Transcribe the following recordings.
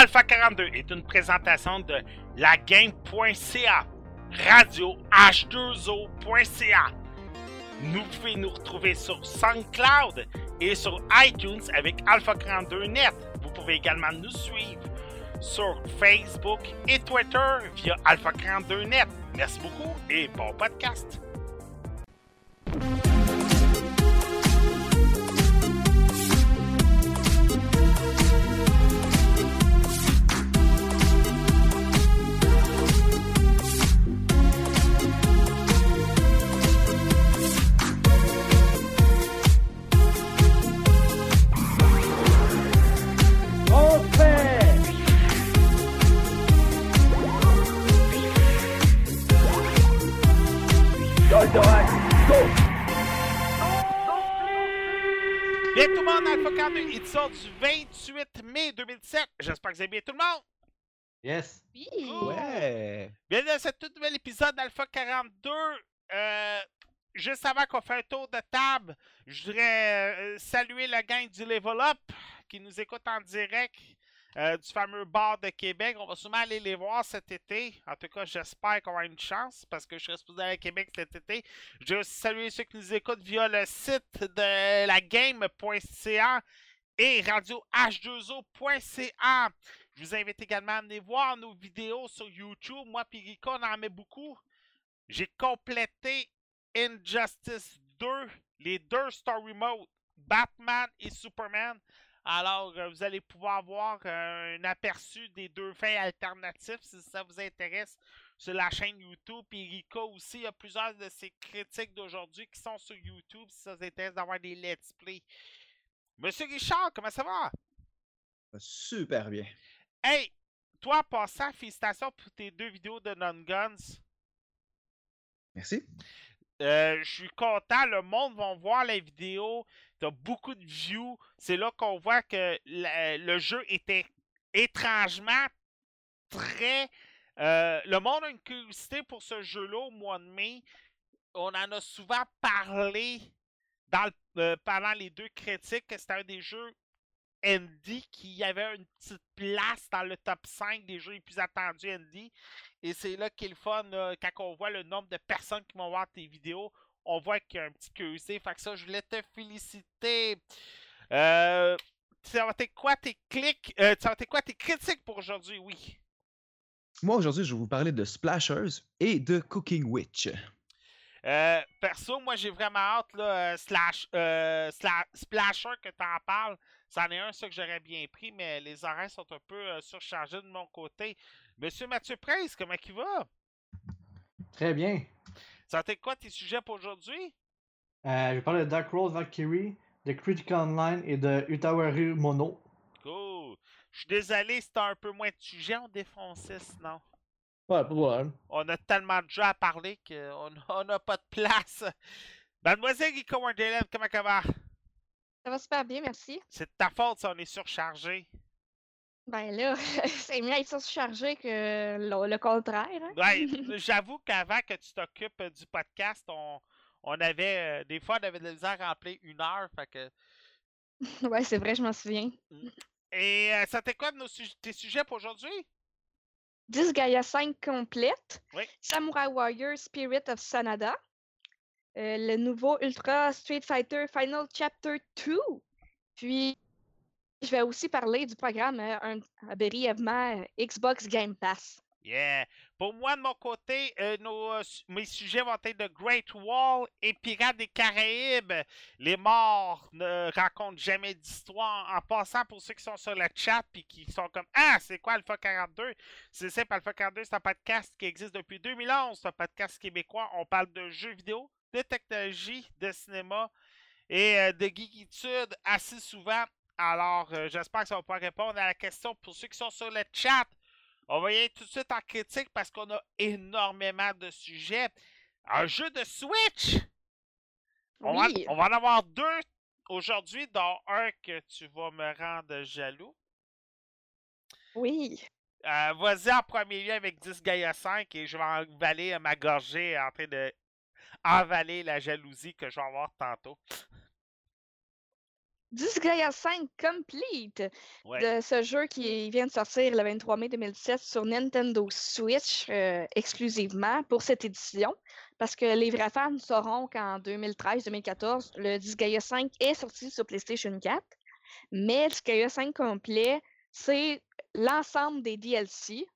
Alpha 42 est une présentation de lagame.ca, radio h2o.ca. Nous pouvez nous retrouver sur SoundCloud et sur iTunes avec Alpha 42 Net. Vous pouvez également nous suivre sur Facebook et Twitter via Alpha 42 Net. Merci beaucoup et bon podcast. 52, édition du 28 mai 2017. J'espère que vous avez bien tout le monde. Yes. Oui. Bienvenue dans ce tout nouvel épisode d'Alpha 42. Euh, juste avant qu'on fasse un tour de table, je voudrais euh, saluer la gang du Level Up qui nous écoute en direct euh, du fameux bar de Québec. On va sûrement aller les voir cet été. En tout cas, j'espère qu'on aura une chance parce que je serai supposé à Québec cet été. Je veux aussi saluer ceux qui nous écoutent via le site de lagame.ca et radio h2o.ca. Je vous invite également à venir voir nos vidéos sur YouTube. Moi Rika, on en met beaucoup. J'ai complété Injustice 2, les deux story modes, Batman et Superman. Alors, euh, vous allez pouvoir voir euh, un aperçu des deux fins alternatifs si ça vous intéresse sur la chaîne YouTube. Puis Rika aussi, il y a plusieurs de ses critiques d'aujourd'hui qui sont sur YouTube si ça vous intéresse d'avoir des let's play. Monsieur Richard, comment ça va? Super bien. Hey, toi, en passant, félicitations pour tes deux vidéos de Non-Guns. Merci. Euh, je suis content, le monde va voir la vidéo, t'as beaucoup de views. C'est là qu'on voit que le jeu était étrangement très. euh, le monde a une curiosité pour ce jeu-là au mois de mai. On en a souvent parlé euh, pendant les deux critiques que c'était un des jeux indie qui avait une petite place dans le top 5 des jeux les plus attendus indie. Et c'est là qu'il est le fun, là, quand on voit le nombre de personnes qui vont voir tes vidéos, on voit qu'il y a un petit curiosité. Fait que ça, je voulais te féliciter. Euh, ça va être quoi tes clics? euh, ça va être quoi tes critiques pour aujourd'hui? Oui. Moi, aujourd'hui, je vais vous parler de Splashers et de Cooking Witch. Euh, perso, moi j'ai vraiment hâte là, euh, slash, euh, Splasher que tu en parles. C'en est un, ça que j'aurais bien pris, mais les horaires sont un peu surchargés de mon côté. Monsieur Mathieu Price, comment il va? Très bien. Ça être quoi tes sujets pour aujourd'hui? Euh, je vais parler de Dark Rose Valkyrie, de Critical Online et de Utawaru Mono. Cool. Je suis désolé, c'était un peu moins de sujets, on défonçait sinon. Ouais, pas de problème. On a tellement de jeux à parler qu'on n'a pas de place. Mademoiselle Rico Wonderland, comment ça va? Ça va super bien, merci. C'est de ta faute si on est surchargé. Ben là, c'est mieux être surchargé que le, contraire. Hein? Ouais, j'avoue qu'avant que tu t'occupes euh, du podcast, on, on avait euh, des fois on avait de la misère à remplir une heure. Fait que... ouais, c'est vrai, je m'en souviens. Et euh, ça t'est quoi de nos sujets- tes sujets pour aujourd'hui? 10 Gaia 5 complète. Oui. Samurai Warrior Spirit of Sanada. Euh, le nouveau Ultra Street Fighter Final Chapter 2. Puis, je vais aussi parler du programme euh, un, euh, brièvement euh, Xbox Game Pass. Yeah. Pour moi, de mon côté, nos, mes sujets vont être de Great Wall et Pirates des Caraïbes. Les morts ne racontent jamais d'histoire. En passant, pour ceux qui sont sur le chat et qui sont comme Ah, c'est quoi Alpha 42 C'est simple, Alpha 42, c'est un podcast qui existe depuis 2011. C'est un podcast québécois. On parle de jeux vidéo, de technologie, de cinéma et de geekitude assez souvent. Alors, euh, j'espère que ça va pouvoir répondre à la question pour ceux qui sont sur le chat. On va y aller tout de suite en critique parce qu'on a énormément de sujets. Un jeu de Switch! On, va, Oui. on va en avoir deux aujourd'hui, dont un que tu vas me rendre jaloux. Oui. Euh, Vas-y en premier lieu avec 10 Gaia 5 et je vais avaler euh, ma gorgée en train de avaler la jalousie que je vais avoir tantôt. Disgaea 5 Complete Ouais. de ce jeu qui vient de sortir le 23 mai 2017 sur Nintendo Switch euh, exclusivement pour cette édition. Parce que les vrais fans sauront qu'en 2013-2014, le Disgaea 5 est sorti sur PlayStation 4. Mais Disgaea 5 complet, c'est l'ensemble des DLC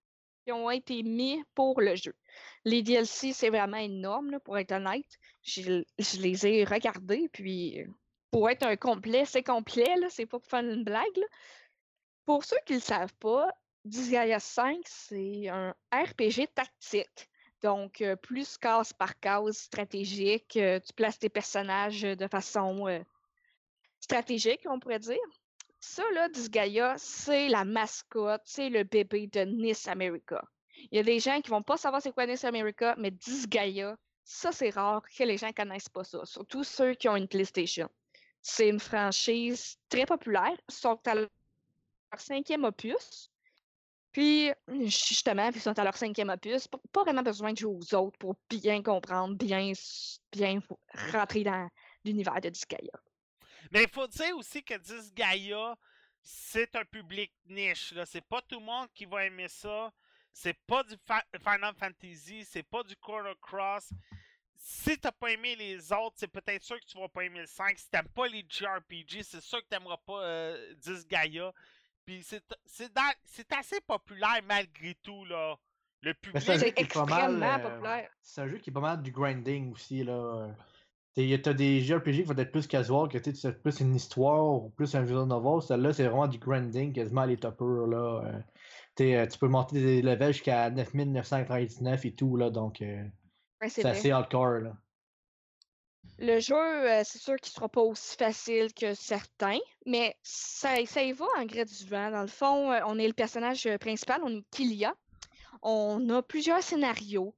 qui ont été mis pour le jeu. Les DLC, c'est vraiment énorme, là, pour être honnête. Je, je les ai regardés, puis euh, pour être un complet, c'est complet, là, c'est pas pour faire une blague. Pour ceux qui ne le savent pas, Disgaea 5, c'est un RPG tactique. Donc, euh, plus case par case stratégique, euh, tu places tes personnages de façon euh, stratégique, on pourrait dire. Ça, là, Disgaea, c'est la mascotte, c'est le bébé de Nice America. Il y a des gens qui vont pas savoir c'est quoi Nice America, mais Disgaea, ça, c'est rare que les gens connaissent pas ça, surtout ceux qui ont une PlayStation. C'est une franchise très populaire, ils sont à leur cinquième opus. Puis, justement, ils sont à leur cinquième opus, pas, vraiment besoin de jouer aux autres pour bien comprendre, bien, bien rentrer dans l'univers de Disgaea. Mais il faut dire aussi que Disgaea, c'est un public niche. C'est pas tout le monde qui va aimer ça. C'est pas du Final Fantasy, c'est pas du Chrono Cross. Si t'as pas aimé les autres, c'est peut-être sûr que tu vas pas aimer le 5. Si t'aimes pas les JRPG, c'est sûr que t'aimeras pas euh, Disgaea. Puis c'est c'est dans- c'est assez populaire malgré tout, là. Le public. c'est extrêmement euh, populaire. C'est un jeu qui est pas mal du grinding aussi, là. T'es- T'as des JRPG qui vont être plus casual, que tu sais, c'est plus une histoire ou plus un visual novel. Celle-là, c'est vraiment du grinding, quasiment à l'état pur, là. T'es, euh, tu peux monter des levels jusqu'à 9999 et tout, là, donc euh, Ouais, c'est assez hardcore, là. Le jeu, euh, c'est sûr qu'il sera pas aussi facile que certains, mais ça, ça y va en gré du vent. Dans le fond, euh, on est le personnage euh, principal, on est Kilia. On a plusieurs scénarios,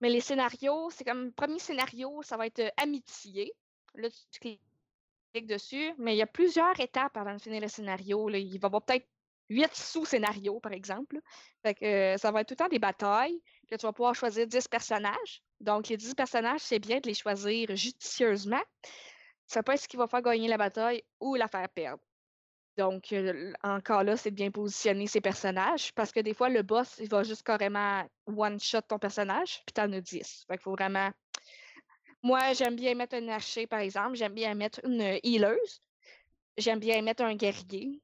mais les scénarios, c'est comme le premier scénario, ça va être amitié. Là, tu cliques dessus, mais il y a plusieurs étapes avant de finir le scénario. là. Il va y avoir peut-être huit sous-scénarios, par exemple. Fait que euh, ça va être tout le temps des batailles, que tu vas pouvoir choisir 10 personnages. Donc, les 10 personnages, c'est bien de les choisir judicieusement. Ça peut être ce qui va faire gagner la bataille ou la faire perdre. Donc, euh, encore là, c'est de bien positionner ces personnages parce que des fois, le boss, il va juste carrément one-shot ton personnage, puis t'en as 10. Fait qu'il faut vraiment. Moi, j'aime bien mettre un archer, par exemple. J'aime bien mettre une healeuse. J'aime bien mettre un guerrier.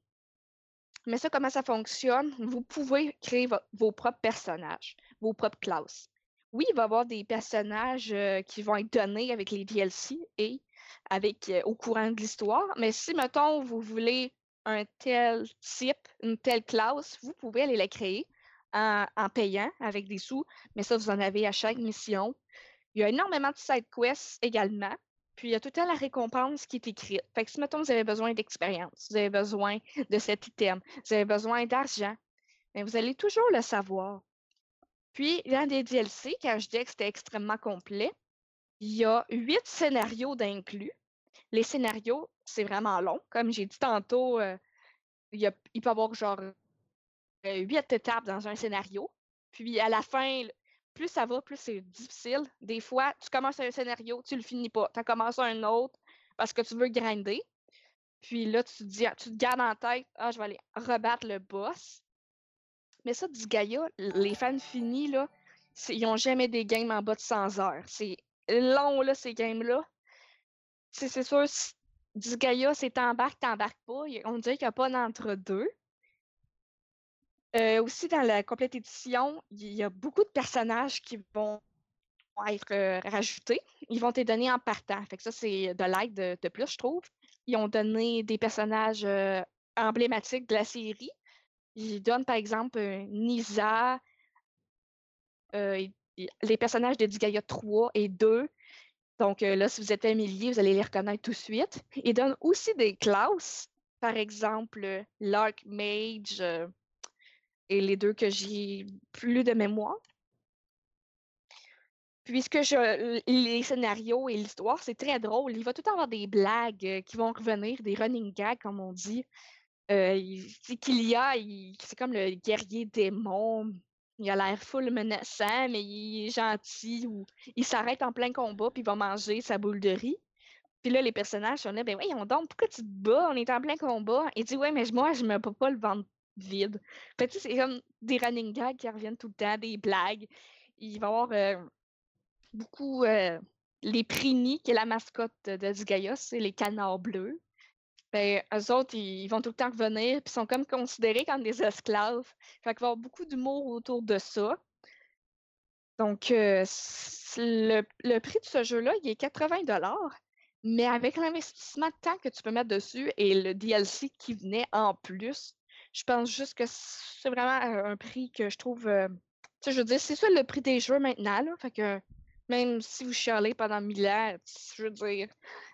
Mais ça, comment ça fonctionne? Vous pouvez créer vo- vos propres personnages, vos propres classes. Oui, il va y avoir des personnages euh, qui vont être donnés avec les DLC et avec euh, au courant de l'histoire. Mais si, mettons, vous voulez un tel type, une telle classe, vous pouvez aller la créer en, payant avec des sous. Mais ça, vous en avez à chaque mission. Il y a énormément de side quests également. Puis il y a tout la récompense qui est écrite. Fait que si, mettons, vous avez besoin d'expérience, vous avez besoin de cet item, vous avez besoin d'argent, mais vous allez toujours le savoir. Puis, dans des DLC, quand je dis que c'était extrêmement complet, il y a huit scénarios d'inclus. Les scénarios, c'est vraiment long. Comme j'ai dit tantôt, euh, il, peut y avoir genre euh, huit étapes dans un scénario. Puis à la fin, plus ça va, plus c'est difficile. Des fois, tu commences un scénario, tu le finis pas. Tu commences un autre parce que tu veux grinder. Puis là, tu te dis, tu te gardes en tête, ah, je vais aller rebattre le boss. Mais ça, du Gaia, les fans finis, là, ils n'ont jamais des games en bas de 100 heures. C'est long, là, ces games-là. C'est sûr, du Gaia, c'est t'embarques, t'embarques pas. On dirait qu'il n'y a pas d'entre-deux. Euh, aussi, dans la complète édition, il y a beaucoup de personnages qui vont être euh, rajoutés. Ils vont te donner en partant. Fait que ça, c'est de l'aide de, de plus, je trouve. Ils ont donné des personnages euh, emblématiques de la série. Ils donnent, par exemple, Nisa, euh, les personnages de Digaya 3 et 2. Donc euh, là, si vous êtes familier, vous allez les reconnaître tout de suite. Ils donnent aussi des classes, par exemple euh, l'Archmage euh, et les deux que j'ai plus de mémoire. Puisque les scénarios et l'histoire, c'est très drôle. Il va tout le temps avoir des blagues qui vont revenir, des running gags, comme on dit. Euh, qu'il y a, c'est comme le guerrier démon. Il a l'air full menaçant, mais il est gentil il s'arrête en plein combat puis il va manger sa boule de riz. Puis là, les personnages sont là, ben voyons donc, pourquoi tu te bats? On est en plein combat. Il dit, ouais, mais moi, je me peux pas le vendre vide. Tu sais, c'est comme des running gags qui reviennent tout le temps, des blagues. Il va y avoir euh, beaucoup euh, les Prini, qui est la mascotte de, de c'est les canards bleus. Ben, eux autres, ils, vont tout le temps revenir, puis sont comme considérés comme des esclaves. Fait qu'il va y avoir beaucoup d'humour autour de ça. Donc, euh, le prix de ce jeu-là, il est 80 mais avec l'investissement de temps que tu peux mettre dessus et le DLC qui venait en plus, je pense juste que c'est vraiment euh, un prix que je trouve. euh, tu sais, je veux dire, c'est ça le prix des jeux maintenant, là. Fait que même si vous chialez pendant 1000 ans, je veux dire,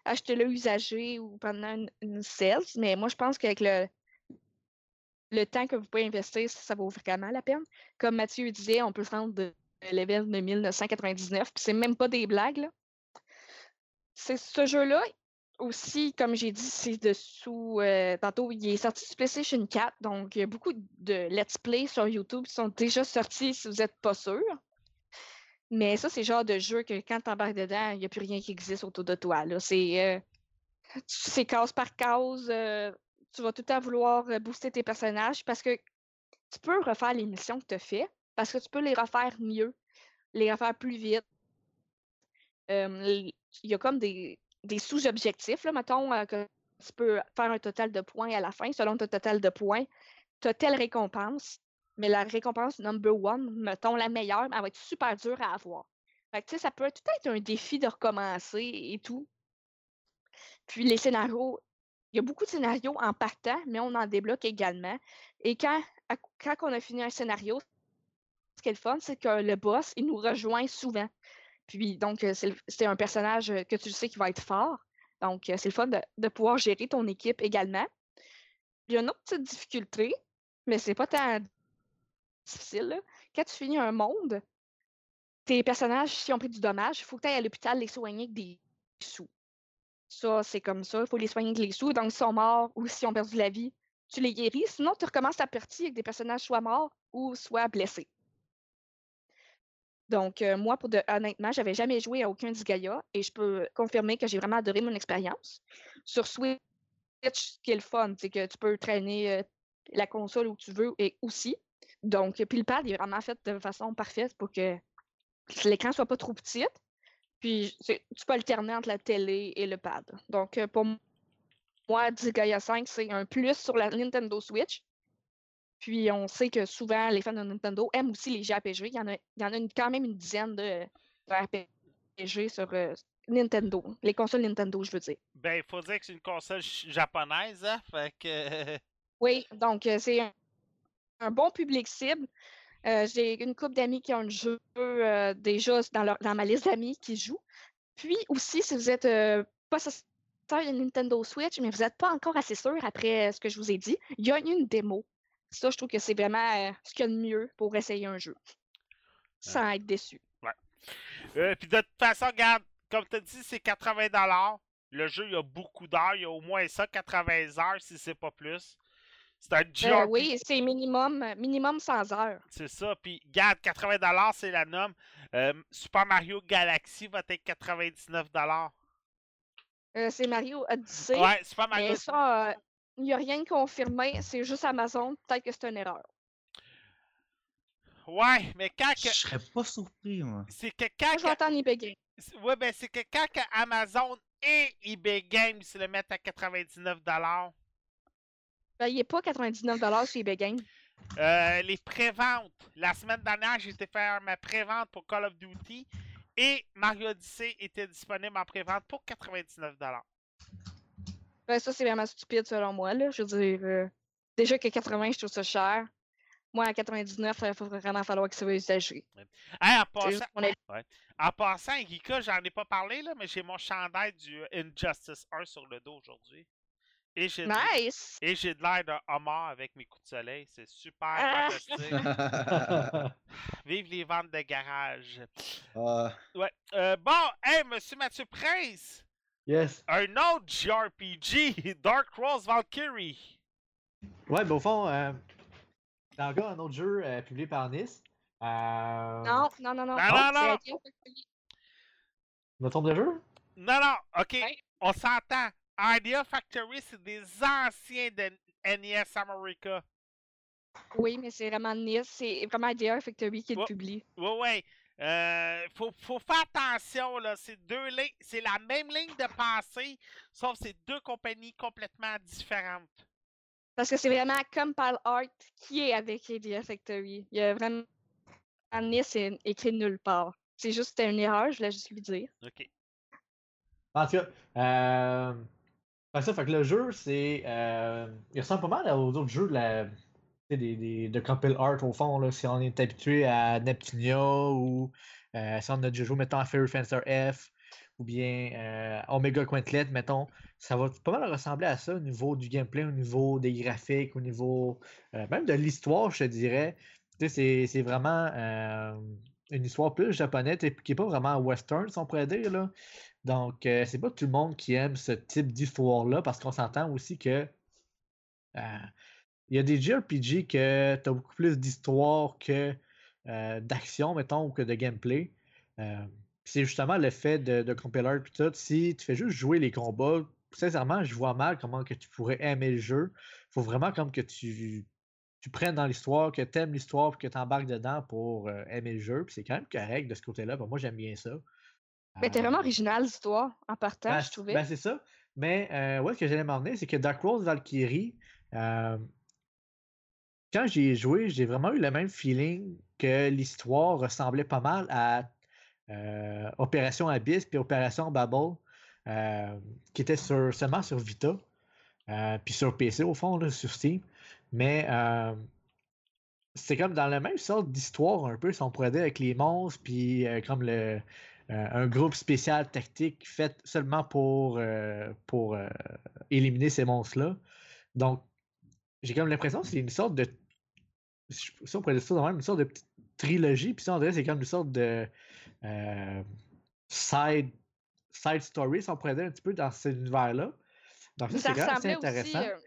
achetez-le usagé ou pendant une, une sales, mais moi, je pense qu'avec le, le temps que vous pouvez investir, ça, vaut vraiment la peine. Comme Mathieu disait, on peut se rendre de level de 1999, puis c'est même pas des blagues. C'est ce jeu-là, aussi, comme j'ai dit, c'est dessous. euh, tantôt, il est sorti sur PlayStation 4, donc il y a beaucoup de let's play sur YouTube qui sont déjà sortis si vous n'êtes pas sûr. Mais ça, c'est le genre de jeu que quand tu embarques dedans, il n'y a plus rien qui existe autour de toi. C'est euh, case par case. euh, tu vas tout le temps vouloir euh, booster tes personnages parce que tu peux refaire les missions que tu as fait, parce que tu peux les refaire mieux, les refaire plus vite. Il y a comme des, des sous-objectifs, mettons, euh, que tu peux faire un total de points à la fin. Selon ton total de points, tu as telle récompense, mais la récompense number one, mettons la meilleure, elle va être super dure à avoir. Fait que, ça peut tout être un défi de recommencer et tout. Puis les scénarios, il y a beaucoup de scénarios en partant, mais on en débloque également. Et quand, quand on a fini un scénario, ce qui est le fun, c'est que le boss, il nous rejoint souvent. Puis donc, euh, c'est un personnage euh, que tu sais qui va être fort. Donc, euh, c'est le fun de, de pouvoir gérer ton équipe également. Il y a une autre petite difficulté, mais c'est pas tant difficile. Quand tu finis un monde, tes personnages, s'ils ont pris du dommage, il faut que tu ailles à l'hôpital les soigner avec des sous. Ça, c'est comme ça. Il faut les soigner avec les sous. Donc, s'ils sont morts ou s'ils ont perdu la vie, tu les guéris. Sinon, tu recommences ta partie avec des personnages soit morts ou soit blessés. Donc, euh, moi, pour de, honnêtement, j'avais jamais joué à aucun Disgaea et je peux confirmer que j'ai vraiment adoré mon expérience. Sur Switch, ce qui est le fun, c'est que tu peux traîner euh, la console où tu veux et aussi. Donc, puis le pad il est vraiment fait de façon parfaite pour que l'écran soit pas trop petit. Puis tu peux alterner entre la télé et le pad. Donc, euh, pour moi, Disgaea 5, c'est un plus sur la Nintendo Switch. Puis on sait que souvent, les fans de Nintendo aiment aussi les JRPG. Il y en a, il y en a une- quand même une dizaine de, RPG sur euh, Nintendo. Les consoles Nintendo, je veux dire. Ben, il faut dire que c'est une console japonaise, hein? Fait que. Oui, donc euh, c'est un, un bon public cible. Euh, J'ai une couple d'amis qui ont le jeu euh, déjà dans, leur, dans ma liste d'amis qui jouent. Puis aussi, si vous êtes euh, pas possesseur de Nintendo Switch, mais vous n'êtes pas encore assez sûr après euh, ce que je vous ai dit, il y a une démo. Ça, je trouve que c'est vraiment ce qu'il y a de mieux pour essayer un jeu. Sans être déçu. Puis de toute façon, regarde, comme tu as dit, c'est 80$. Le jeu, il y a beaucoup d'heures. Il y a au moins ça, 80 heures si c'est pas plus. C'est un Euh, JRPG. oui, c'est minimum, minimum 100 heures. C'est ça. Puis, garde, 80$, c'est la norme. Euh, Super Mario Galaxy va être 99$. Euh, c'est Mario Odyssey. Ouais, Super Mario. mais ça, euh, il n'y a rien de confirmé. C'est juste Amazon. Peut-être que c'est une erreur. Ouais, mais quand Je que. serais pas surpris, moi. C'est que quand. Moi, je que- vais attendre eBay Games. c'est- Ouais, ben c'est que quand que Amazon et eBay Games se le mettent à 99$, Ben, il n'est pas 99$ sur eBay euh, les préventes. La semaine dernière, j'ai été faire ma prévente pour Call of Duty et Mario Odyssey était disponible en prévente pour 99$. Ben, ça, c'est vraiment stupide selon moi. Là. Je veux dire, euh, déjà que 80, je trouve ça cher. Moi, à 99, il faut vraiment falloir que ça soit usagé. Hey, en passant, juste mon avis. en passant, Erika, j'en ai pas parlé, là, mais j'ai mon chandail du Injustice 1 sur le dos aujourd'hui. Et j'ai de- Nice! et j'ai de l'air d'un homard avec mes coups de soleil. C'est super Ah! fantastique. Vive les ventes de garage. Ah, Ouais. Euh, bon, hey, monsieur Mathieu Prince, yes. un autre JRPG, Dark Rose Valkyrie. Ouais, ben au fond, euh, c'est encore un autre jeu euh, publié par Nice. Euh, Non, non, non, non. Non, non, non. Notre nombre de jeu? Non, non, ok. On s'entend. Idea Factory, c'est des anciens de NES America. Oui, mais c'est vraiment NIS, c'est vraiment Idea Factory qui le Ouais. publie. Oui, oui. Euh, faut, faut faire attention, là. C'est deux lignes. C'est la même ligne de pensée, sauf que c'est deux compagnies complètement différentes. Parce que c'est vraiment Compile Art qui est avec Idea Factory. Il y a vraiment. NIS c'est écrit nulle part. C'est juste une erreur, je voulais juste lui dire. OK. En tout cas, euh, que ça, fait que le jeu, c'est. euh, il ressemble pas mal aux autres jeux de la. Des, des- de Art au fond, là, si on est habitué à Neptunia ou euh, si on a déjà joué, mettons, à Fairy Fencer F ou bien euh, Omega Quintlet, mettons, ça va pas mal ressembler à ça au niveau du gameplay, au niveau des graphiques, au niveau même de l'histoire, je te dirais. C'est vraiment une histoire plus japonaise et qui est pas vraiment western, si on pourrait dire, là. Donc, euh, c'est pas tout le monde qui aime ce type d'histoire-là, parce qu'on s'entend aussi que euh, il y a des JRPG que tu as beaucoup plus d'histoire que euh, d'action, mettons, ou que de gameplay. C'est justement le fait de, de compiler tout. Si tu fais juste jouer les combats, sincèrement, je vois mal comment que tu pourrais aimer le jeu. faut vraiment comme que tu, tu prennes dans l'histoire, que tu aimes l'histoire, que tu embarques dedans pour aimer le jeu. C'est quand même correct de ce côté-là. Puis moi, j'aime bien ça. Mais t'es vraiment original l'histoire en partant, ben, je trouvais. ben, c'est ça. Mais euh, ouais, ce que j'allais m'en venir, c'est que Dark Rose Valkyrie, euh, quand j'y ai joué, j'ai vraiment eu le même feeling que l'histoire ressemblait pas mal à euh, Opération Abyss puis Opération Babel, qui était sur, seulement sur Vita, puis sur PC au fond, là, sur Steam. Mais c'est comme dans la même sorte d'histoire un peu, si on pourrait dire, avec les monstres, puis comme le, un groupe spécial tactique fait seulement pour, euh, pour euh, éliminer ces monstres-là. Donc, j'ai comme l'impression que c'est une sorte de. Si on pourrait dire ça de même, une sorte de petite trilogie, puis ça, on dirait que c'est comme une sorte de euh, side, side story, si on pourrait dire un petit peu dans cet univers-là. Donc, ça, ça c'est assez aussi. intéressant. euh,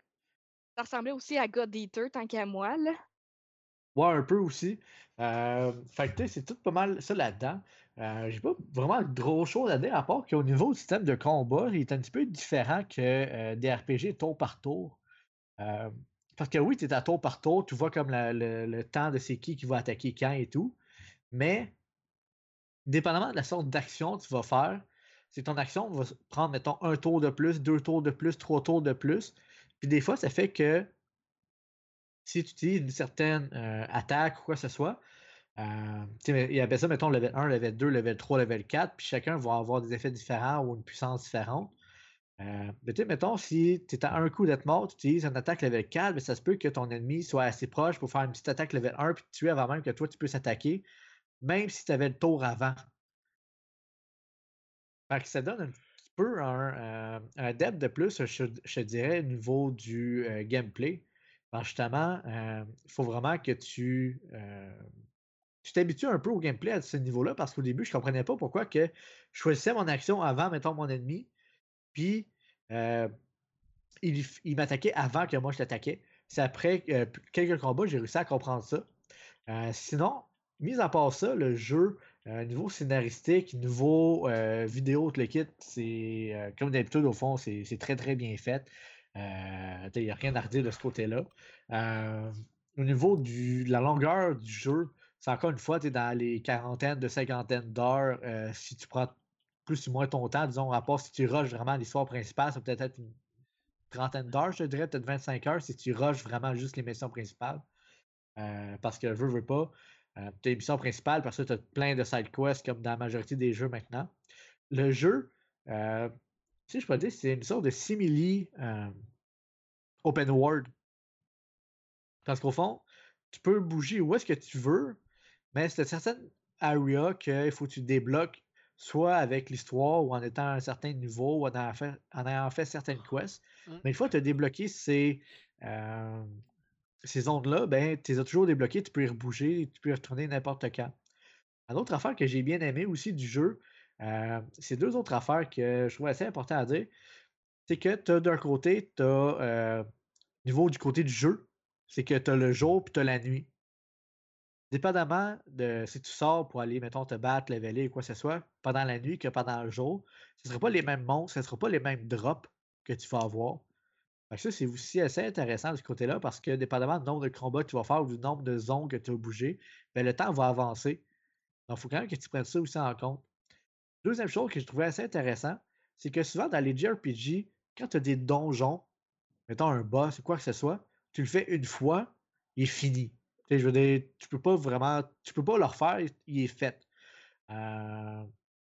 ça ressemblait aussi à God Eater tant qu'à moi, là. Ouais, un peu aussi. Euh, fait que tu sais, c'est tout pas mal ça là-dedans. Euh, j'ai pas vraiment gros chose à dire, à part qu'au niveau du système de combat, il est un petit peu différent que euh, des RPG tour par tour. Parce que oui, tu es à tour par tour, tu vois comme le, le temps de c'est qui qui va attaquer quand et tout. Mais, dépendamment de la sorte d'action que tu vas faire, c'est ton action va prendre, mettons, un tour de plus, deux tours de plus, trois tours de plus. Puis des fois, ça fait que si tu utilises une certaine euh, attaque ou quoi que ce soit, euh, il appelle ça, mettons, level 1, level 2, level 3, level 4, puis chacun va avoir des effets différents ou une puissance différente. Euh, mais tu mettons, si tu es à un coup d'être mort, tu utilises une attaque level 4, mais ça se peut que ton ennemi soit assez proche pour faire une petite attaque level 1 puis te tuer avant même que toi tu puisses attaquer, même si tu avais le tour avant. Fait ça donne un petit peu un, euh, depth de plus, je, dirais, au niveau du gameplay. Que justement, il faut vraiment que tu euh, tu t'habitues un peu au gameplay à ce niveau-là parce qu'au début, je comprenais pas pourquoi que je choisissais mon action avant, mettons, mon ennemi, puis euh, il, il m'attaquait avant que moi je l'attaquais. C'est après euh, quelques combats, j'ai réussi à comprendre ça. Euh, sinon, mis à part ça, le jeu, euh, niveau scénaristique, niveau euh, vidéo, tout le kit, c'est euh, comme d'habitude, au fond, c'est très très bien fait. Euh, Il n'y a rien à redire de ce côté-là. Euh, au niveau de la longueur du jeu, c'est encore une fois, tu es dans les quarantaines de cinquantaines d'heures. euh, si tu prends plus ou moins ton temps, disons, à part si tu rushes vraiment l'histoire principale, ça peut être une trentaine d'heures, je dirais, peut-être 25 heures si tu rushes vraiment juste les missions principales. Euh, parce que veux, veux pas, euh, tu missions parce que tu as plein de side quests comme dans la majorité des jeux maintenant. Le jeu, sais, je peux dire, c'est une sorte de simili euh, open world. Parce qu'au fond, tu peux bouger où est-ce que tu veux, mais c'est certaines areas qu'il faut que tu débloques, soit avec l'histoire ou en étant à un certain niveau ou en ayant fait, en ayant fait certaines quests. Mm. Mais une fois que tu as débloqué ces, euh, ces zones-là, ben, tu les as toujours débloquées, tu peux y rebouger, tu peux y retourner n'importe quand. Une autre affaire que j'ai bien aimé aussi du jeu, euh, c'est deux autres affaires que je trouve assez important à dire. C'est que tu as d'un côté, tu as, au niveau du côté du jeu, c'est que tu as le jour puis tu as la nuit. dépendamment de si tu sors pour aller, mettons, te battre, leveler ou quoi que ce soit, pendant la nuit que pendant le jour, ce ne sera pas les mêmes monstres, ce ne sera pas les mêmes drops que tu vas avoir. Ça, c'est aussi assez intéressant de ce côté-là parce que dépendamment du nombre de combats que tu vas faire ou du nombre de zones que tu vas bouger, ben, le temps va avancer. Donc, il faut quand même que tu prennes ça aussi en compte. Deuxième chose que je trouvais assez intéressant, c'est que souvent dans les JRPG, quand tu as des donjons, mettons un boss ou quoi que ce soit, tu le fais une fois, il est fini. Tu je veux dire, tu peux pas vraiment, tu peux pas le refaire, il est fait. Euh,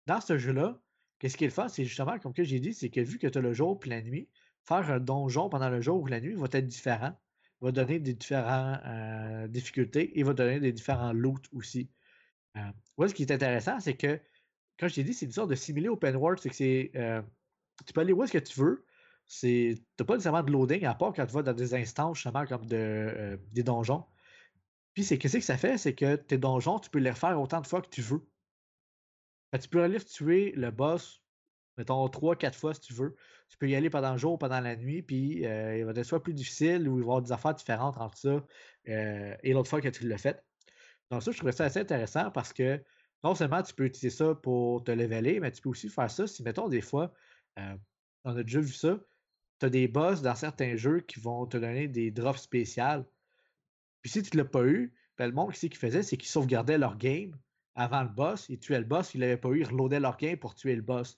dans ce jeu-là, qu'est-ce qui est le fun, c'est justement, comme que j'ai dit, c'est que vu que tu as le jour puis la nuit, faire un donjon pendant le jour ou la nuit va être différent. va donner des différentes euh, difficultés et va donner des différents loots aussi. Euh, ce qui est intéressant, c'est que, quand je t'ai dit, c'est une sorte de simulé open world, c'est que c'est. euh, tu peux aller où est-ce que tu veux. Tu n'as pas nécessairement de loading, à part quand tu vas dans des instances, justement, comme de, euh, des donjons. Puis, c'est qu'est-ce que ça fait? C'est que tes donjons, tu peux les refaire autant de fois que tu veux. Tu peux aller tuer le boss, mettons, trois, quatre fois si tu veux. Tu peux y aller pendant le jour, pendant la nuit, puis euh, il va être soit plus difficile ou il va y avoir des affaires différentes entre ça et l'autre fois que tu l'as fait. Donc, ça, je trouvais ça assez intéressant parce que non seulement tu peux utiliser ça pour te leveler, mais tu peux aussi faire ça si, mettons, des fois, euh, on a déjà vu ça, tu as des boss dans certains jeux qui vont te donner des drops spéciales. Puis si tu ne l'as pas eu, ben, le monde, ce qu'ils faisait, c'est qu'ils sauvegardaient leur game avant le boss, ils tuaient le boss, ils l'avaient pas eu, ils reloadaient leur game pour tuer le boss.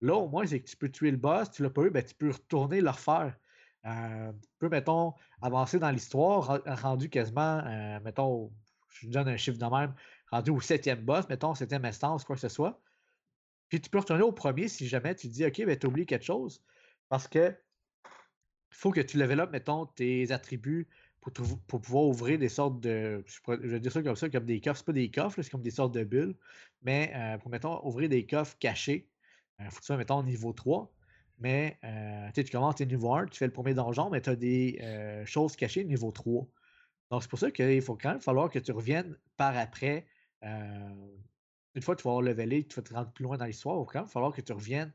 Là, au moins, c'est que tu peux tuer le boss, tu l'as pas eu, ben, tu peux retourner le refaire. Euh, tu peux, mettons, avancer dans l'histoire, ren- rendu quasiment, euh, mettons, je donne un chiffre de même, rendu au septième boss, mettons, septième instance, quoi que ce soit. Puis tu peux retourner au premier si jamais tu te dis, OK, ben, tu oublié quelque chose. Parce que faut que tu level up, mettons, tes attributs pour, pour pouvoir ouvrir des sortes de. Je, vais dire ça comme ça, comme des coffres. C'est pas des coffres, c'est comme des sortes de bulles. Mais euh, pour, mettons, ouvrir des coffres cachés, il faut que tu sois, mettons, niveau 3. Mais euh, tu commences, tu niveau 1, tu fais le premier donjon, mais tu as des euh, choses cachées niveau 3. Donc, c'est pour ça qu'il faut quand même falloir que tu reviennes par après. Euh, une fois que tu vas avoir levelé, tu vas te rendre plus loin dans l'histoire, il va quand même falloir que tu reviennes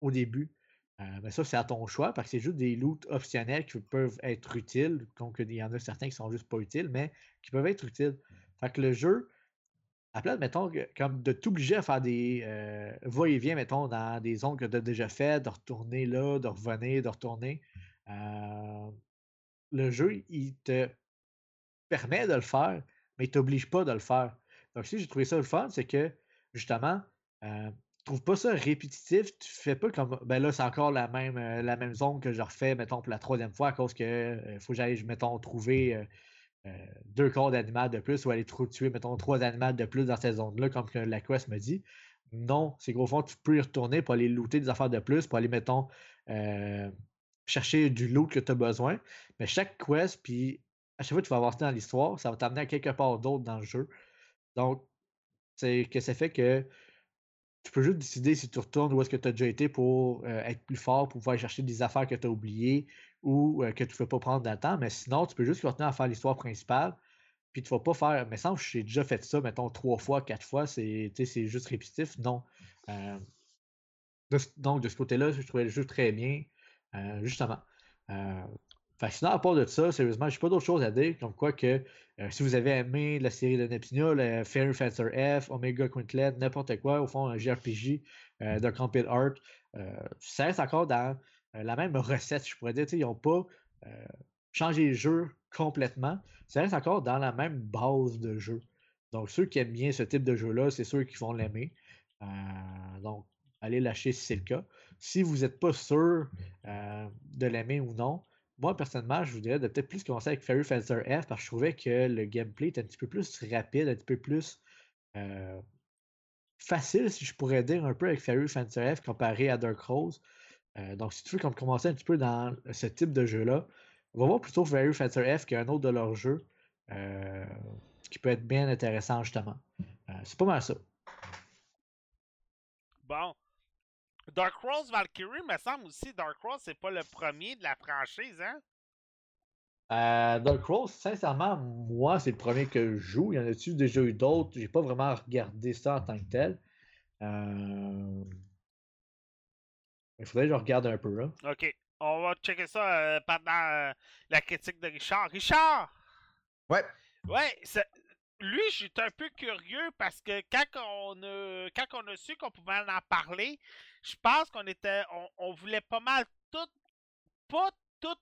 au début. Euh, mais ça, c'est à ton choix, parce que c'est juste des loots optionnels qui peuvent être utiles. Donc, il y en a certains qui sont juste pas utiles, mais qui peuvent être utiles. Fait que le jeu, à place, mettons, comme de t'obliger à faire des euh, va-et-vient, mettons, dans des zones que tu as déjà fait, de retourner là, de revenir, de retourner. euh, le jeu, il te permet de le faire, mais il t'oblige pas de le faire. Donc, si j'ai trouvé ça le fun, c'est que, justement, euh, trouve pas ça répétitif. Tu fais pas comme, ben là, c'est encore la même, euh, la même zone que je refais, mettons, pour la troisième fois, à cause que euh, faut que j'aille, mettons, trouver euh, deux corps d'animal de plus ou aller tuer, mettons, trois animaux de plus dans cette zone-là, comme que la quest me dit. Non, c'est qu'au fond, tu peux y retourner pour aller looter des affaires de plus, pour aller, mettons, chercher du loot que tu as besoin. Mais chaque quest, puis à chaque fois que tu vas avancer dans l'histoire, ça va t'amener à quelque part d'autre dans le jeu. Donc, c'est que ça fait que tu peux juste décider si tu retournes où est-ce que tu as déjà été pour euh, être plus fort, pour pouvoir chercher des affaires que tu as oubliées ou euh, que tu ne peux pas prendre dans temps. Mais sinon, tu peux juste continuer à faire l'histoire principale. Puis tu ne vas pas faire. Mais sans que j'ai déjà fait ça, mettons, trois fois, quatre fois, c'est juste répétitif. Non. Euh, donc, de ce côté-là, je trouvais le jeu très bien. justement. Fait que sinon, à part de ça, sérieusement, j'ai pas d'autre chose à dire. Comme quoi que euh, si vous avez aimé la série de Neptunia, le Fairy Fencer F, Omega Quintlet, n'importe quoi, au fond, un JRPG euh, de Compil Art, euh, ça reste encore dans la même recette, je pourrais dire. Ils n'ont pas changé le jeu complètement. Ça reste encore dans la même base de jeu. Donc, ceux qui aiment bien ce type de jeu-là, c'est ceux qui vont l'aimer. Euh, donc, allez lâcher si c'est le cas. Si vous n'êtes pas sûr euh, de l'aimer ou non, moi, personnellement, je de peut-être plus commencer avec Fairy Fencer F parce que je trouvais que le gameplay était un petit peu plus rapide, un petit peu plus euh, facile, si je pourrais dire, un peu avec Fairy Fencer F comparé à Dark Rose. Euh, donc, si tu veux comme commencer un petit peu dans ce type de jeu-là, on va voir plutôt Fairy Fencer F qu'un autre de leurs jeux euh, qui peut être bien intéressant, justement. C'est pas mal ça. Bon. Dark Rose Valkyrie, me semble aussi, Dark Rose, c'est pas le premier de la franchise, hein? Euh, Dark Rose, sincèrement, moi, c'est le premier que je joue. Il y en a-tu déjà eu d'autres? J'ai pas vraiment regardé ça en tant que tel. Euh, Il faudrait que je regarde un peu. Là. Ok. On va checker ça euh, pendant euh, la critique de Richard. Richard! Ouais. Ouais, c'est- lui, j'étais un peu curieux parce que quand on a, quand on a su qu'on pouvait en parler, je pense qu'on était, on, voulait pas mal tout, pas tout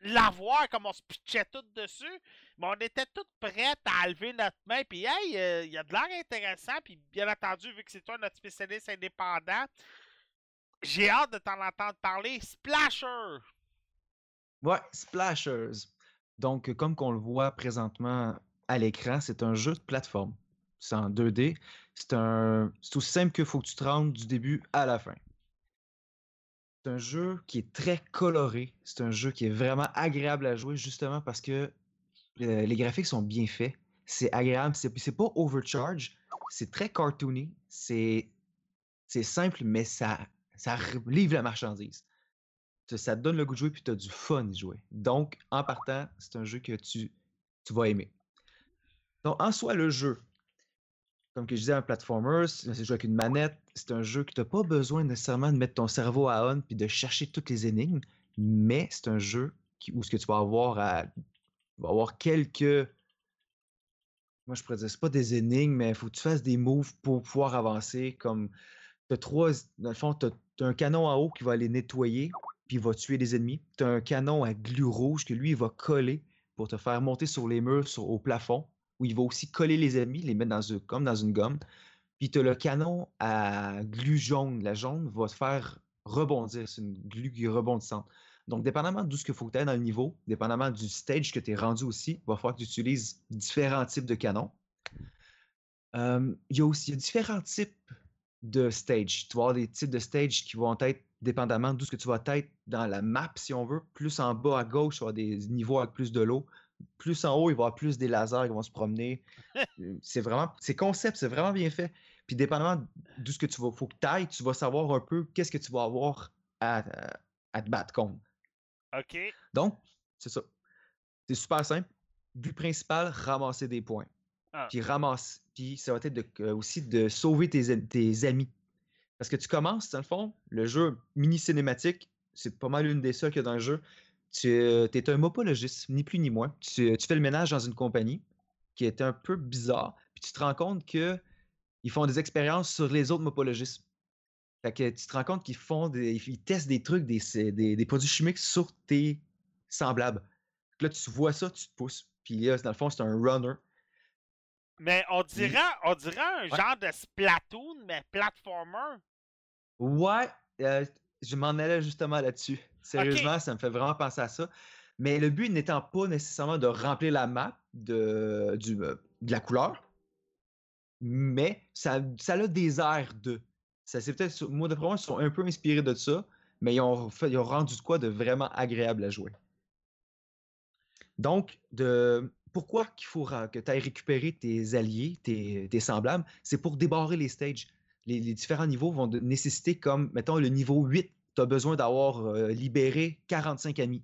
l'avoir comme on se pitchait tout dessus, mais on était toutes prêtes à lever notre main. Puis, hey, euh, il y a de l'air intéressant. Puis, bien entendu, vu que c'est toi notre spécialiste indépendant, j'ai hâte de t'en entendre parler. Splasher! Ouais, Splashers. Donc, comme qu'on le voit présentement à l'écran, c'est un jeu de plateforme. C'est en 2D. C'est un... aussi simple qu'il faut que tu te rendes du début à la fin. C'est un jeu qui est très coloré. C'est un jeu qui est vraiment agréable à jouer justement parce que euh, les graphiques sont bien faits. C'est agréable. C'est pas overcharge. C'est très cartoony. C'est simple, mais ça, ça livre la marchandise. Ça te donne le goût de jouer puis tu as du fun à jouer. Donc, en partant, c'est un jeu que tu, tu vas aimer. Donc, en soi, le jeu, comme que je disais, un platformer, c'est jouer avec une manette. C'est un jeu que tu n'as pas besoin nécessairement de mettre ton cerveau à on puis de chercher toutes les énigmes, mais c'est un jeu qui, où ce que tu vas avoir à tu vas avoir quelques. Moi, je pourrais dire, c'est pas des énigmes, mais il faut que tu fasses des moves pour pouvoir avancer. Comme, t'as trois. Dans le fond, tu as, un canon en haut qui va aller nettoyer, puis il va tuer les ennemis. Tu as un canon à glu rouge que lui, il va coller pour te faire monter sur les murs, sur, au plafond, où il va aussi coller les ennemis, les mettre dans une, comme dans une gomme. Puis tu as le canon à glu jaune. La jaune va te faire rebondir. C'est une glu qui est rebondissante. Donc, dépendamment de ce qu'il faut que tu aies dans le niveau, dépendamment du stage que tu es rendu aussi, il va falloir que tu utilises différents types de canons. Il y a aussi différents types de stage. Tu vas avoir des types de stage qui vont être dépendamment d'où ce que tu vas être dans la map, si on veut. Plus en bas à gauche, tu vas avoir des niveaux avec plus de l'eau. Plus en haut, il va y avoir plus des lasers qui vont se promener. Euh, c'est vraiment, c'est concept, c'est vraiment bien fait. Puis dépendamment d'où ce que tu vas, faut que tu ailles, tu vas savoir un peu qu'est-ce que tu vas avoir à, à te battre contre. OK. Donc, c'est ça. C'est super simple. But principal, ramasser des points. Ah. Puis ramasse. Puis ça va être de- euh, aussi de sauver tes, amis. Parce que tu commences, dans le fond, le jeu mini cinématique, c'est pas mal une des seules qu'il y a dans le jeu. Tu es un mopologiste, ni plus ni moins. Tu, tu fais le ménage dans une compagnie qui est un peu bizarre. Puis tu te rends compte que ils font des expériences sur les autres mopologistes. Fait que tu te rends compte qu'ils font des, ils testent des trucs, des, c'est- des, des produits chimiques sur tes semblables. Là, tu vois ça, tu te pousses. Puis là, dans le fond, c'est un runner. Mais on dirait, on dirait un Ouais. genre de Splatoon, mais platformer. Ouais, euh, je m'en allais justement là-dessus. Sérieusement, ça me fait vraiment penser à ça. Mais le but n'étant pas nécessairement de remplir la map de, du, euh, de la couleur, mais ça, ça a des airs de. Ça, c'est peut-être, moi, d'après moi, ils sont un peu inspirés de ça, mais ils ont, fait, ils ont rendu de quoi de vraiment agréable à jouer. Donc, de, pourquoi qu'il faut que tu ailles récupérer tes alliés, tes, tes semblables, c'est pour débarrer les stages. Les, les différents niveaux vont de- nécessiter comme, mettons, le niveau 8, tu as besoin d'avoir euh, libéré 45 amis.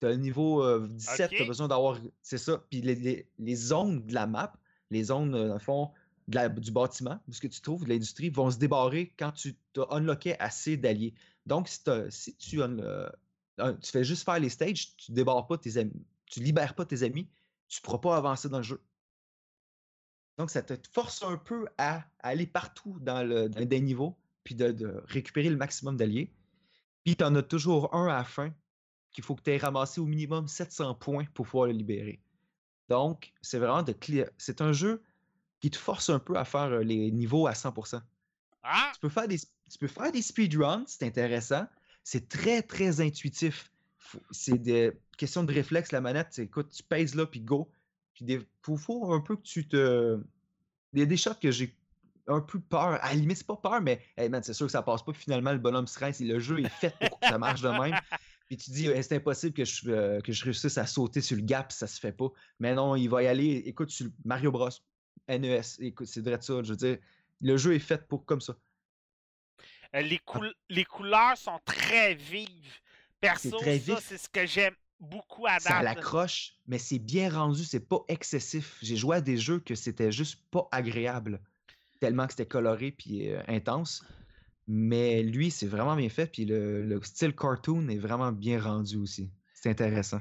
Tu as le niveau euh, 17, tu as besoin d'avoir. C'est ça. Puis les, les- les zones de la map, les zones, euh, dans le fond, de la- du bâtiment, de ce que tu trouves, de l'industrie, vont se débarrer quand tu as unlocké assez d'alliés. Donc, si, si tu, un- euh, un- tu fais juste faire les stages, tu débarres pas tes amis, tu libères pas tes amis, tu pourras pas avancer dans le jeu. Donc, ça te force un peu à, à aller partout dans, le, dans des niveaux, puis de, de récupérer le maximum d'alliés. Puis, tu en as toujours un à la fin qu'il faut que tu aies ramassé au minimum 700 points pour pouvoir le libérer. Donc, c'est vraiment de. C'est un jeu qui te force un peu à faire euh, les niveaux à 100%. Ah! Tu peux faire des, tu peux faire des speedruns, c'est intéressant. C'est très, très intuitif. C'est des questions de réflexe, la manette. c'est, Écoute, tu pèses là, puis go. Puis il faut, faut un peu que tu te. Il y a des shots que j'ai un peu peur. À la limite, c'est pas peur, mais hey man, c'est sûr que ça passe pas. Puis finalement, le bonhomme et le jeu est fait pour que ça marche de même. Puis tu dis, Hey, c'est impossible que je, euh, que je réussisse à sauter sur le gap, ça se fait pas. Mais non, il va y aller. Écoute, sur Mario Bros. NES, écoute, c'est vrai de ça. Je veux dire, le jeu est fait pour comme ça. Euh, Les, coul- les couleurs sont très vives. Perso, très ça, c'est ce que j'aime beaucoup à Ça date. l'accroche, mais c'est bien rendu, c'est pas excessif. J'ai joué à des jeux que c'était juste pas agréable, tellement que c'était coloré puis euh, intense. Mais lui, c'est vraiment bien fait, puis le, le style cartoon est vraiment bien rendu aussi. C'est intéressant.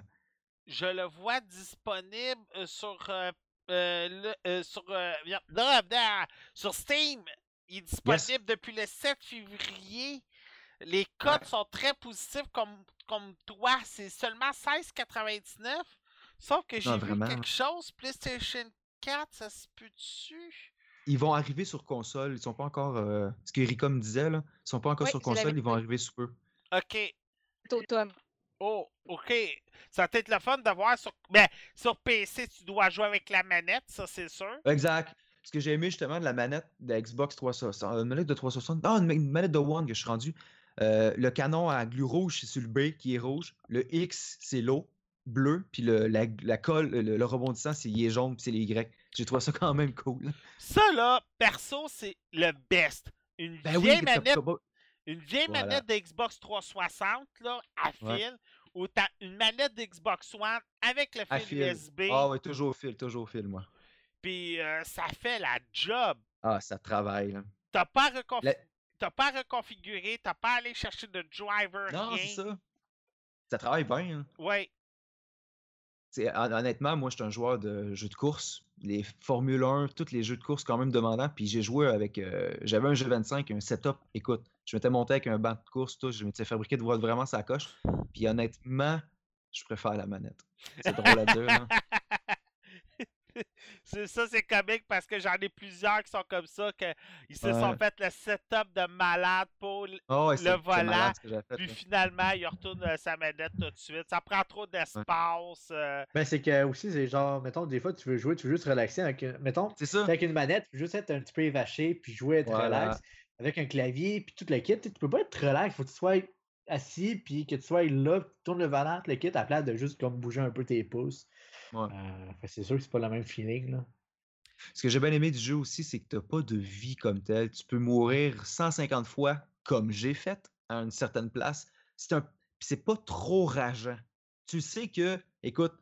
Je le vois disponible sur euh, euh, le- sur Steam. Il est disponible depuis le 7 février. Les codes Ouais. sont très positifs comme, comme toi. C'est seulement 16,99. Sauf que j'ai vu vraiment. quelque chose. PlayStation 4, ça se peut dessus. Ils vont arriver sur console. Ils sont pas encore. euh, ce qu'Erika me disait, là. Ils sont pas encore Oui, sur console. Ils vont arriver sous peu. Ok. automne. Oh, ok. Ça va être le fun de voir sur. Ben, sur PC, tu dois jouer avec la manette, ça c'est sûr. Exact. Ce que j'ai aimé justement de la manette de la Xbox 360, une manette de 360, non, une, ma- une manette de One que je suis rendu. Euh, le canon à glue rouge, c'est sur le B qui est rouge. Le X, c'est l'eau, bleu. Puis le, la, la colle, le, le rebondissant, c'est il est jaune, puis c'est les Y. J'ai trouvé ça quand même cool. Ça là, perso, c'est le best. Une Ben oui, vieille manette, une vieille Voilà. manette de Xbox 360 là, à Ouais. fil, ou t'as une manette de Xbox One avec le à fil fil. USB, Ah ouais, toujours au fil, toujours au fil, moi. puis euh, ça fait la job. Ah, ça travaille. là. T'as pas, La- t'as pas reconfiguré, t'as pas allé chercher de driver, Non, rien. c'est ça. Ça travaille bien. hein. Ouais. Honnêtement, moi, je suis un joueur de jeux de course. Les Formule 1, tous les jeux de course quand même demandants. Puis j'ai joué avec. euh, J'avais un G25, un setup. Écoute, je m'étais monté avec un banc de course, tout. Je m'étais fabriqué de voir vraiment sa coche. Puis honnêtement, je préfère la manette. C'est drôle à dire. hein. c'est ça, c'est comique parce que j'en ai plusieurs qui sont comme ça, que ils se sont Ouais. fait le setup de malade pour Ah c'est volant, fait. puis finalement, il retourne euh, sa manette tout de suite. Ça prend trop d'espace. euh, Ben, c'est que aussi, c'est genre, mettons, des fois, tu veux jouer, tu veux juste relaxer avec. Mettons, C'est ça. avec une manette, tu veux juste être un petit peu évaché, puis jouer, être Voilà. relax. Avec un clavier, puis tout le kit, tu peux pas être relax, faut que tu sois assis, puis que tu sois là, puis tu tournes le volant, le kit, à la place de juste comme bouger un peu tes pouces. Ouais. Euh, c'est sûr que c'est pas le même feeling, là. Ce que j'ai bien aimé du jeu aussi, c'est que tu n'as pas de vie comme telle. Tu peux mourir 150 fois, comme j'ai fait, à une certaine place. C'est un... c'est pas trop rageant. Tu sais que, écoute,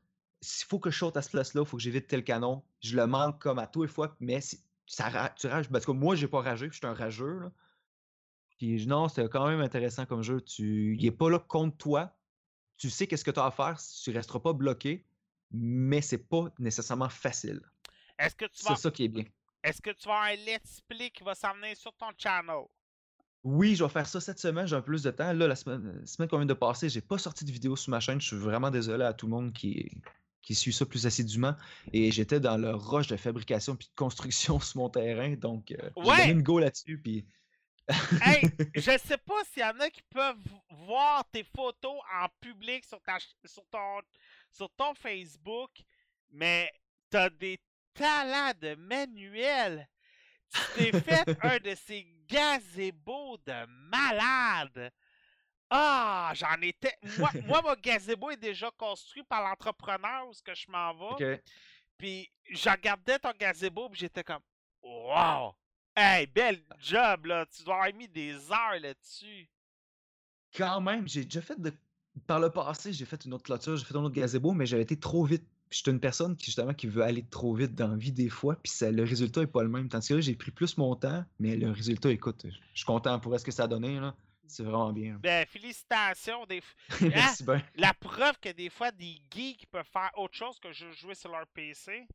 s'il faut que je saute à cette place-là, il faut que j'évite tel canon. Je le manque comme à tous les fois, mais ça tu rages. Parce que moi, j'ai pas ragé, puis je suis un rageux. là. Puis non, c'était quand même intéressant comme jeu. Tu... Il est pas là contre toi. Tu sais qu'est-ce que tu as à faire. Tu resteras pas bloqué, mais c'est pas nécessairement facile. Est-ce que tu vas C'est ça qui est bien. est-ce que tu vas avoir un let's play qui va s'emmener sur ton channel? Oui, je vais faire ça cette semaine, j'ai un peu plus de temps. Là, la semaine, semaine qu'on vient de passer, j'ai pas sorti de vidéo sur ma chaîne. Je suis vraiment désolé à tout le monde qui, qui suit ça plus assidûment. Et j'étais dans le rush de fabrication puis de construction sur mon terrain. Donc, euh, j'ai donné une go là-dessus. Puis... Hey, je sais pas s'il y en a qui peuvent voir tes photos en public sur, ta, ch- sur, ton, sur ton Facebook, mais t'as des talents de manuel. Tu t'es fait un de ces gazebos de malade. Ah, j'en étais. Moi, moi, mon gazebo est déjà construit par l'entrepreneur où ce que je m'en vais. Puis je regardais ton gazebo, puis j'étais comme Wow! Hey, bel job là! Tu dois avoir mis des heures là-dessus. Quand même, j'ai déjà fait de. Par le passé, j'ai fait une autre clôture, j'ai fait un autre gazebo, mais j'avais été trop vite. Puis j'étais une personne qui, justement, qui veut aller trop vite dans la vie des fois, puis ça, le résultat est pas le même. Tandis que là, j'ai pris plus mon temps, mais le résultat, écoute, je suis content pour ce que ça a donné, là. C'est vraiment bien. Ben, félicitations. Des... Merci bien. La preuve que des fois, des geeks peuvent faire autre chose que jouer sur leur PC.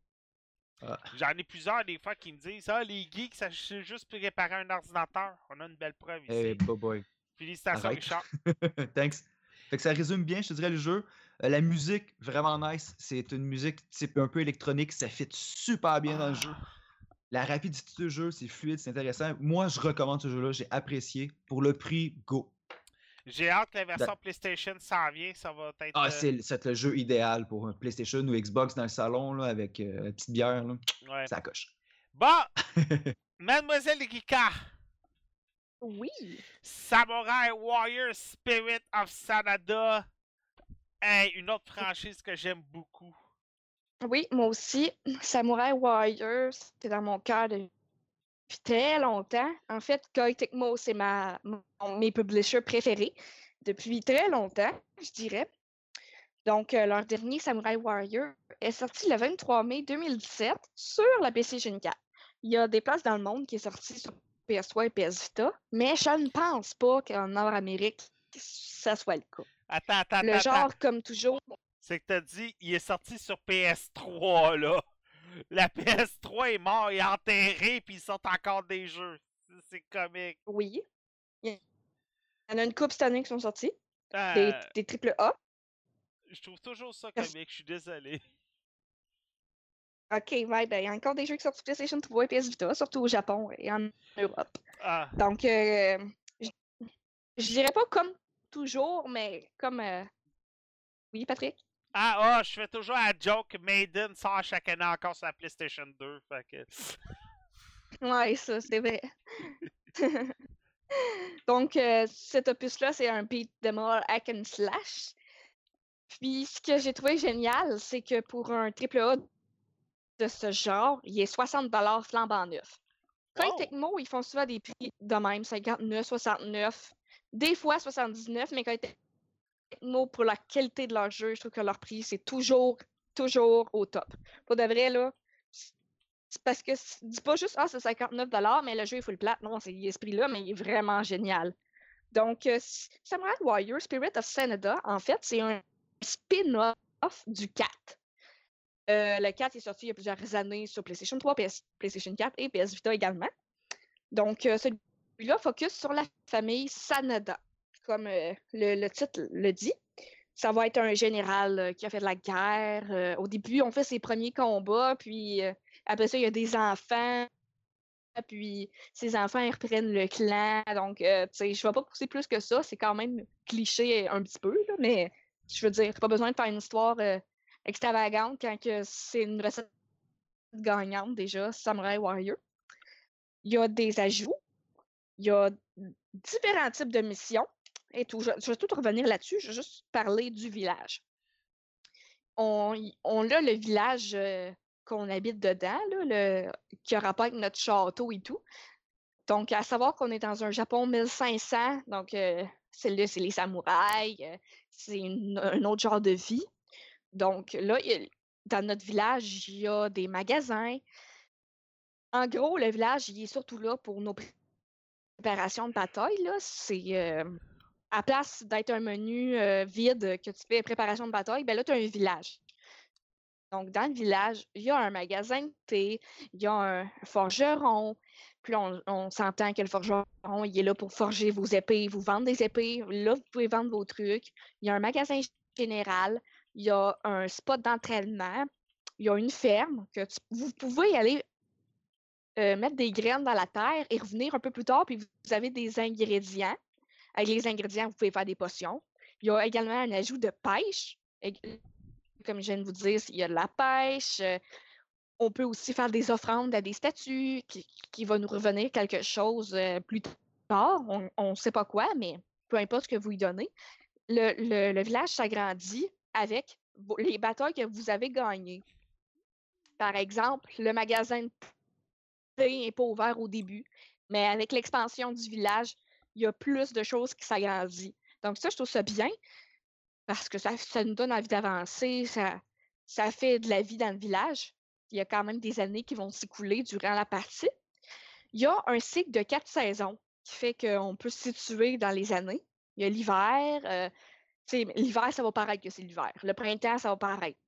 Ah. J'en ai plusieurs des fois qui me disent Ah, les geeks, ça c'est juste pour réparer un ordinateur. On a une belle preuve ici. Hey, bye bye. Félicitations, arrête. Richard. Thanks. Fait que ça résume bien, je te dirais, le jeu. Euh, la musique, vraiment nice. C'est une musique type un peu électronique. Ça fit super bien dans le jeu. La rapidité du jeu, c'est fluide, c'est intéressant. Moi, je recommande ce jeu-là. J'ai apprécié. Pour le prix, go. J'ai hâte que la version PlayStation s'en vienne. Ça va être. Ah, euh, c'est le- c'est le jeu idéal pour un PlayStation ou Xbox dans le salon là, avec euh, une petite bière. Là. ouais. Ça coche. Bon, Mademoiselle Rika, Oui. Samurai Warrior Spirit of Sanada. Hey, une autre franchise que j'aime beaucoup. Oui, moi aussi. Samurai Warriors, c'est dans mon cœur très longtemps. En fait, Koei Tecmo, c'est ma, mon- mes publishers préférés depuis très longtemps, je dirais. Donc, euh, leur dernier Samurai Warrior est sorti le 23 mai 2017 sur la PlayStation 4. Il y a des places dans le monde qui est sorti sur PS3 et PS Vita, mais je ne pense pas qu'en Nord-Amérique, ça soit le cas. Attends, attends, Le attends. genre, comme toujours, C'est que t'as dit, il est sorti sur PS3, là. La PS3 est mort et enterrée, puis ils sortent encore des jeux. C'est- comique. Oui. Il y en a une couple cette année qui sont sortis. Des, Euh, des triple A. je trouve toujours ça comique, je suis désolé. Ok, ouais, ben, il y a encore des jeux qui sortent sur PlayStation 3 et PS Vita, surtout au Japon et en Europe. Ah, Donc, euh, je je dirais pas comme toujours, mais comme. euh, Oui, Patrick? Ah, ah, je fais toujours la joke Maiden sort chaque année encore sur la PlayStation 2. Fait que... Ouais, ça, c'est vrai. Donc, euh, cet opus-là, c'est un beat them all hack and slash. Puis, ce que j'ai trouvé génial, c'est que pour un triple A de ce genre, il est 60$ flambant neuf. Quand Wow! Tecmo, ils font souvent des prix de même, 59, 69, des fois 79, mais quand Tecmo, pour la qualité de leur jeu, je trouve que leur prix, c'est toujours, toujours au top. Pour de vrai, là, parce que dis pas juste, ah, c'est 59 mais le jeu est full plat. Non, c'est ce prix-là, mais il est vraiment génial. Donc, euh, Samurai Warrior Spirit of Sanada, en fait, c'est un spin-off du 4. Euh, le 4 est sorti il y a plusieurs années sur PlayStation 3, PS, PlayStation 4 et PS Vita également. Donc, euh, celui-là focus sur la famille Sanada, comme euh, le, titre le dit. Ça va être un général euh, qui a fait de la guerre. euh, au début, on fait ses premiers combats, puis après ça, il y a des enfants. Puis ces enfants, ils reprennent le clan. Donc, tu sais, je ne vais pas pousser plus que ça. C'est quand même cliché un petit peu, mais je veux dire, pas besoin de faire une histoire extravagante quand c'est une recette gagnante déjà, Samurai Warrior. Il y a des ajouts. Il y a différents types de missions. Et. Je, vais tout revenir là-dessus. Je vais juste parler du village. On, a le village euh, qu'on habite dedans, le, qui a rapport avec notre château et tout. Donc, à savoir qu'on est dans un Japon 1500, donc euh, c'est les samouraïs, euh, c'est un autre genre de vie. Donc, là, dans notre village, il y a des magasins. En gros, le village, il est surtout là pour nos pré- préparations de bataille. C'est euh, à place d'être un menu euh, vide que tu fais préparation de bataille, ben là, tu as un village. Donc, dans le village, il y a un magasin de thé, il y a un forgeron. Puis on, s'entend que le forgeron, il est là pour forger vos épées, vous vendre des épées. Là, vous pouvez vendre vos trucs. Il y a un magasin général, il y a un spot d'entraînement, il y a une ferme que vous pouvez aller euh, mettre des graines dans la terre et revenir un peu plus tard, puis vous avez des ingrédients. Avec les ingrédients, vous pouvez faire des potions. Il y a également un ajout de pêche. Comme je viens de vous dire, il y a de la pêche. euh, On peut aussi faire des offrandes à des statues qui, qui va nous revenir quelque chose euh, plus tard. On ne sait pas quoi, mais peu importe ce que vous lui donnez. Le, le- village s'agrandit avec les batailles que vous avez gagnées. Par exemple, le magasin de n'est pas ouvert au début, mais avec l'expansion du village, il y a plus de choses qui s'agrandissent. Donc ça, je trouve ça bien parce que ça, ça nous donne envie d'avancer, ça, ça fait de la vie dans le village. Il y a quand même des années qui vont s'écouler durant la partie. Il y a un cycle de quatre saisons qui fait qu'on peut se situer dans les années. Il y a l'hiver. euh, l'hiver, ça va paraître que c'est l'hiver. Le printemps, ça va paraître.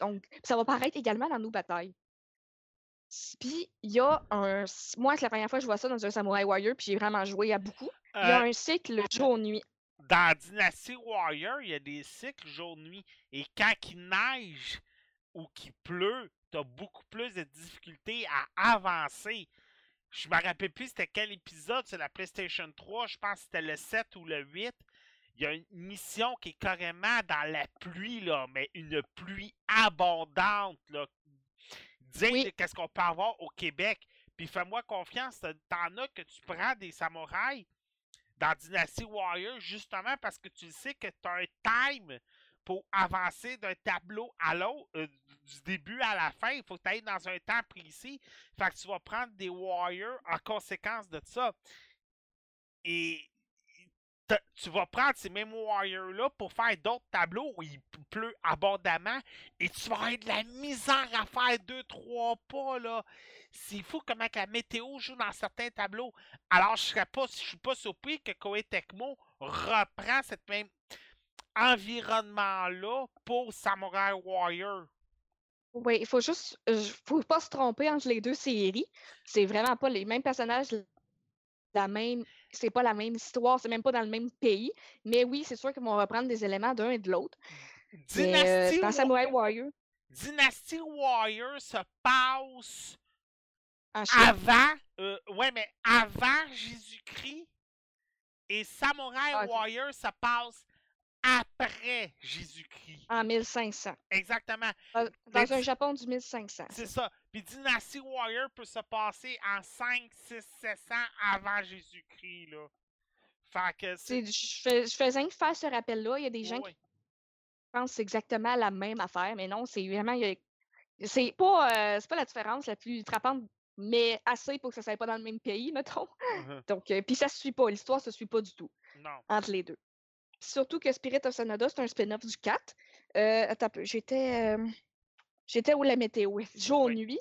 Donc, ça va paraître également dans nos batailles. Puis, il y a un. Moi, c'est la première fois que je vois ça dans un Samurai Warrior, puis j'ai vraiment joué à beaucoup. Il y a Euh, un cycle jour-nuit. dans Dynasty Warrior, il y a des cycles jour-nuit. Et quand il neige ou qu'il pleut, t'as beaucoup plus de difficultés à avancer. Je me rappelle plus c'était quel épisode, c'est la PlayStation 3, je pense que c'était le 7 ou le 8. Il y a une mission qui est carrément dans la pluie, là, mais une pluie abondante, là. Digne Oui. de qu'est-ce qu'on peut avoir au Québec. Puis fais-moi confiance, t'en- as que tu prends des samouraïs dans Dynasty Warrior justement parce que tu sais que tu as un time pour avancer d'un tableau à l'autre, euh, du début à la fin. Il faut que tu ailles dans un temps précis. Fait que tu vas prendre des Warriors en conséquence de ça. Et tu vas prendre ces mêmes Warriors-là pour faire d'autres tableaux où il p- pleut abondamment et tu vas avoir de la misère à faire deux, trois pas, là. C'est fou comment que la météo joue dans certains tableaux. Alors, je serais pas, je suis pas surpris que Koei Tecmo reprend cette même environnement-là pour Samurai Warrior. Oui, il faut juste. euh, faut pas se tromper entre les deux séries. C'est vraiment pas les mêmes personnages, la même. C'est pas la même histoire, c'est même pas dans le même pays. Mais oui, c'est sûr qu'ils vont reprendre des éléments d'un et de l'autre. Euh, Dynasty, dans Samurai Warrior, Dynasty Warrior se passe avant, euh, ouais, mais avant Jésus-Christ. Et Samurai Ah. Warrior se passe après Jésus-Christ. en 1500. Exactement. Dans, un Japon du 1500. C'est ça. Puis Dynasty Warrior peut se passer en 5, 6, 700 avant Jésus-Christ, là. Fait que c'est. C'est- Je fais- je faisais que faire ce rappel-là. Il y a des gens Ouais. qui pensent exactement la même affaire, mais non, c'est vraiment. C'est pas, euh, c'est pas la différence la plus frappante, mais assez pour que ça soit pas dans le même pays, mettons. Mhm. Donc, euh, puis ça se suit pas. L'histoire se suit pas du tout Non. entre les deux. Surtout que Spirit of Sonada, c'est un spin-off du 4. Euh, attends j'étais. J'étais où la météo? Jour-nuit.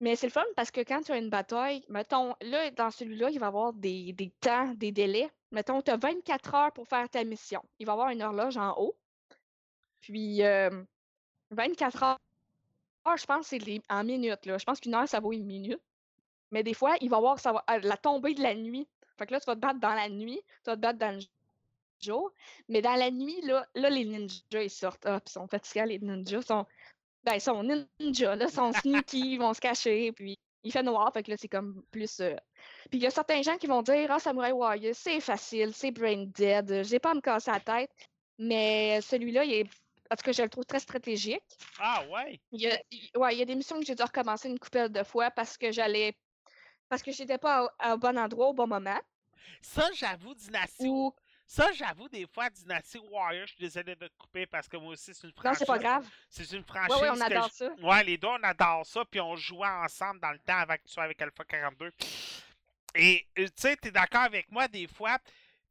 Mais c'est le fun parce que quand tu as une bataille, mettons, là, dans celui-là, il va y avoir des, des temps, des délais. Mettons, tu as 24 heures pour faire ta mission. Il va y avoir une horloge en haut. Puis, euh, 24 heures, je pense c'est en minutes. Là. Je pense qu'une heure, ça vaut une minute. Mais des fois, il va y avoir ça euh, la tombée de la nuit. Fait que là, tu vas te battre dans la nuit, tu vas te battre dans le jour. Mais dans la nuit, là, là les ninjas, ils sortent. Ah, ils sont fatigants, les ninjas. Sont, ben, ils sont ninjas, ils sont sneaky, ils vont se cacher, puis il fait noir, fait que là, c'est comme plus... euh, Puis il y a certains gens qui vont dire « Ah, Samurai Warrior, c'est facile, c'est brain dead, j'ai pas à me casser la tête. » Mais celui-là, il est... Tout cas, je le trouve très stratégique. Ah ouais. Il y a, il- ouais, il y a des missions que j'ai dû recommencer une couple de fois parce que j'allais... Parce que j'étais pas au, au bon endroit au bon moment. Ça, j'avoue, Dynasty. Ou... Ça, j'avoue, des fois, Dynasty Warrior, je suis désolé de te couper parce que moi aussi, c'est une Non, franchise. c'est pas grave. C'est une franchise. Ouais, ouais, on que adore je- ça. Ouais, les deux, on adore ça, puis on jouait ensemble dans le temps que sois avec Alpha 42. Et euh, tu sais, tu es d'accord avec moi, des fois,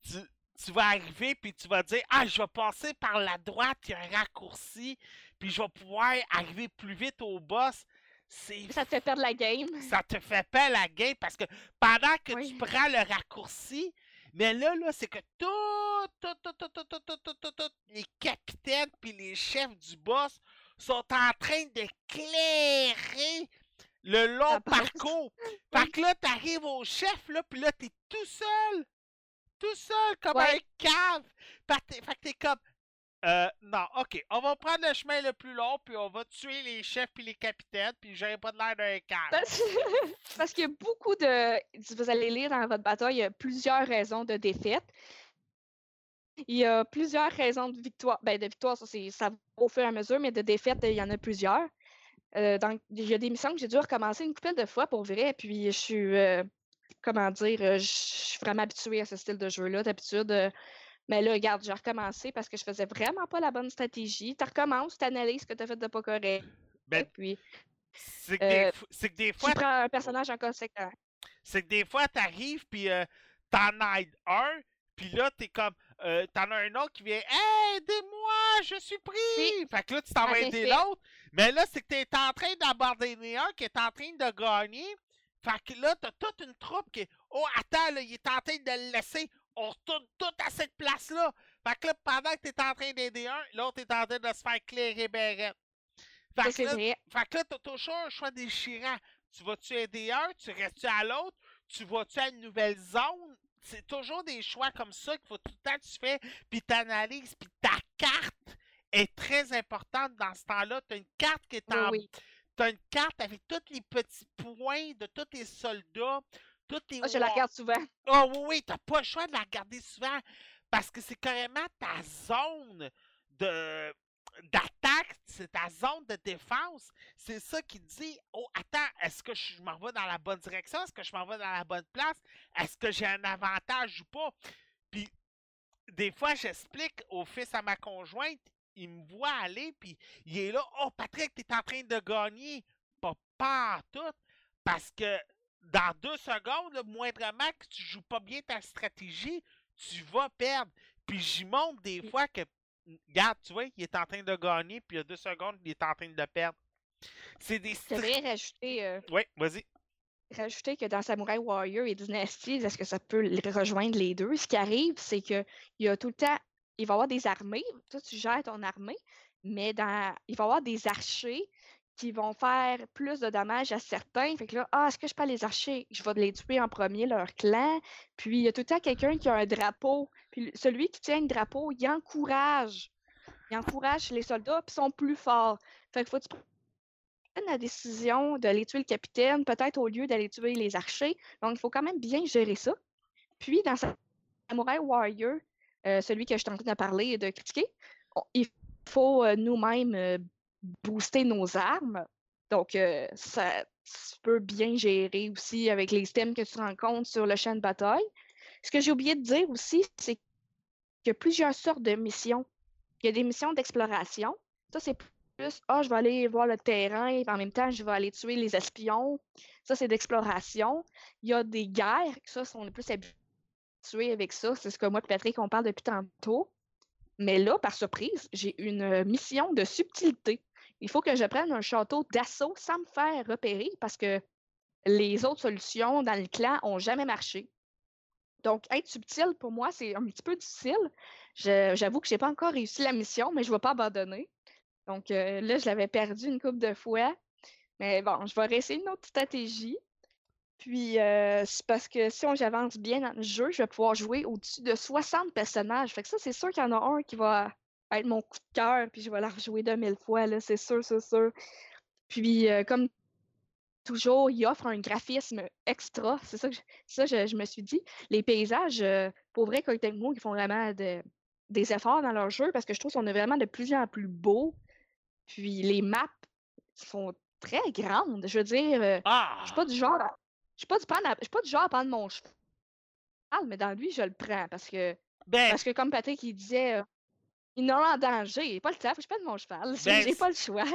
tu, tu vas arriver, puis tu vas dire Ah, je vais passer par la droite, il y a un raccourci, puis je vais pouvoir arriver plus vite au boss. C'est Ça te fait perdre la game. ça te fait pas la game parce que pendant que Oui. tu prends le raccourci, mais là, là, c'est que tout, tout, tout, tout, tout, tout, tout, tout, tout, tout, les capitaines puis les chefs du boss sont en train d'éclairer le long parcours. Fait que là, t'arrives au chef, là, puis là, t'es tout seul. Tout seul, comme Ouais. un cave. Fait que t'es- comme, euh, non, ok, on va prendre le chemin le plus long, puis on va tuer les chefs puis les capitaines, puis j'aurai pas de l'air d'un cave. Parce, parce qu'il y a beaucoup de. Vous allez lire dans votre bataille, il y a plusieurs raisons de défaite. Il y a plusieurs raisons de victoire. Ben, de victoire, ça, ça va au fur et à mesure, mais de défaite, il y en a plusieurs. Euh, donc, il y a des missions que j'ai dû recommencer une couple de fois pour vrai, puis je suis. euh, comment dire, je suis vraiment habituée à ce style de jeu-là, d'habitude. euh, mais là, regarde, j'ai recommencé parce que je faisais vraiment pas la bonne stratégie. Tu recommences, tu analyses ce que tu as fait de pas correct. Ben, puis c'est que, euh, des f- c'est que des tu fois, prends un personnage en conséquence. c'est que des fois, t'arrives, puis euh, t'en aides un, puis là, t'es comme, euh, t'en as un autre qui vient, hey, aidez-moi, je suis pris! Fait que là, tu t'en en vas aider l'autre, mais là, c'est que t'es en train d'abandonner un qui est en train de gagner. Fait que là, t'as toute une troupe qui est, oh, attends, là, il est en train de le laisser, on retourne tout à cette place-là. Fait que là, pendant que t'es en train d'aider un, l'autre est en train de se faire clairer Bérette. Fait que là, vrai. fait que là, t'as toujours un choix déchirant. Tu vas-tu aider un, tu restes-tu à l'autre, tu vas-tu à une nouvelle zone? C'est toujours des choix comme ça qu'il faut tout le temps que tu fais, puis t'analyses, puis ta carte est très importante dans ce temps-là. Tu as une carte qui est Oui, en... oui. T'as une carte avec tous les petits points de tous les soldats, tous les... Ah, je la regarde souvent. ah oui, oui, t'as pas le choix de la regarder souvent parce que c'est carrément ta zone de d'attaque, c'est ta zone de défense. C'est ça qui te dit Oh, attends, est-ce que je m'en vais dans la bonne direction? Est-ce que je m'en vais dans la bonne place? Est-ce que j'ai un avantage ou pas? Puis des fois, j'explique au fils à ma conjointe, il me voit aller, puis il est là, oh Patrick, t'es en train de gagner. Pas, pas tout, parce que dans deux secondes, là, moindrement que tu joues pas bien ta stratégie, tu vas perdre. Puis j'y montre des fois que, regarde, tu vois, il est en train de gagner, puis il y a deux secondes, il est en train de perdre. C'est des Je devrais rajouter, euh, Oui, vas-y. rajouter que dans Samurai Warrior et Dynasty, est-ce que ça peut les rejoindre les deux? Ce qui arrive, c'est que il y a tout le temps, il va y avoir des armées. Toi, tu gères ton armée, mais dans, il va y avoir des archers qui vont faire plus de dommages à certains. Fait que là, ah, est-ce que je peux les archer? Je vais les tuer en premier, leur clan. Puis il y a tout le temps quelqu'un qui a un drapeau. Puis celui qui tient le drapeau, il encourage. Il encourage les soldats, puis sont plus forts. Fait que faut que tu prennes la décision d'aller tuer le capitaine, peut-être au lieu d'aller tuer les archers. Donc, il faut quand même bien gérer ça. Puis, dans Samurai Warrior, euh, celui que je suis en train de parler et de critiquer, il faut euh, nous-mêmes euh, booster nos armes. Donc, ça, tu peux bien gérer aussi avec les items que tu rencontres sur le champ de bataille. Ce que j'ai oublié de dire aussi, c'est qu'il y a plusieurs sortes de missions. Il y a des missions d'exploration. Ça, c'est plus, ah, je vais aller voir le terrain, et en même temps, je vais aller tuer les espions. Ça, c'est d'exploration. Il y a des guerres, ça, on est plus habitués avec ça. C'est ce que moi et Patrick, on parle depuis tantôt. Mais là, par surprise, j'ai une mission de subtilité. Il faut que je prenne un château d'assaut sans me faire repérer parce que les autres solutions dans le clan n'ont jamais marché. Donc, être subtil, pour moi, c'est un petit peu difficile. J'avoue que je n'ai pas encore réussi la mission, mais je ne vais pas abandonner. Donc euh, là, je l'avais perdu une couple de fois. Mais bon, je vais réessayer une autre stratégie. Puis, euh, c'est parce que si on j'avance bien dans le jeu, je vais pouvoir jouer au-dessus de 60 personnages. Fait que ça, c'est sûr qu'il y en a un qui va être mon coup de cœur, puis je vais la rejouer de mille fois, là, c'est sûr, c'est sûr. Puis, euh, comme toujours, il offre un graphisme extra. C'est ça que je, ça, je, je me suis dit. Les paysages, euh, pour vrai, Koei Tecmo, ils font vraiment de- des efforts dans leur jeu parce que je trouve qu'on est vraiment de plus en plus beau. Puis les maps sont très grandes. Je veux dire, euh, Ah! je suis pas du genre à, je suis pas du, prendre à- je suis pas du genre à prendre mon cheval, mais dans lui, je le prends parce que, Ben, parce que comme Patrick, il disait, euh, il est en danger. Il pas le temps, faut que je prenne mon cheval. J'ai Ben, j'ai pas le choix.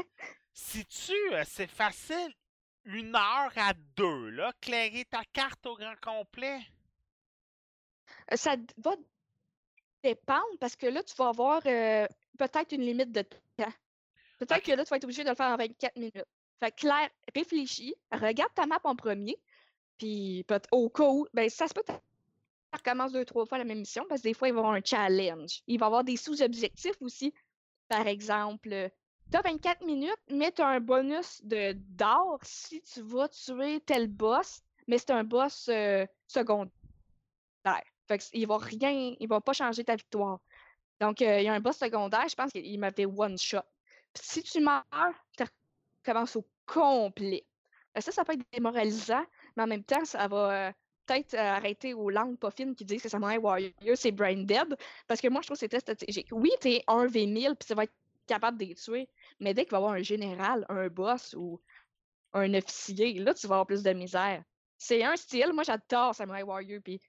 si tu, euh, c'est facile, une heure à deux, là, clairer ta carte au grand complet. Euh, Ça va dépendre parce que là, tu vas avoir euh, peut-être une limite de temps. Peut-être que là, tu vas être obligé de le faire en 24 minutes. Fait que Claire, réfléchis, regarde ta map en premier, puis au cas où, ben ça se peut recommences deux, trois fois la même mission parce que des fois, il va y avoir un challenge. Il va y avoir des sous-objectifs aussi. Par exemple, tu as 24 minutes, mais tu as un bonus de d'or si tu vas tuer tel boss, mais c'est un boss euh, secondaire. Fait que il va rien, il va pas changer ta victoire. Donc, euh, il y a un boss secondaire, je pense qu'il m'avait one shot. Si tu meurs, tu recommences au complet. Euh, Ça, ça peut être démoralisant, mais en même temps, ça va euh, peut-être euh, arrêter aux langues pas fines qui disent que Samurai Warrior, c'est brain dead. Parce que moi, je trouve que c'était stratégique. Oui, t'es 1v1000, puis tu vas être capable de les tuer, mais dès qu'il va y avoir un général, un boss ou un officier, là, tu vas avoir plus de misère. C'est un style, moi j'adore Samurai Warrior, puis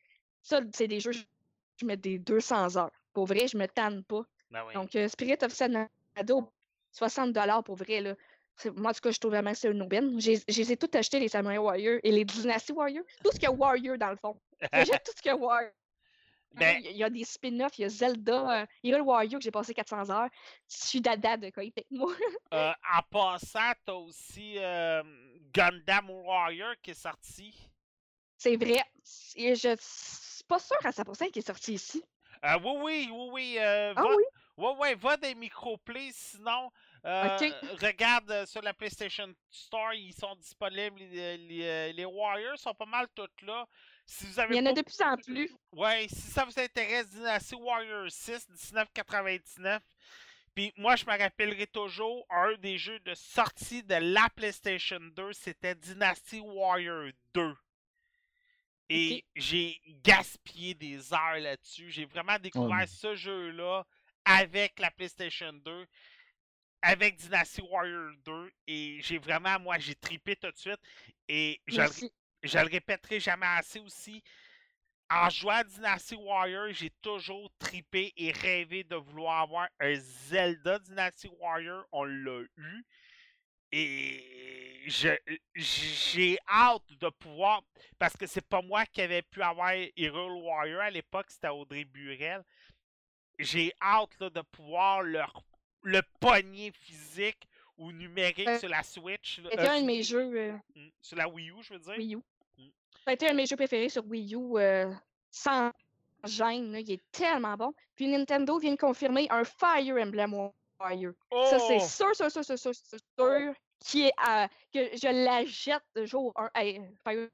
ça, c'est des jeux, je je mets des 200 heures. Pour vrai, je me tanne pas. Ben oui. Donc, euh, Spirit of Sanado, 60 pour vrai, là. Moi, en tout cas, je trouve vraiment que c'est une aubaine. J'ai ai toutes achetés, les Samurai Warrior et les Dynasty Warrior. Tout ce qu'il y a Warrior, dans le fond. J'achète tout ce qu'il y a Warrior. Ben- Il y a- il y a des spin-offs, il y a Zelda, euh, Hero Warrior que j'ai passé 400 heures. Je suis dada de quoi moi. Euh, en passant, t'as aussi euh, Gundam Warrior qui est sorti. C'est vrai. Et je suis pas sûre à 100% qu'il est sorti ici. Euh, oui, oui, oui, oui. euh, Ah va, oui? ouais, ouais, va des microplays, sinon. Euh. Regarde euh, sur la PlayStation Store, ils sont disponibles. Les, les, euh, les Warriors sont pas mal toutes là. Si vous avez Il y en a de plus en plus. Ouais, si ça vous intéresse, Dynasty Warrior 6, 1999. Puis moi, je me rappellerai toujours, un des jeux de sortie de la PlayStation 2, c'était Dynasty Warrior 2. Et j'ai gaspillé des heures là-dessus. J'ai vraiment découvert mais- ce jeu-là avec la PlayStation 2, avec Dynasty Warrior 2. Et j'ai vraiment, moi, j'ai tripé tout de suite. Et je le Merci. je le répéterai jamais assez aussi. En jouant à Dynasty Warrior, j'ai toujours tripé et rêvé de vouloir avoir un Zelda Dynasty Warrior. On l'a eu. Et je- j'ai hâte de pouvoir. Parce que c'est pas moi qui avais pu avoir Hero Warrior à l'époque, c'était Audrey Burel. J'ai hâte là, de pouvoir leur, le pogner physique ou numérique Euh, sur la Switch. C'était euh, un de mes jeux euh, Mm, Sur la Wii U, je veux dire? Wii U. Mm. Ça a été un de mes jeux préférés sur Wii U, sans gêne. là, Il est tellement bon. Puis Nintendo vient de confirmer un Fire Emblem Warrior. Oh! Ça, c'est sûr, sûr, sûr, sûr, sûr, sûr, sûr qui est que je la jette de jour 1. Hey, Fire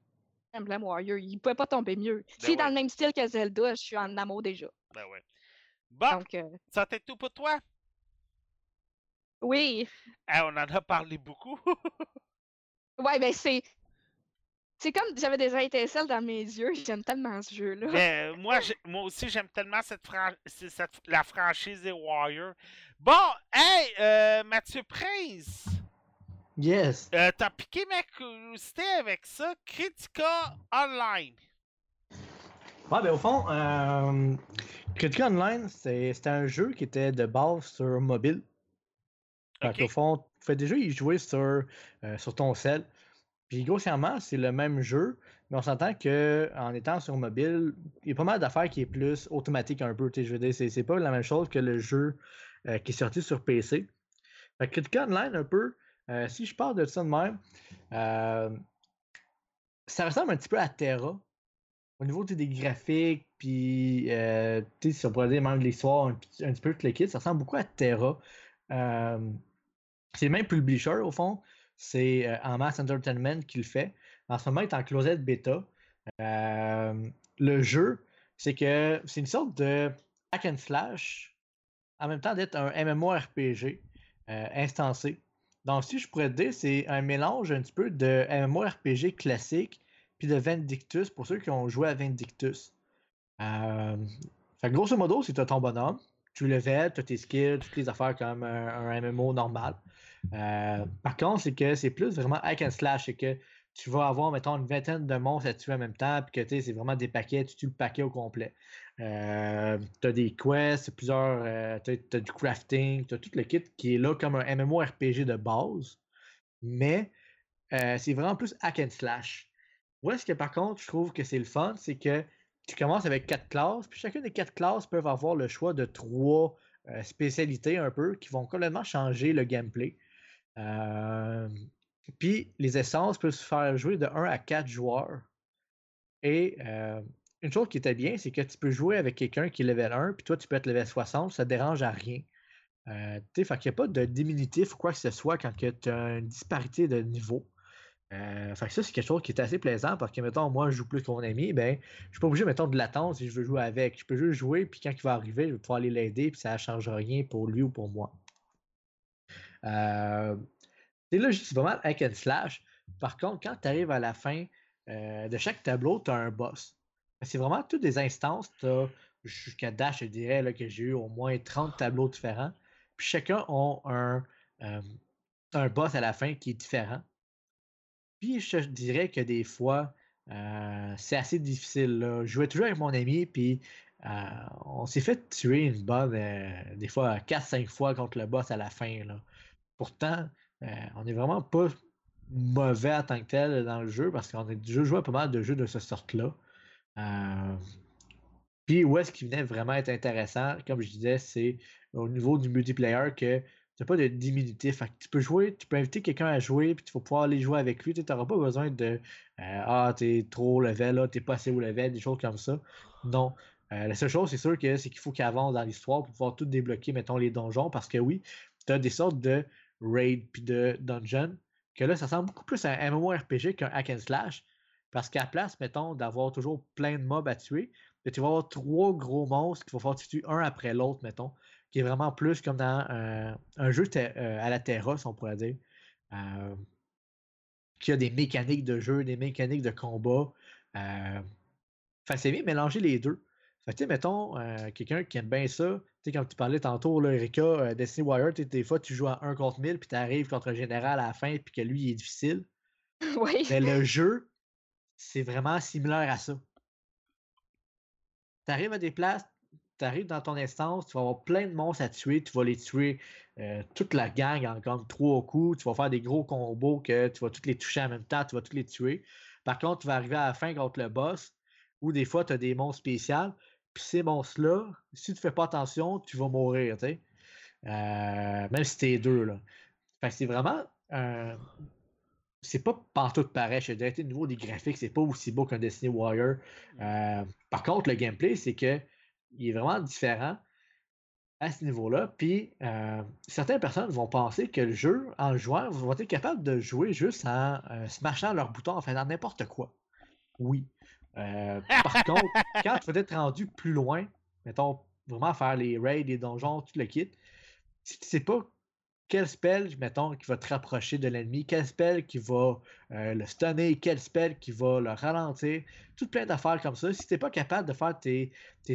Emblem Warrior, il pouvait pas tomber mieux. Ben C'est dans le même style que Zelda, je suis en amour déjà. Ben ouais. Bon, Donc, ça t'est tout pour toi? Oui. Eh, on en a parlé beaucoup. Ouais, ben c'est. C'est comme j'avais des étincelles dans mes yeux. J'aime tellement ce jeu-là. Mais euh, moi, moi aussi, j'aime tellement cette, fran- cette- la franchise des Warriors. Bon, hey, euh, Mathieu Prince, Yes. euh, t'as piqué ma curiosité avec ça. Critica Online. Ouais, ben au fond, euh, Critica Online, c'était un jeu qui était de base sur mobile. Fait Ok. qu'au fond, tu fais déjà y jouer sur, euh, sur ton cell. Puis grossièrement, c'est le même jeu, mais on s'entend que en étant sur mobile, il y a pas mal d'affaires qui est plus automatique un peu. Je veux dire, c'est c'est pas la même chose que le jeu euh, qui est sorti sur PC. Fait que Online, un peu, euh, si je parle de ça de même, euh, ça ressemble un petit peu à Terra. Au niveau des graphiques, puis si on pourrait dire même de l'histoire, un, petit- un petit peu tout le kit, ça ressemble beaucoup à Terra. Euh, c'est le même publisher au fond. C'est euh, En Mass Entertainment qui le fait. En ce moment, il est en closette bêta. Euh, le jeu, c'est que c'est une sorte de hack and slash, en même temps d'être un MMORPG euh, instancé. Donc, si je pourrais te dire, c'est un mélange un petit peu de MMORPG classique puis de Vindictus pour ceux qui ont joué à Vindictus. Euh, fait grosso modo, c'est ton bonhomme. Tu le level, tu as tes skills, toutes les affaires comme un, un MMO normal. Euh, par contre, c'est que c'est plus vraiment hack and slash. C'est que tu vas avoir, mettons, une vingtaine de monstres à tuer en même temps, puis que tu c'est vraiment des paquets, tu tues le paquet au complet. Euh, tu as des quests, plusieurs. euh, tu as du crafting, tu as tout le kit qui est là comme un MMORPG de base. Mais euh, c'est vraiment plus hack and slash. Où est-ce que par contre, je trouve que c'est le fun, c'est que tu commences avec quatre classes, puis chacune des quatre classes peuvent avoir le choix de trois euh, spécialités un peu qui vont complètement changer le gameplay. Euh, puis les essences peuvent se faire jouer de 1 à 4 joueurs. Et euh, une chose qui était bien, c'est que tu peux jouer avec quelqu'un qui est level 1, puis toi tu peux être level 60, ça ne dérange à rien. Tu sais, fait qu'il n'y a pas de diminutif ou quoi que ce soit quand tu as une disparité de niveau. Euh, fait que ça, c'est quelque chose qui est assez plaisant parce que, mettons, moi, je joue plus que mon ami, ben, je suis pas obligé, mettons, de l'attendre si je veux jouer avec. Je peux juste jouer, puis quand il va arriver, je vais pouvoir aller l'aider, puis ça ne change rien pour lui ou pour moi. Euh, c'est là, c'est pas mal hack and slash. Par contre, quand tu arrives à la fin euh, de chaque tableau, tu as un boss. C'est vraiment toutes des instances. T'as- Jusqu'à Dash, je dirais là, que j'ai eu au moins 30 tableaux différents. Puis chacun a un, euh, un boss à la fin qui est différent. Puis je dirais que des fois, euh, c'est assez difficile. Je jouais toujours avec mon ami, puis euh, on s'est fait tuer une bonne, euh, des fois 4-5 fois contre le boss à la fin. Pourtant, on n'est vraiment pas mauvais en tant que tel dans le jeu parce qu'on a déjà joué pas mal de jeux de ce sorte-là. Puis où est-ce qu'il venait vraiment être intéressant, comme je disais, c'est au niveau du multiplayer que tu n'as pas de diminutif. Tu peux jouer, tu peux inviter quelqu'un à jouer, puis tu vas pouvoir aller jouer avec lui. Tu n'auras pas besoin de euh, Ah, t'es trop level, là, t'es pas assez haut level, des choses comme ça. Non. Euh, la seule chose, c'est sûr que c'est qu'il faut qu'il avance dans l'histoire pour pouvoir tout débloquer, mettons, les donjons, parce que oui, tu as des sortes de raid puis de dungeon, que là, ça ressemble beaucoup plus à un MMORPG qu'un hack and slash. Parce qu'à la place, mettons, d'avoir toujours plein de mobs à tuer, ben, tu vas avoir trois gros monstres qu'il va falloir que tu tues un après l'autre, mettons, qui est vraiment plus comme dans euh, un jeu euh, à la Terra, si on pourrait dire. Euh, qui a des mécaniques de jeu, des mécaniques de combat. Que c'est bien mélanger les deux. Fait que, tu sais, mettons, quelqu'un qui aime bien ça, tu sais, comme tu parlais tantôt, là, Erika, Destiny sais, des fois, tu joues à 1 contre 1000, puis tu arrives contre un général à la fin, puis que lui, il est difficile. oui. Mais le jeu, c'est vraiment similaire à ça. Tu arrives à des places, tu arrives dans ton instance, tu vas avoir plein de monstres à tuer, tu vas les tuer euh, toute la gang en comme trois coups, tu vas faire des gros combos que tu vas toutes les toucher en même temps, tu vas tous les tuer. Par contre, tu vas arriver à la fin contre le boss, où des fois tu as des monstres spéciaux, puis ces monstres-là, si tu fais pas attention, tu vas mourir, tu sais. Euh, même si t'es deux, là. Fait c'est vraiment un, c'est pas partout pareil. Je dirais, au niveau des graphiques, c'est pas aussi beau qu'un Destiny Warrior. Euh, par contre, le gameplay, c'est que il est vraiment différent. à ce niveau-là. Puis euh, certaines personnes vont penser que le jeu, en le jouant, vont être capables de jouer juste en euh, smashant leur bouton, en faisant n'importe quoi. Oui. Euh, par contre, quand tu vas être rendu plus loin, mettons, vraiment faire les raids, les donjons, tout le kit, si tu sais pas quel spell, mettons, qui va te rapprocher de l'ennemi, quel spell qui va euh, le stunner, quel spell qui va le ralentir, tout plein d'affaires comme ça. Si tu n'es pas capable de faire tes,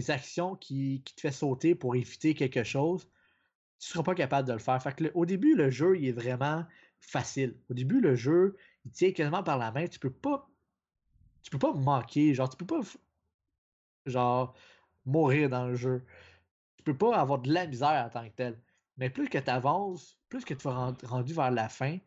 actions qui, te fait sauter pour éviter quelque chose, tu ne seras pas capable de le faire. Fait au début, le jeu, il est vraiment facile. Au début, le jeu, il tient quasiment par la main. Tu peux pas. Tu peux pas manquer. Genre, tu peux pas. Genre, mourir dans le jeu. Tu peux pas avoir de la misère en tant que tel. Mais plus que tu avances, plus que tu vas rendu vers la fin,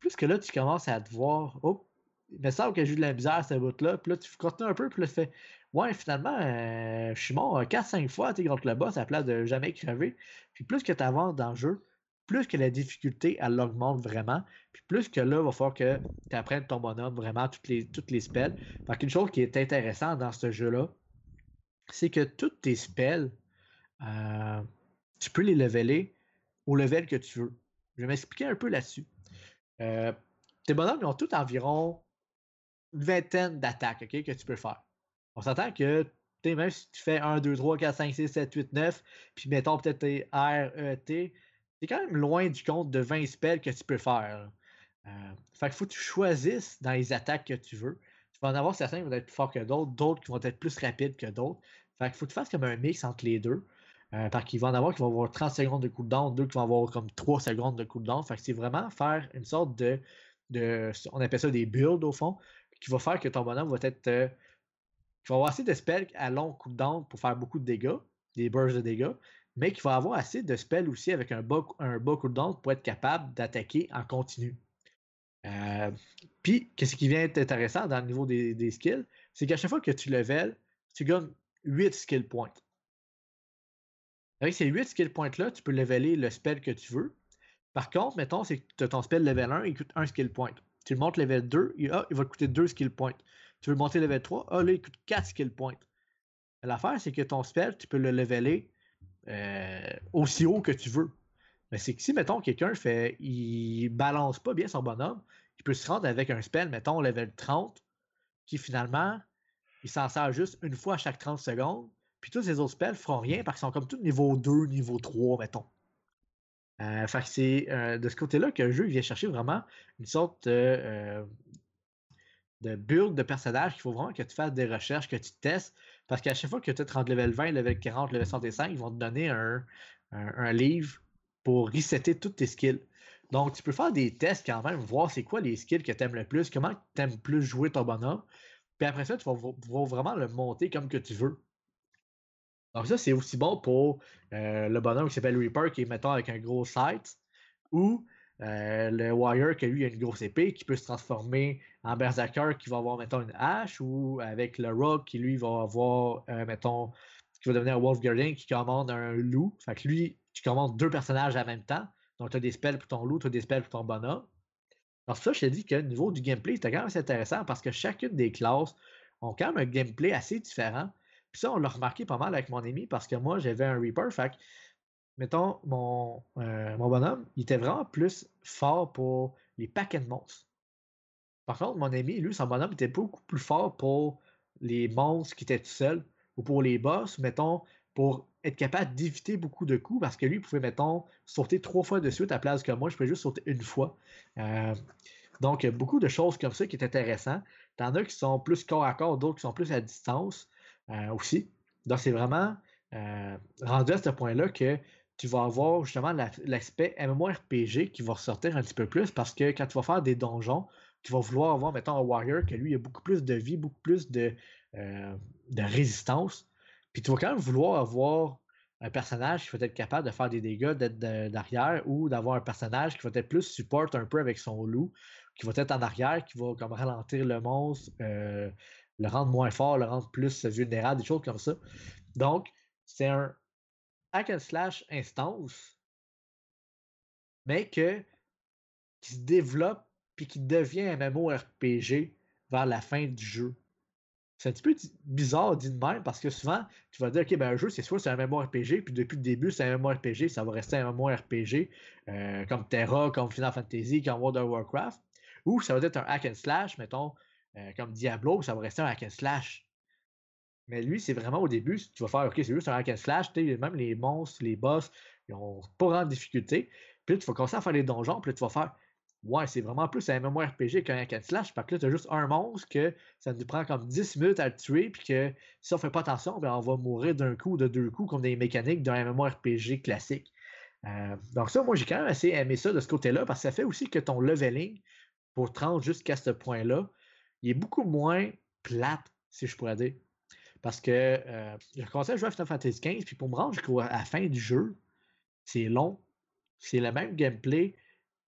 plus que là, tu commences à te voir, oh, il me semble que j'ai eu de la misère à ce bout-là. Puis là, tu continues un peu, puis là, tu fais, ouais, finalement, euh, je suis mort 4-5 euh, fois contre le boss à la place de jamais crever. Puis plus que tu avances dans le jeu, plus que la difficulté, elle augmente vraiment. Puis plus que là, il va falloir que tu apprennes ton bonhomme vraiment toutes les, toutes les spells. Parce qu'une chose qui est intéressante dans ce jeu-là, c'est que toutes tes spells, euh, tu peux les leveler au level que tu veux. Je vais m'expliquer un peu là-dessus. Euh, tes bonhommes, ont tout environ une vingtaine d'attaques que tu peux faire. On s'entend que même si tu fais 1, 2, 3, 4, 5, 6, 7, 8, 9, puis mettons peut-être tes R, E, T, c'est quand même loin du compte de 20 spells que tu peux faire. Euh, fait qu'il faut que tu choisisses dans les attaques que tu veux. Tu vas en avoir certains qui vont être plus forts que d'autres, d'autres qui vont être plus rapides que d'autres. Fait qu'il faut que tu fasses comme un mix entre les deux. Parce qu'il va en avoir qui vont avoir 30 secondes de cooldown, deux qui vont avoir comme 3 secondes de cooldown. Fait que c'est vraiment faire une sorte de, de, On appelle ça des builds au fond, qui va faire que ton bonhomme va être. Euh, qui va avoir assez de spells à long cooldown pour faire beaucoup de dégâts, des bursts de dégâts, mais qui va avoir assez de spells aussi avec un bas, un bas cooldown pour être capable d'attaquer en continu. Euh, puis, qu'est-ce qui vient être intéressant dans le niveau des, des skills, c'est qu'à chaque fois que tu level, tu gagnes 8 skill points. Avec ces 8 skill points-là, tu peux leveler le spell que tu veux. Par contre, mettons, c'est que ton spell level 1, il coûte 1 skill point. Tu le montes level 2, il, ah, il va te coûter 2 skill points. Tu veux monter level 3, ah là, il coûte 4 skill points. L'affaire, c'est que ton spell, tu peux le leveler euh, aussi haut que tu veux. Mais c'est que si, mettons, quelqu'un fait. il balance pas bien son bonhomme, il peut se rendre avec un spell, mettons, level 30, qui finalement, il s'en sert juste une fois à chaque 30 secondes, puis tous ces autres spells feront rien parce qu'ils sont comme tout niveau 2, niveau 3, mettons. Euh, fait que c'est euh, de ce côté-là que le jeu vient chercher vraiment une sorte de, euh, de build de personnage qu'il faut vraiment que tu fasses des recherches, que tu testes. Parce qu'à chaque fois que tu es entre level 20, level 40, level 65, ils vont te donner un, un, livre pour resetter toutes tes skills. Donc, tu peux faire des tests quand même, voir c'est quoi les skills que tu aimes le plus, comment tu aimes plus jouer ton bonhomme. Puis après ça, tu vas, vas, vraiment le monter comme que tu veux. Donc ça, c'est aussi bon pour euh, le bonhomme qui s'appelle Reaper, qui est, mettons, avec un gros sight, ou euh, le Wire, qui lui a une grosse épée, qui peut se transformer en Berserker, qui va avoir, mettons, une hache, ou avec le Rogue, qui lui va avoir, euh, mettons, qui va devenir un Wolf Guardian, qui commande un loup. Fait que lui, tu commandes deux personnages en même temps. Donc, tu as des spells pour ton loup, tu as des spells pour ton bonhomme. Alors, ça, je t'ai dit que niveau du gameplay, c'était quand même assez intéressant parce que chacune des classes ont quand même un gameplay assez différent ça, on l'a remarqué pas mal avec mon ami parce que moi, j'avais un Reaper. Fait mettons, mon, euh, mon bonhomme, il était vraiment plus fort pour les paquets de monstres. Par contre, mon ami, lui, son bonhomme était beaucoup plus fort pour les monstres qui étaient tout seuls ou pour les boss, mettons, pour être capable d'éviter beaucoup de coups parce que lui, il pouvait, mettons, sauter trois fois de suite à la place que moi, je pouvais juste sauter une fois. Euh, donc, beaucoup de choses comme ça qui est intéressant. T'en as qui sont plus corps à corps, d'autres qui sont plus à distance. Euh, aussi. Donc, c'est vraiment euh, rendu à ce point-là que tu vas avoir justement l'aspect MMORPG qui va ressortir un petit peu plus parce que quand tu vas faire des donjons, tu vas vouloir avoir, mettons, un warrior que lui, a beaucoup plus de vie, beaucoup plus de, euh, de résistance. Puis tu vas quand même vouloir avoir un personnage qui va être capable de faire des dégâts d'être d'arrière ou d'avoir un personnage qui va être plus support un peu avec son loup, qui va être en arrière, qui va comme ralentir le monstre, le rendre moins fort, le rendre plus vulnérable, des choses comme ça. Donc, c'est un hack and slash instance, mais qui se développe puis qui devient un MMORPG vers la fin du jeu. C'est un petit peu bizarre dit de même parce que souvent, tu vas dire, OK, ben un jeu, c'est soit c'est un MMORPG, puis depuis le début, c'est un MMORPG, ça va rester un MMORPG euh, comme Terra, comme Final Fantasy, comme World of Warcraft, ou ça va être un hack and slash, mettons, euh, comme Diablo, ça va rester un hack and slash. Mais lui, c'est vraiment au début, tu vas faire, OK, c'est juste un hack and slash, même les monstres, les boss, ils ont pas vraiment de difficulté. Puis là, tu vas commencer à faire les donjons, puis là, tu vas faire, ouais, c'est vraiment plus un MMORPG qu'un hack and slash, parce que là, tu as juste un monstre que ça nous prend comme 10 minutes à le tuer, puis que si on fait pas attention, ben, on va mourir d'un coup ou de deux coups, comme des mécaniques d'un MMORPG classique. Euh, donc ça, moi, j'ai quand même assez aimé ça de ce côté-là, parce que ça fait aussi que ton leveling, pour te rendre jusqu'à ce point-là, il est beaucoup moins plate, si je pourrais dire. Parce que euh, j'ai commencé à jouer à Final Fantasy XV, puis pour me rendre jusqu'à la fin du jeu, c'est long. C'est le même gameplay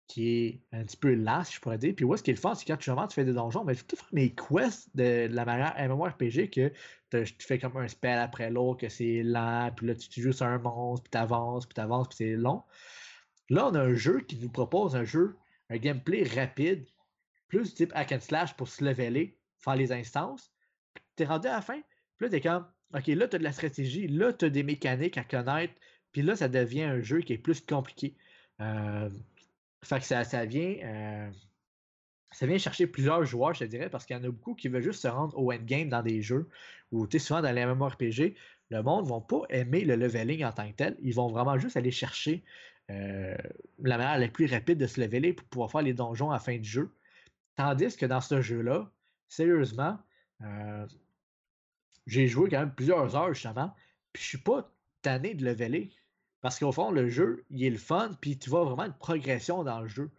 qui est un petit peu lent, si je pourrais dire. Puis où est-ce qu'il est le fun, c'est quand tu, tu fais des donjons, mais tu faire mes quests de, la manière MMORPG que tu fais comme un spell après l'autre, que c'est lent, puis là tu, tu joues sur un monstre, puis t'avances, puis t'avances, puis c'est long. Là, on a un jeu qui nous propose un jeu, un gameplay rapide, plus type hack and slash pour se leveler, faire les instances. T'es rendu à la fin, puis là, t'es comme, OK, là, t'as de la stratégie, là, t'as des mécaniques à connaître, puis là, ça devient un jeu qui est plus compliqué. Euh, fait que ça, ça vient. euh, ça vient chercher plusieurs joueurs, je dirais, parce qu'il y en a beaucoup qui veulent juste se rendre au endgame dans des jeux où, tu souvent dans les MMORPG, le monde ne va pas aimer le leveling en tant que tel. Ils vont vraiment juste aller chercher euh, la manière la plus rapide de se leveler pour pouvoir faire les donjons à la fin du jeu. Tandis que dans ce jeu-là, sérieusement, euh, j'ai joué quand même plusieurs heures justement, puis je suis pas tanné de leveler. Parce qu'au fond, le jeu, il est le fun, puis tu vois vraiment une progression dans le jeu.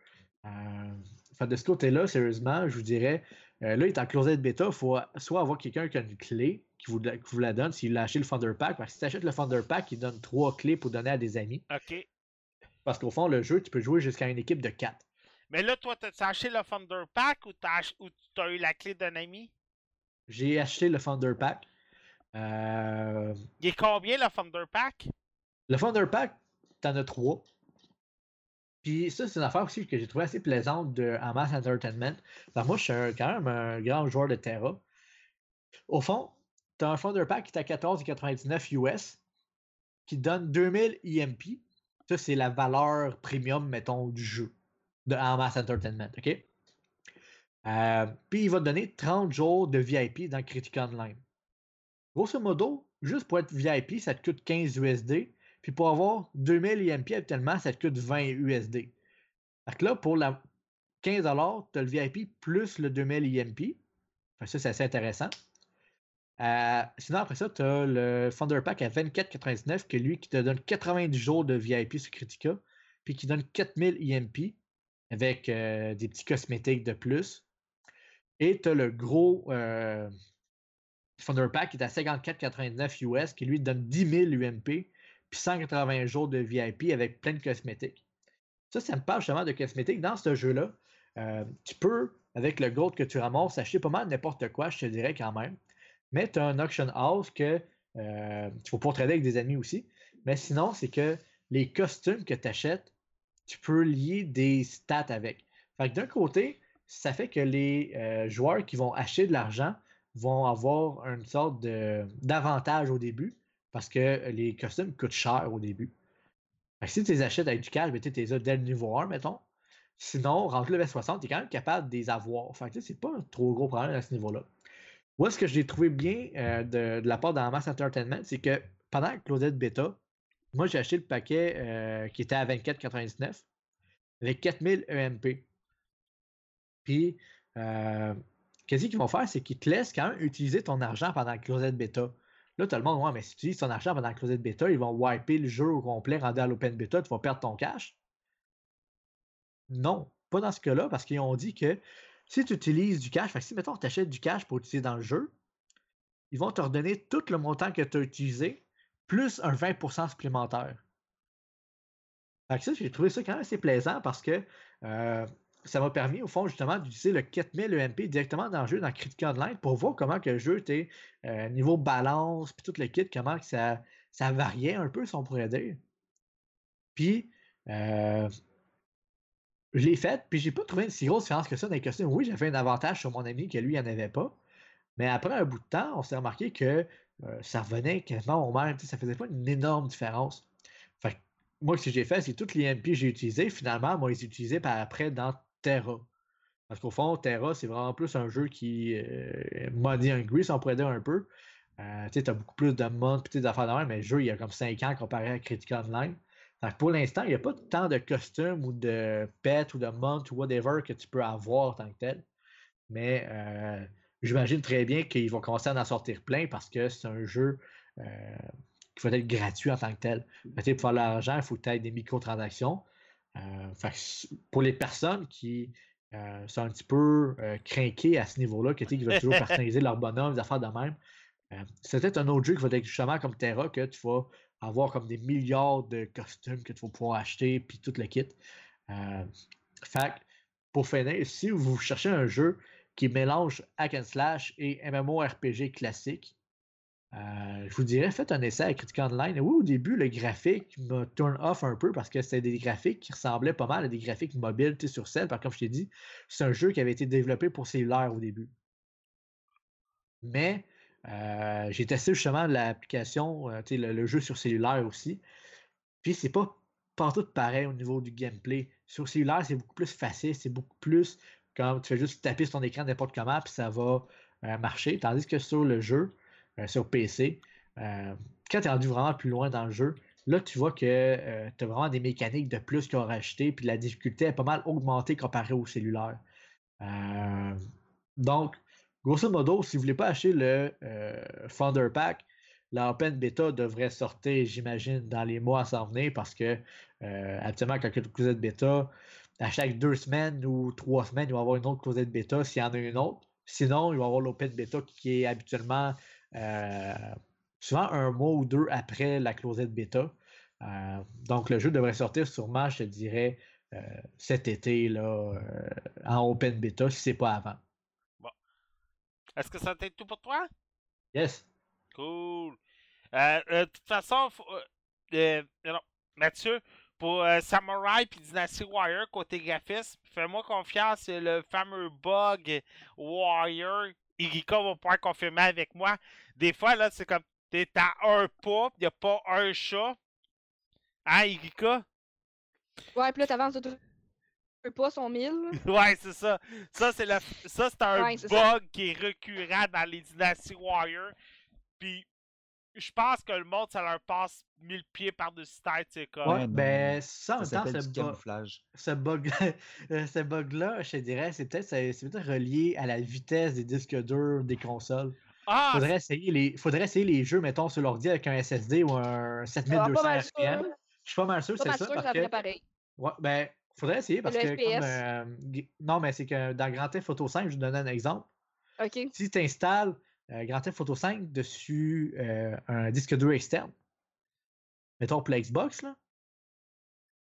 Euh, de ce côté-là, sérieusement, je vous dirais, euh, là, il est en closed bêta, il faut soit avoir quelqu'un qui a une clé qui vous, la- qui vous la donne s'il a acheté le Thunder Pack. Parce que si tu achètes le Thunder Pack, il donne trois clés pour donner à des amis. OK. Parce qu'au fond, le jeu, tu peux jouer jusqu'à une équipe de quatre. Mais là, toi, t'as acheté le Thunder Pack ou t'as ou t'as eu la clé d'un ami? J'ai acheté le Thunder Pack. Euh, Il est combien le Thunder Pack? Le Thunder Pack, t'en as trois. Puis ça, c'est une affaire aussi que j'ai trouvé assez plaisante de en Mass Entertainment. Ben, moi, je suis un- quand même un grand joueur de Terra. Au fond, t'as un Thunder Pack qui est à 14,99 US, qui donne 2000 EMP. Ça, c'est la valeur premium, mettons, du jeu de en Entertainment. OK? Euh, puis il va te donner 30 jours de VIP dans Critic Online. Grosso modo, juste pour être VIP, ça te coûte 15 USD. Puis pour avoir 2000 EMP actuellement, ça te coûte 20 USD. Fait que là, pour la 15 tu as le VIP plus le 2000 EMP. Fait que ça, c'est assez intéressant. Euh, sinon, après ça, tu as le Thunder Pack à 24,99 que lui qui te donne 90 jours de VIP sur Critica. Puis qui donne 4000 EMP avec euh, des petits cosmétiques de plus. Et tu as le gros euh, Thunder Pack qui est à 54,99 US qui lui donne 10 000 UMP puis 180 jours de VIP avec plein de cosmétiques. Ça, ça me parle justement de cosmétiques. Dans ce jeu-là, euh, tu peux, avec le gold que tu ramasses, acheter pas mal n'importe quoi, je te dirais quand même. Mais tu as un auction house que euh, tu vas pouvoir trader avec des amis aussi. Mais sinon, c'est que les costumes que tu achètes, tu peux lier des stats avec. Fait que d'un côté, ça fait que les euh, joueurs qui vont acheter de l'argent vont avoir une sorte d'avantage au début parce que les costumes coûtent cher au début. Si tu les achètes avec du cash, ben, tu les as dès le niveau 1, mettons. Sinon, rendu level 60, tu es quand même capable de les avoir. Fait que c'est pas un trop gros problème à ce niveau-là. Moi, ce que j'ai trouvé bien euh, de, la part d'Amass Entertainment, c'est que pendant la Closed Beta, moi, j'ai acheté le paquet euh, qui était à 24,99 avec 4000 EMP. Puis, euh, qu'est-ce qu'ils vont faire, c'est qu'ils te laissent quand même utiliser ton argent pendant la Closed Beta. Là, tout le monde, ouais, mais si tu utilises ton argent pendant la Closed Beta, ils vont wiper le jeu au complet, rendu à l'Open Beta, tu vas perdre ton cash? Non, pas dans ce cas-là, parce qu'ils ont dit que si tu utilises du cash, fait que si, mettons, tu achètes du cash pour utiliser dans le jeu, ils vont te redonner tout le montant que tu as utilisé, plus un 20% supplémentaire. Fait ça, j'ai trouvé ça quand même assez plaisant parce que euh, ça m'a permis, au fond, justement, d'utiliser le 4000 EMP directement dans le jeu, dans Critic Online, pour voir comment que le jeu était euh, niveau balance, puis tout le kit, comment ça variait un peu, si on pourrait dire. Puis, euh, je l'ai fait, puis j'ai pas trouvé une si grosse différence que ça dans les costumes. Oui, j'avais un avantage sur mon ami que lui, il n'en avait pas. Mais après un bout de temps, on s'est remarqué que euh, ça revenait quasiment au même. Ça faisait pas une énorme différence. Fait que moi, ce que j'ai fait, c'est toutes les MP que j'ai utilisées, finalement, moi, les ai utilisées par après dans Terra. Parce qu'au fond, Terra, c'est vraiment plus un jeu qui euh, money hungry, si on pourrait dire un peu. Euh, tu as beaucoup plus de modes et des affaires de même, mais le jeu, il y a comme 5 ans comparé à Critical Online. Pour l'instant, il n'y a pas tant de costumes ou de pets ou de montres ou whatever que tu peux avoir tant que tel. Mais euh, j'imagine très bien qu'ils vont commencer à en sortir plein parce que c'est un jeu euh, qui va être gratuit en tant que tel. Mais, sais, pour faire de l'argent, il faut aies des microtransactions. Euh, fait pour les personnes qui euh, sont un petit peu craquées à ce niveau-là, qui, tu sais, qui veulent toujours personnaliser leur bonhomme, des affaires de même, c'est peut-être un autre jeu qui va être justement comme Terra, que tu vas avoir comme des milliards de costumes que tu vas pouvoir acheter, puis tout le kit. Fait pour finir, si vous cherchez un jeu qui mélange hack and slash et MMORPG classique, euh, je vous dirais, faites un essai à Critical Online. Oui, au début, le graphique m'a turn off un peu parce que c'était des graphiques qui ressemblaient pas mal à des graphiques mobiles sur celle. Par comme je t'ai dit, c'est un jeu qui avait été développé pour cellulaire au début. Mais euh, j'ai testé justement l'application, euh, le, le jeu sur cellulaire aussi. Puis c'est pas partout pareil au niveau du gameplay. Sur cellulaire, c'est beaucoup plus facile, c'est beaucoup plus comme tu fais juste taper sur ton écran n'importe comment, puis ça va euh, marcher. Tandis que sur le jeu, euh, sur PC, euh, quand tu es rendu vraiment plus loin dans le jeu, là tu vois que tu as vraiment des mécaniques de plus qu'ils ont rajouté, puis la difficulté est pas mal augmentée comparée au cellulaire. Donc, grosso modo, si vous voulez pas acheter le Founder Pack, la Open Beta devrait sortir, j'imagine, dans les mois à s'en venir parce que euh, habituellement, quand une closette bêta, à chaque deux semaines ou trois semaines, il va y avoir une autre closette bêta s'il y en a une autre. Sinon, il va y avoir l'Open Beta qui est habituellement euh, souvent un mois ou deux après la closette bêta. Euh, donc, le jeu devrait sortir sûrement, je te dirais, euh, cet été là, euh, en Open Beta, si c'est pas avant. Est-ce que ça va être tout pour toi? Yes. Cool. Euh, euh, de toute façon, faut- Mathieu, pour euh, Samurai puis Dynasty Warrior côté graphisme, fais-moi confiance, c'est le fameux bug Warrior. Irika va pouvoir confirmer avec moi. Des fois, là, c'est comme t'es à un pas, il n'y a pas un chat. Hein, Irika? Ouais, puis là, t'avances de deux pas, son 1000. Ouais, c'est ça. Ça, c'est le... ça, c'est un Ouais, c'est ça. bug qui est récurrent dans les Dynasty Warrior. Puis, je pense que le monde, ça leur passe mille pieds par-dessus tête, c'est comme. Ouais, ben, ça, en Ça même temps, ce camouflage. ce bug, euh, ce bug-là, je te dirais, c'est peut-être c'est peut-être relié à la vitesse des disques durs des consoles. Ah, Faudrait essayer les, faudrait essayer les jeux, mettons, sur l'ordi avec un SSD ou un Ah, 7200 pas mal RPM. sûr. Je suis pas mal sûr c'est mal ça. sûr que Parce ça que, pareil. ouais, ben, faudrait essayer parce Le que. Comme, euh, non, mais c'est que dans Grand Theft Auto 5, je vais vous donner un exemple. Ok. Si tu installes Grand Theft Auto 5 dessus euh, un disque dur externe, mettons pour la Xbox, là,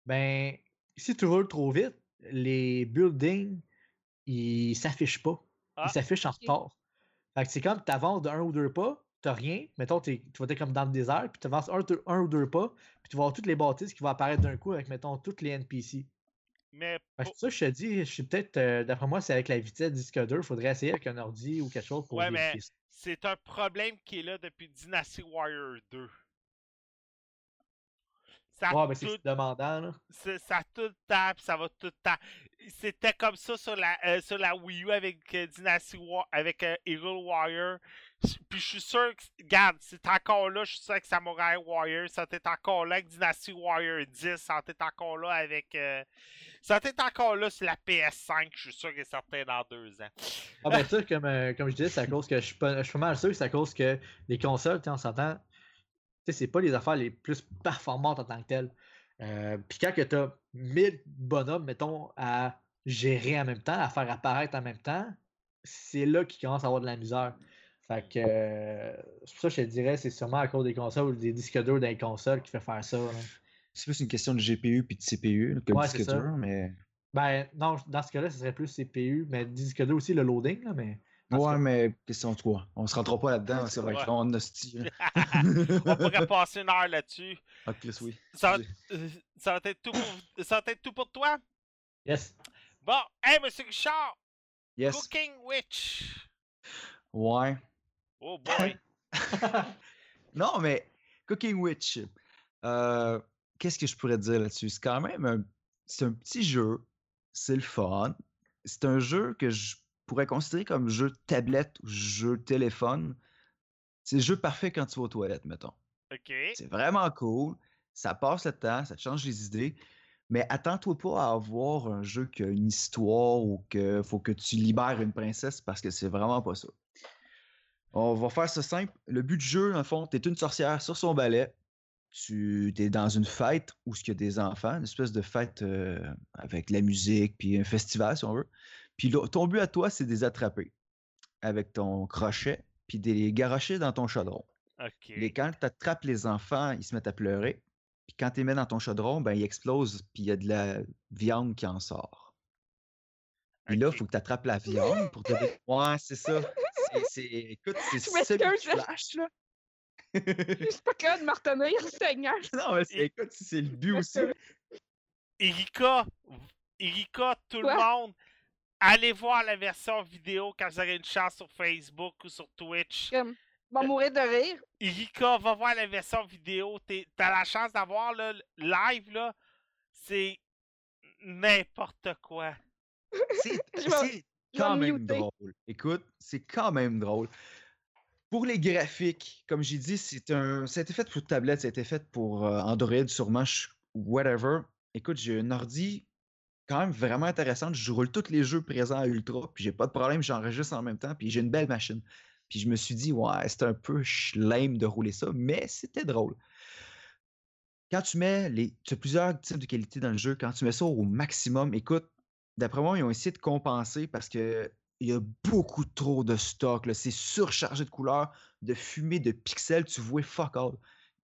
ben, si tu roules trop vite, les buildings, ils s'affichent pas. Ah. Ils s'affichent en retard. Fait que c'est comme tu avances d'un ou deux pas, t'as rien. Mettons, t'es- tu vas être comme dans le désert, puis tu avances un, un ou deux pas, puis tu vas avoir toutes les bâtisses qui vont apparaître d'un coup avec, mettons, toutes les NPC. Mais que pour- ça je te dis, je suis peut-être, euh, d'après moi, c'est avec la vitesse disque dur. Faudrait essayer avec un ordi ou quelque chose pour Ouais, mais- c'est un problème qui est là depuis Dynasty Warrior 2. Ça Ouais, mais c'est tout demandant, là. ça tout le temps, puis ça va tout le temps. C'était comme ça sur la, euh, sur la Wii U avec euh, Dynasty War, avec euh, Eagle Warrior. Puis je suis sûr que, regarde, c'est encore là, je suis sûr que Samurai Warrior, ça t'est encore là avec Dynasty Warrior 10, ça t'est encore là avec. euh, ça t'est encore là sur la PS5, je suis sûr est certain dans deux ans. Ah ben ça, comme, euh, comme je disais, c'est à cause que je suis pas, je suis pas mal sûr que c'est à cause que les consoles, on s'entend, tu sais, c'est pas les affaires les plus performantes en tant que telles. Euh, Puis quand que tu as 1000 bonhommes, mettons, à gérer en même temps, à faire apparaître en même temps, c'est là qu'ils commencent à avoir de la misère. Fait que euh, c'est pour ça que je te dirais, c'est sûrement à cause des consoles ou des disques durs dans les consoles qui fait faire ça. là. C'est plus une question de GPU puis de CPU que Ouais, disque ça. dur, mais. Ben non, dans ce cas-là, ce serait plus CPU, mais disque dur aussi, le loading, là, mais. Ouais, cas. mais question de quoi? On se rentrera pas là-dedans, c'est vrai Ouais. hostie. On pourrait passer une heure là-dessus. Ah, Chris, oui. Ça va, euh, ça va être tout pour, ça va être tout pour toi? Yes. Bon, hey, monsieur Richard, Yes. Cooking Witch. Ouais. Oh boy. non, mais Cooking Witch, euh, qu'est-ce que je pourrais dire là-dessus? C'est quand même un, c'est un petit jeu, c'est le fun. C'est un jeu que je pourrais considérer comme jeu tablette ou jeu téléphone. C'est le jeu parfait quand tu vas aux toilettes, mettons. OK. C'est vraiment cool. Ça passe le temps, ça te change les idées. Mais attends-toi pas à avoir un jeu qui a une histoire ou qu'il faut que tu libères une princesse parce que c'est vraiment pas ça. On va faire ça simple. Le but du jeu, en fond, tu es une sorcière sur son balai. Tu es dans une fête où il y a des enfants, une espèce de fête euh, avec de la musique, puis un festival, si on veut. Puis là, ton but à toi, c'est de les attraper avec ton crochet, puis de les garocher dans ton chaudron. OK. Et quand tu attrapes les enfants, ils se mettent à pleurer. Puis quand tu les mets dans ton chaudron, ben, ils explosent, puis il y a de la viande qui en sort. Puis là, il faut que tu attrapes la viande pour te dire. Ouais, c'est ça. C'est- c'est- Écoute, c'est Je m'excuse, semi-flash, là. Je suis pas capable de me retenir, Seigneur. non, mais c'est, écoute, c'est le but aussi. Erika, Erika, tout Quoi? le monde, allez voir la version vidéo quand vous aurez une chance sur Facebook ou sur Twitch. Comme, je vais mourir de rire. Erika, va voir la version vidéo. T'es- T'as la chance d'avoir le live, là. C'est n'importe quoi. C'est, c'est quand me même drôle. Écoute, c'est quand même drôle. Pour les graphiques, comme j'ai dit, c'est un, ça a été fait pour tablette, ça a été fait pour euh, Android, sûrement, whatever. Écoute, j'ai un ordi quand même vraiment intéressant. Je roule tous les jeux présents à Ultra, puis j'ai pas de problème, j'enregistre en même temps, puis j'ai une belle machine. Puis je me suis dit, ouais, c'est un peu lame de rouler ça, mais c'était drôle. Quand tu mets les. Tu as plusieurs types de qualité dans le jeu. Quand tu mets ça au maximum, écoute, d'après moi, ils ont essayé de compenser parce que il y a beaucoup trop de stock. C'est surchargé de couleurs, de fumée, de pixels. Tu vois fuck all.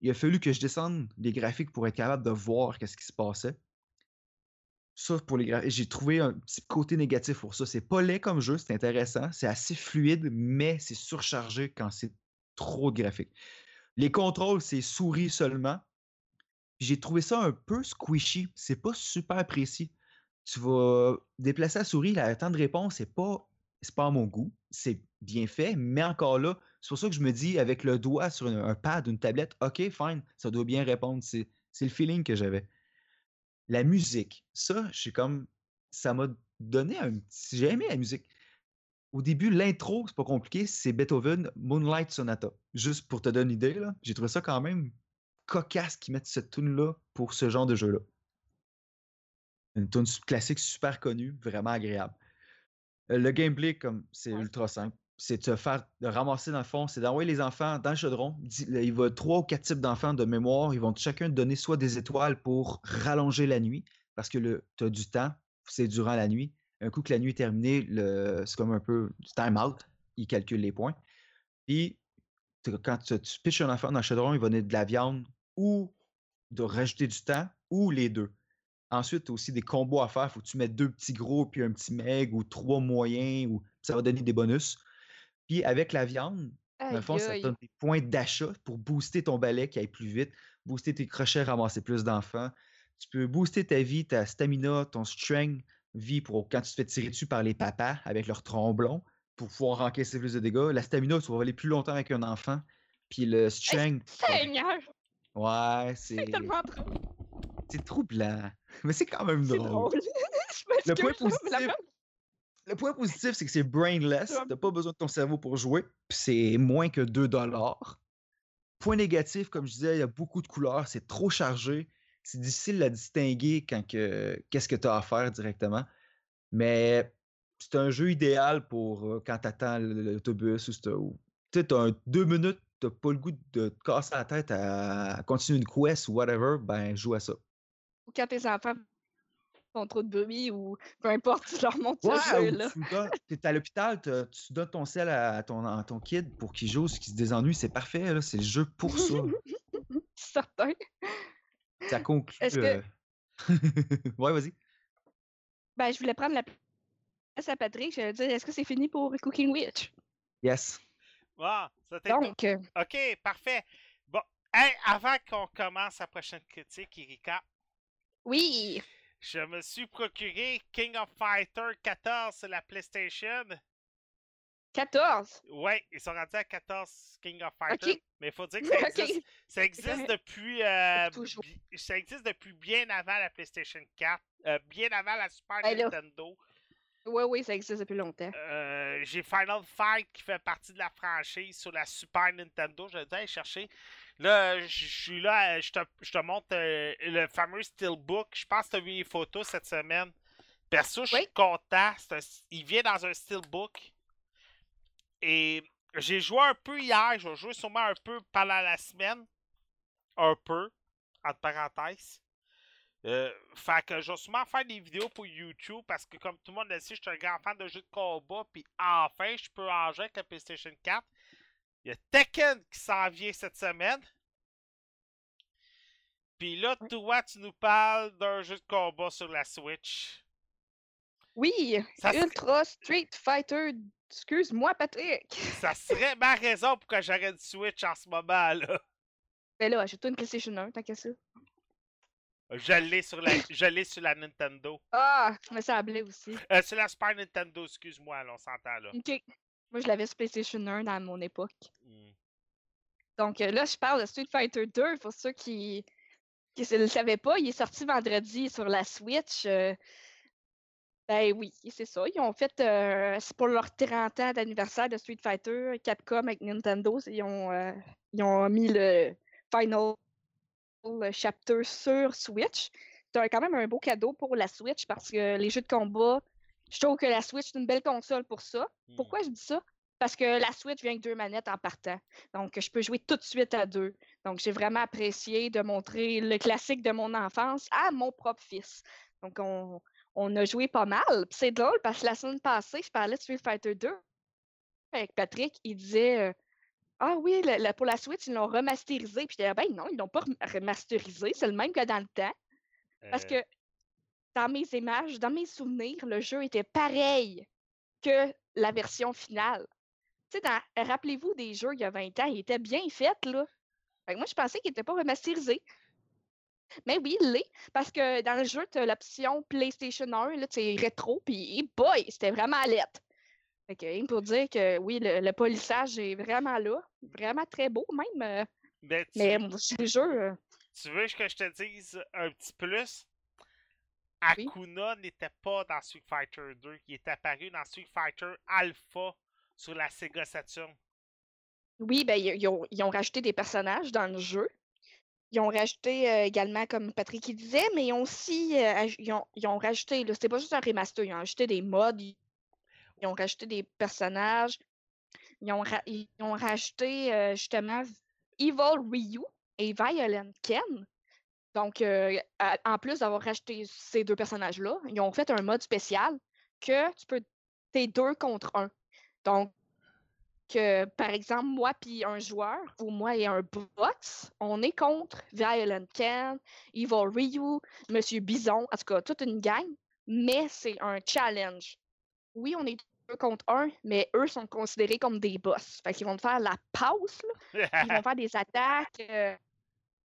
Il a fallu que je descende les graphiques pour être capable de voir qu'est-ce qui se passait. Ça, pour les graphiques, j'ai trouvé un petit côté négatif pour ça. C'est pas laid comme jeu, c'est intéressant. C'est assez fluide, mais c'est surchargé quand c'est trop de graphiques. Les contrôles, c'est souris seulement. J'ai trouvé ça un peu squishy. C'est pas super précis. Tu vas déplacer la souris, le temps de réponse, c'est pas, c'est pas à mon goût. C'est bien fait, mais encore là, c'est pour ça que je me dis avec le doigt sur un, pad, une tablette, ok, fine, ça doit bien répondre. C'est, le feeling que j'avais. La musique, ça, j'ai comme. Ça m'a donné un petit. J'ai aimé la musique. Au début, l'intro, c'est pas compliqué, c'est Beethoven Moonlight Sonata. Juste pour te donner une idée, là, j'ai trouvé ça quand même cocasse qu'ils mettent cette tune-là pour ce genre de jeu-là. Une tune classique super connue, vraiment agréable. Euh, Le gameplay, comme c'est Ouais. ultra simple, c'est de te faire de ramasser dans le fond, c'est d'envoyer les enfants dans le chaudron. Il va trois ou quatre types d'enfants de mémoire. Ils vont chacun te donner soit des étoiles pour rallonger la nuit, parce que tu as du temps, c'est durant la nuit. Un coup que la nuit est terminée, c'est comme un peu du time out. Ils calculent les points. Puis, quand tu, tu pitches un enfant dans le chaudron, il va donner de la viande ou de rajouter du temps ou les deux. Ensuite, tu as aussi des combos à faire. Faut que tu mettes deux petits gros puis un petit meg ou trois moyens ou ça va donner des bonus. Puis avec la viande, dans le fond, ça te donne des points d'achat pour booster ton balai qui aille plus vite, booster tes crochets, ramasser plus d'enfants. Tu peux booster ta vie, ta stamina, ton strength, vie pour quand tu te fais tirer dessus par les papas avec leur tromblon pour pouvoir encaisser plus de dégâts. La stamina, tu vas aller plus longtemps avec un enfant. Puis le strength, Seigneur, ouais, c'est c'est tellement trop. c'est troublant. Mais c'est quand même drôle. Le point positif, le point positif, c'est que c'est brainless. T'as pas besoin de ton cerveau pour jouer. Puis c'est moins que 2 dollars. Point négatif, comme je disais, il y a beaucoup de couleurs. C'est trop chargé. C'est difficile à distinguer quand que qu'est-ce que tu as à faire directement. Mais c'est un jeu idéal pour euh, quand tu attends l'autobus ou tu un- deux minutes, t'as pas le goût de te casser la tête à, à continuer une quest ou whatever, ben joue à ça. Ou quand tes enfants font trop de bruit ou peu importe, tu leur montres Ouais, ce jeu-là. tu donnes- t'es à l'hôpital, tu donnes ton sel à, ton, à ton kid pour qu'il joue, qu'il se désennuie, c'est parfait, là, c'est le jeu pour ça. Certain. Ça conclut. Est-ce que- euh, ouais, vas-y. Ben, je voulais prendre la place à Patrick. Je dire, est-ce que c'est fini pour Cooking Witch? Yes. C'était cool. Donc, euh, OK, parfait. Bon, hey, avant qu'on commence la prochaine critique, Erika, oui. je me suis procuré King of Fighter 14 sur la PlayStation. 14. Ouais, ils sont rendus à 14 King of Fighters. Mais il faut dire que ça existe, ça existe depuis. euh, ça existe depuis bien avant la PlayStation 4, euh, bien avant la Super Ben. Nintendo. Oui, oui, ça existe depuis longtemps. Euh, J'ai Final Fight qui fait partie de la franchise sur la Super Nintendo. Je vais aller chercher. Là, je suis là, je te, montre euh, le fameux Steelbook. Je pense que tu as vu les photos cette semaine. Perso, je suis Oui. content. Un- il vient dans un Steelbook. Et j'ai joué un peu hier. Je vais jouer sûrement un peu pendant la semaine. Un peu, entre parenthèses. Euh, fait que je vais sûrement faire des vidéos pour YouTube parce que comme tout le monde le sait, je suis un grand fan de jeux de combat. Puis enfin, je peux en jouer avec la PlayStation 4. Il y a Tekken qui s'en vient cette semaine. Puis là, toi, tu nous parles d'un jeu de combat sur la Switch. Oui, Ça serait- Ultra Street Fighter. Excuse-moi, Patrick. Ça serait ma raison pour que j'arrête Switch en ce moment là. Ben là, achète-toi une PlayStation 1, tant qu'à ça. Je l'ai sur la, je l'ai sur la Nintendo. Ah, je me semblait aussi. Euh, sur la Super Nintendo, excuse-moi, on s'entend là. Ok. Moi, je l'avais sur PlayStation 1 dans mon époque. Hmm. Donc euh, là, je parle de Street Fighter 2 pour ceux qui qui ne le savaient pas. Il est sorti vendredi sur la Switch. euh, Ben oui, c'est ça. Ils ont fait, euh, c'est pour leur 30 ans d'anniversaire de Street Fighter, Capcom avec Nintendo, ils ont, euh, ils ont mis le Final Chapter sur Switch. C'est quand même un beau cadeau pour la Switch parce que les jeux de combat, je trouve que la Switch est une belle console pour ça. Hmm. Pourquoi je dis ça? Parce que la Switch vient avec deux manettes en partant. Donc, je peux jouer tout de suite à deux. Donc, j'ai vraiment apprécié de montrer le classique de mon enfance à mon propre fils. Donc, on, on a joué pas mal. C'est drôle parce que la semaine passée, je parlais de Street Fighter 2 avec Patrick. Il disait euh, Ah oui, pour la Switch, ils l'ont remasterisé. Puis j'étais ben non, ils l'ont pas rem- remasterisé. C'est le même que dans le temps. Parce Euh, que dans mes images, dans mes souvenirs, le jeu était pareil que la version finale. Tu sais, dans- rappelez-vous des jeux il y a 20 ans, il était bien fait, là. Fait que moi, je pensais qu'il n'était pas remasterisé. Mais oui, il l'est. Parce que dans le jeu, tu as l'option PlayStation 1, là, c'est rétro, puis hey boy, c'était vraiment à l'aide. Fait que, pour dire que oui, le, le polissage est vraiment là. Vraiment très beau, même. euh, ben, tu, mais le jeu. euh, tu veux que je te dise un petit plus? Oui. Akuna n'était pas dans Street Fighter 2. Il est apparu dans Street Fighter Alpha sur la Sega Saturn. Oui, ben, ils, ont, ils ont rajouté des personnages dans le jeu. Ils ont rajouté euh, également, comme Patrick il disait, mais ils ont aussi euh, ils ont, ils ont rajouté, c'était pas juste un remaster, ils ont rajouté des mods, ils, ils ont rajouté des personnages, ils ont, ils ont rajouté euh, justement Evil Ryu et Violent Ken. Donc, euh, à- en plus d'avoir rajouté ces deux personnages-là, ils ont fait un mode spécial que tu peux, t'es deux contre un. Donc, que, par exemple, moi puis un joueur, ou moi et un bot, on est contre Violent Ken, Evil Ryu, Monsieur Bison, en tout cas, toute une gang, mais c'est un challenge. Oui, on est deux contre un, mais eux sont considérés comme des boss. Fait qu'ils vont te faire la pause, là, ils vont faire des attaques. euh,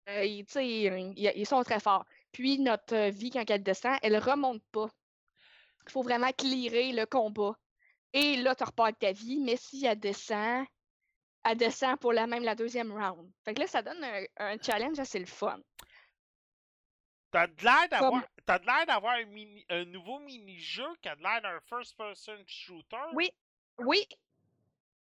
euh, ils, sont très forts. Puis notre euh, vie, quand elle descend, elle remonte pas. Il faut vraiment clearer le combat. Et là, tu repars avec ta vie, mais si elle descend, elle descend pour la même la deuxième round. Fait que là, ça donne un, un challenge assez le fun. T'as de l'air d'avoir, Comme- t'as de l'air d'avoir un, un nouveau mini-jeu qui a de l'air d'un first-person shooter. Oui, oui.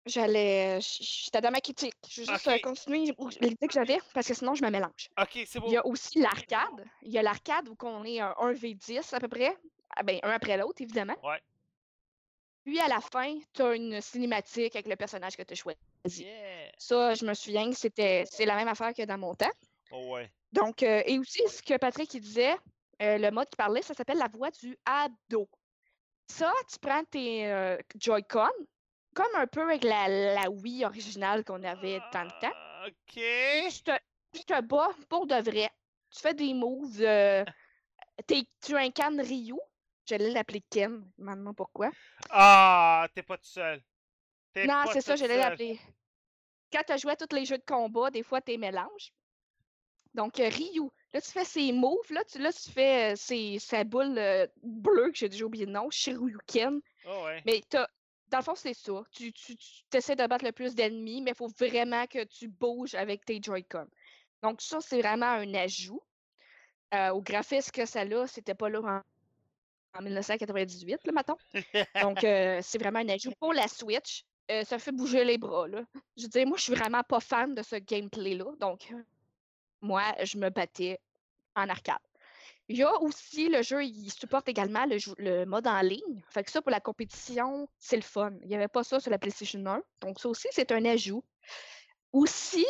J'allais. J'étais dans ma critique. Je vais juste euh, continuer l'idée que j'avais, parce que sinon, je me mélange. Ok, c'est beau. Il y a aussi l'arcade. Il y a l'arcade où on est un 1v10 à peu près. Ah ben, un après l'autre, évidemment. Ouais. Puis à la fin, tu as une cinématique avec le personnage que tu as choisi. Yeah. Ça, je me souviens que c'était c'est la même affaire que dans mon temps. Oh ouais. Donc, euh, et aussi, ce que Patrick il disait, euh, le mode qui parlait, ça s'appelle la voix du ado. Ça, tu prends tes euh, Joy-Con, comme un peu avec la, la Wii originale qu'on avait dans le temps. Ah, Ok. Tu te, tu te bats pour de vrai. Tu fais des moves. euh, t'es- tu incarnes Ryu. J'allais l'appeler Ken. Demande-moi pourquoi. Ah, t'es pas tout seul. T'es Non, c'est ça, j'allais l'appeler. Quand tu as joué à tous les jeux de combat, des fois, tu mélanges. Donc, euh, Ryu, là, tu fais ses moves. Là, tu, là, tu fais euh, ses- sa boule euh, bleue, que j'ai déjà oublié le nom, Shiryuken. Oh ouais. Mais tu as dans le fond, c'est ça. Tu, tu, tu essaies de battre le plus d'ennemis, mais il faut vraiment que tu bouges avec tes Joy-Con. Donc, ça, c'est vraiment un ajout. Euh, au graphisme que ça a, c'était pas là en, en 1998, le matin. Donc, euh, c'est vraiment un ajout pour la Switch. Euh, ça fait bouger les bras, là. Je veux dire, moi, je suis vraiment pas fan de ce gameplay-là. Donc, moi, je me battais en arcade. Il y a aussi le jeu, il supporte également le, mode en ligne. Fait que ça, pour la compétition, c'est le fun. Il n'y avait pas ça sur la PlayStation 1. Donc, ça aussi, c'est un ajout. Aussi,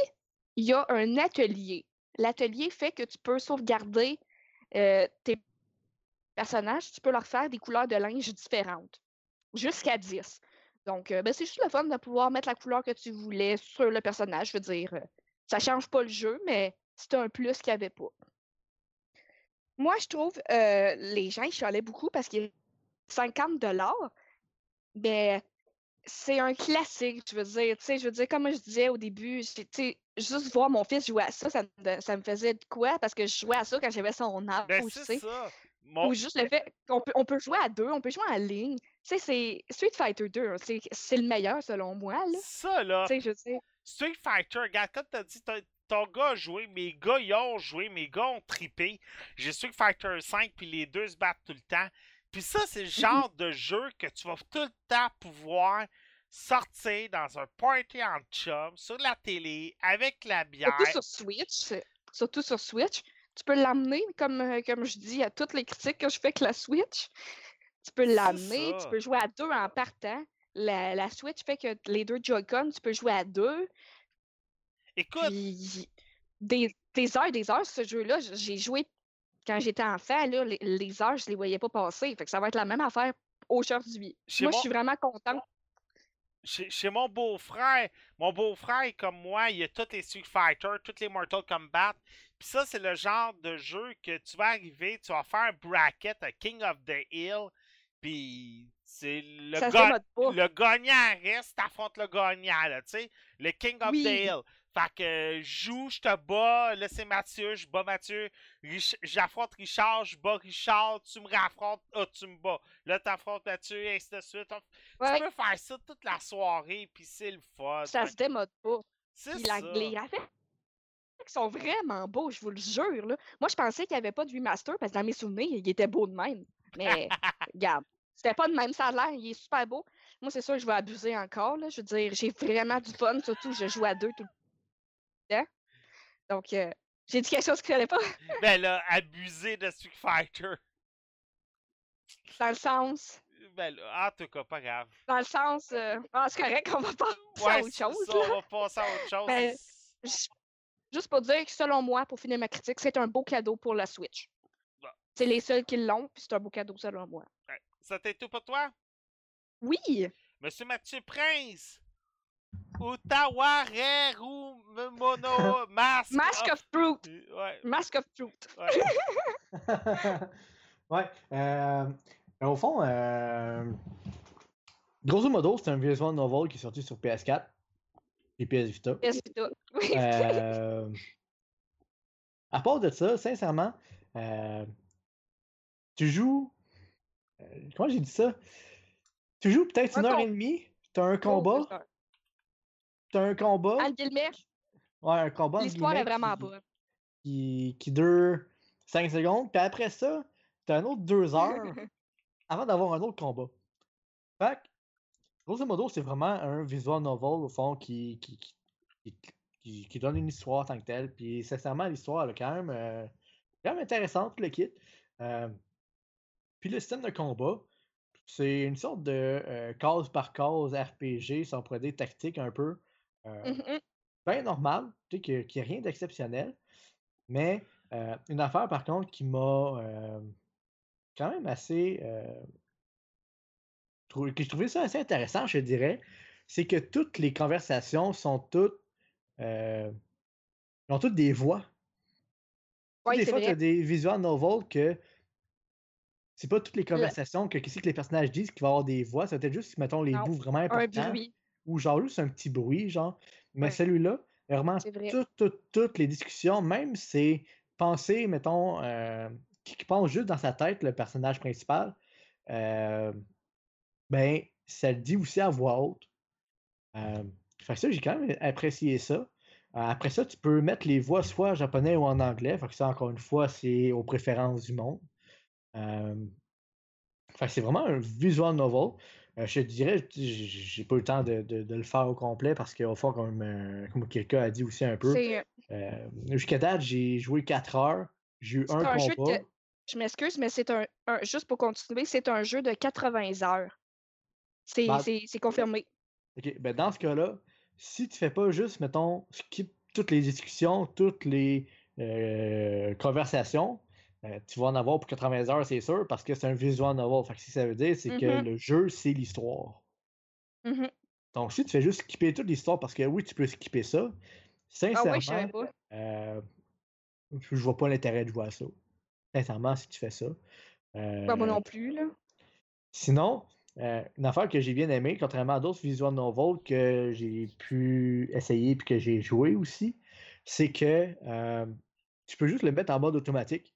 il y a un atelier. L'atelier fait que tu peux sauvegarder euh, tes personnages. Tu peux leur faire des couleurs de linge différentes. Jusqu'à 10. Donc, euh, ben, c'est juste le fun de pouvoir mettre la couleur que tu voulais sur le personnage. Je veux dire, euh, ça change pas le jeu, mais c'est un plus qu'il n'y avait pas. Moi, je trouve euh, les gens ils chialaient beaucoup parce qu'il y a 50 dollars, mais c'est un classique, je veux dire. Tu sais, je veux dire, comme je disais au début, tu sais, juste voir mon fils jouer à ça, ça me, ça me faisait de quoi? Parce que je jouais à ça quand j'avais son âge, Ben, c'est ça. Mon- Ou juste le fait qu'on peut, on peut jouer à deux, on peut jouer en ligne. Tu sais, c'est Street Fighter 2, hein, c'est le meilleur selon moi, là. Ça, là, Tu sais, je sais. Street Fighter, regarde, comme t'as dit, ton, gars a joué, mes gars, ils ont joué, mes gars ont trippé. J'ai Street Fighter 5, puis les deux se battent tout le temps. Puis ça, c'est le genre de jeu que tu vas tout le temps pouvoir sortir dans un party en chum, sur la télé, avec la bière. Surtout sur Switch. Surtout sur Switch. Tu peux l'amener, comme, euh, comme je dis à toutes les critiques que je fais avec la Switch. Tu peux l'amener, tu peux jouer à deux en partant. La, la Switch fait que les deux Joy-Con, tu peux jouer à deux. Écoute, Puis des, des heures, des heures, ce jeu-là, j'ai joué quand j'étais enfant, là, les, les heures, je les voyais pas passer. Fait que ça va être la même affaire aujourd'hui. Moi, je suis vraiment contente. chez, chez mon beau-frère, mon beau-frère est comme moi, il a tous les Street Fighter, tous les Mortal Kombat. Puis ça, c'est le genre de jeu que tu vas arriver, tu vas faire un bracket à King of the Hill, puis c'est le, ga- le gagnant reste, t'affrontes le gagnant, là, tu sais, le King of Oui. the Hill. Fait que joue, je te bats, là c'est Mathieu, je bats Mathieu, Rich- j'affronte Richard, je bats Richard, tu me raffrontes, ah tu me bats. Là t'affrontes Mathieu, et ainsi de suite. Ouais, tu peux faire ça toute la soirée, puis c'est le fun. ça Fait se démode pas. C'est ça. les graphiques sont vraiment beaux, je vous le jure. Là. Moi, je pensais qu'il n'y avait pas de remaster parce que dans mes souvenirs, il était beau de même. Mais regarde, c'était pas de même, l'air, il est super beau. Moi, c'est sûr que je vais abuser encore. Là. Je veux dire, j'ai vraiment du fun, surtout je joue à deux tout le Donc, euh, j'ai dit quelque chose qu'il fallait pas. Ben là, abuser de Street Fighter. Dans le sens, Ben là, en tout cas, pas grave. dans le sens, euh, ah, c'est correct, on va passer Ouais, à autre chose. ça, on va passer à autre chose. Ben, Juste pour dire que selon moi, pour finir ma critique, c'est un beau cadeau pour la Switch. Bon. C'est les seuls qui l'ont, puis c'est un beau cadeau selon moi. Ouais. C'était tout pour toi? Oui! Monsieur Mathieu Prince! Utawareru Mono Mask. Mask of Fruit! Ouais, Mask of Fruit. ouais. ouais. euh, au fond, euh, grosso modo, c'est un visual novel qui est sorti sur PS4 et PS Vita. PS Vita. Oui. Euh, à part de ça, sincèrement, euh, tu joues. euh, comment j'ai dit ça? Tu joues peut-être Un une heure et demie, t'as un Oh, combat. T'as un combat, guillemets, ouais, un combat l'histoire est vraiment qui- bonne. qui, qui dure 5 secondes, puis après ça, t'as un autre 2 heures avant d'avoir un autre combat. Fait que, grosso modo, c'est vraiment un visual novel, au fond, qui, qui, qui, qui- qui- qui donne une histoire en tant que telle. Puis, sincèrement, l'histoire, elle est quand même, euh, quand même intéressante, le kit. Euh, puis, le système de combat, c'est une sorte de euh, case par case RPG, si on pourrait dire tactique un peu. Euh, Mhm. bien normal, tu sais, qu'il n'y a rien d'exceptionnel. Mais euh, une affaire, par contre, qui m'a euh, quand même assez. trou- que je trouvais ça assez intéressant, je dirais, c'est que toutes les conversations sont toutes. ont toutes des voix. Des fois, tu as des visual novels que. C'est pas toutes les conversations que qu'est-ce que les personnages disent qui va avoir des voix, c'est peut-être juste, mettons, les Non, bouts vraiment Un importants bruit, ou genre juste un petit bruit, genre. Mais Ouais. celui-là, vraiment, toutes, toutes, toutes les discussions, même c'est penser, mettons, euh, qui, qui pense juste dans sa tête, le personnage principal, euh, ben, ça le dit aussi à voix haute. Euh, fait que ça, j'ai quand même apprécié ça. Euh, après ça, tu peux mettre les voix soit en japonais ou en anglais. Fait que ça, encore une fois, c'est aux préférences du monde. Euh, fait que c'est vraiment un visual novel. Euh, je te dirais, j'ai pas eu le temps de, de- de le faire au complet parce qu'il va falloir, comme, euh, comme quelqu'un a dit aussi un peu. Euh, Jusqu'à date, j'ai joué 4 heures. J'ai eu un jeu combat. Je m'excuse, mais c'est un, un- Juste pour continuer, c'est un jeu de 80 heures. C'est Ben, c'est- confirmé. OK, ben dans ce cas-là, si tu fais pas juste, mettons, skip toutes les discussions, toutes les euh, conversations, euh, tu vas en avoir pour 80 heures, c'est sûr, parce que c'est un visual novel. Fait que ce que ça veut dire, c'est que Mhm. le jeu, c'est l'histoire. Mhm. Donc, si tu fais juste skipper toute l'histoire, parce que oui, tu peux skipper ça, Ah sincèrement, ouais, je savais pas. euh, je vois pas l'intérêt de jouer à ça. Sincèrement, si tu fais ça. Ben, moi Euh, non plus, là. Sinon, euh, une affaire que j'ai bien aimée, contrairement à d'autres visual novels que j'ai pu essayer et que j'ai joué aussi, c'est que euh, tu peux juste le mettre en mode automatique.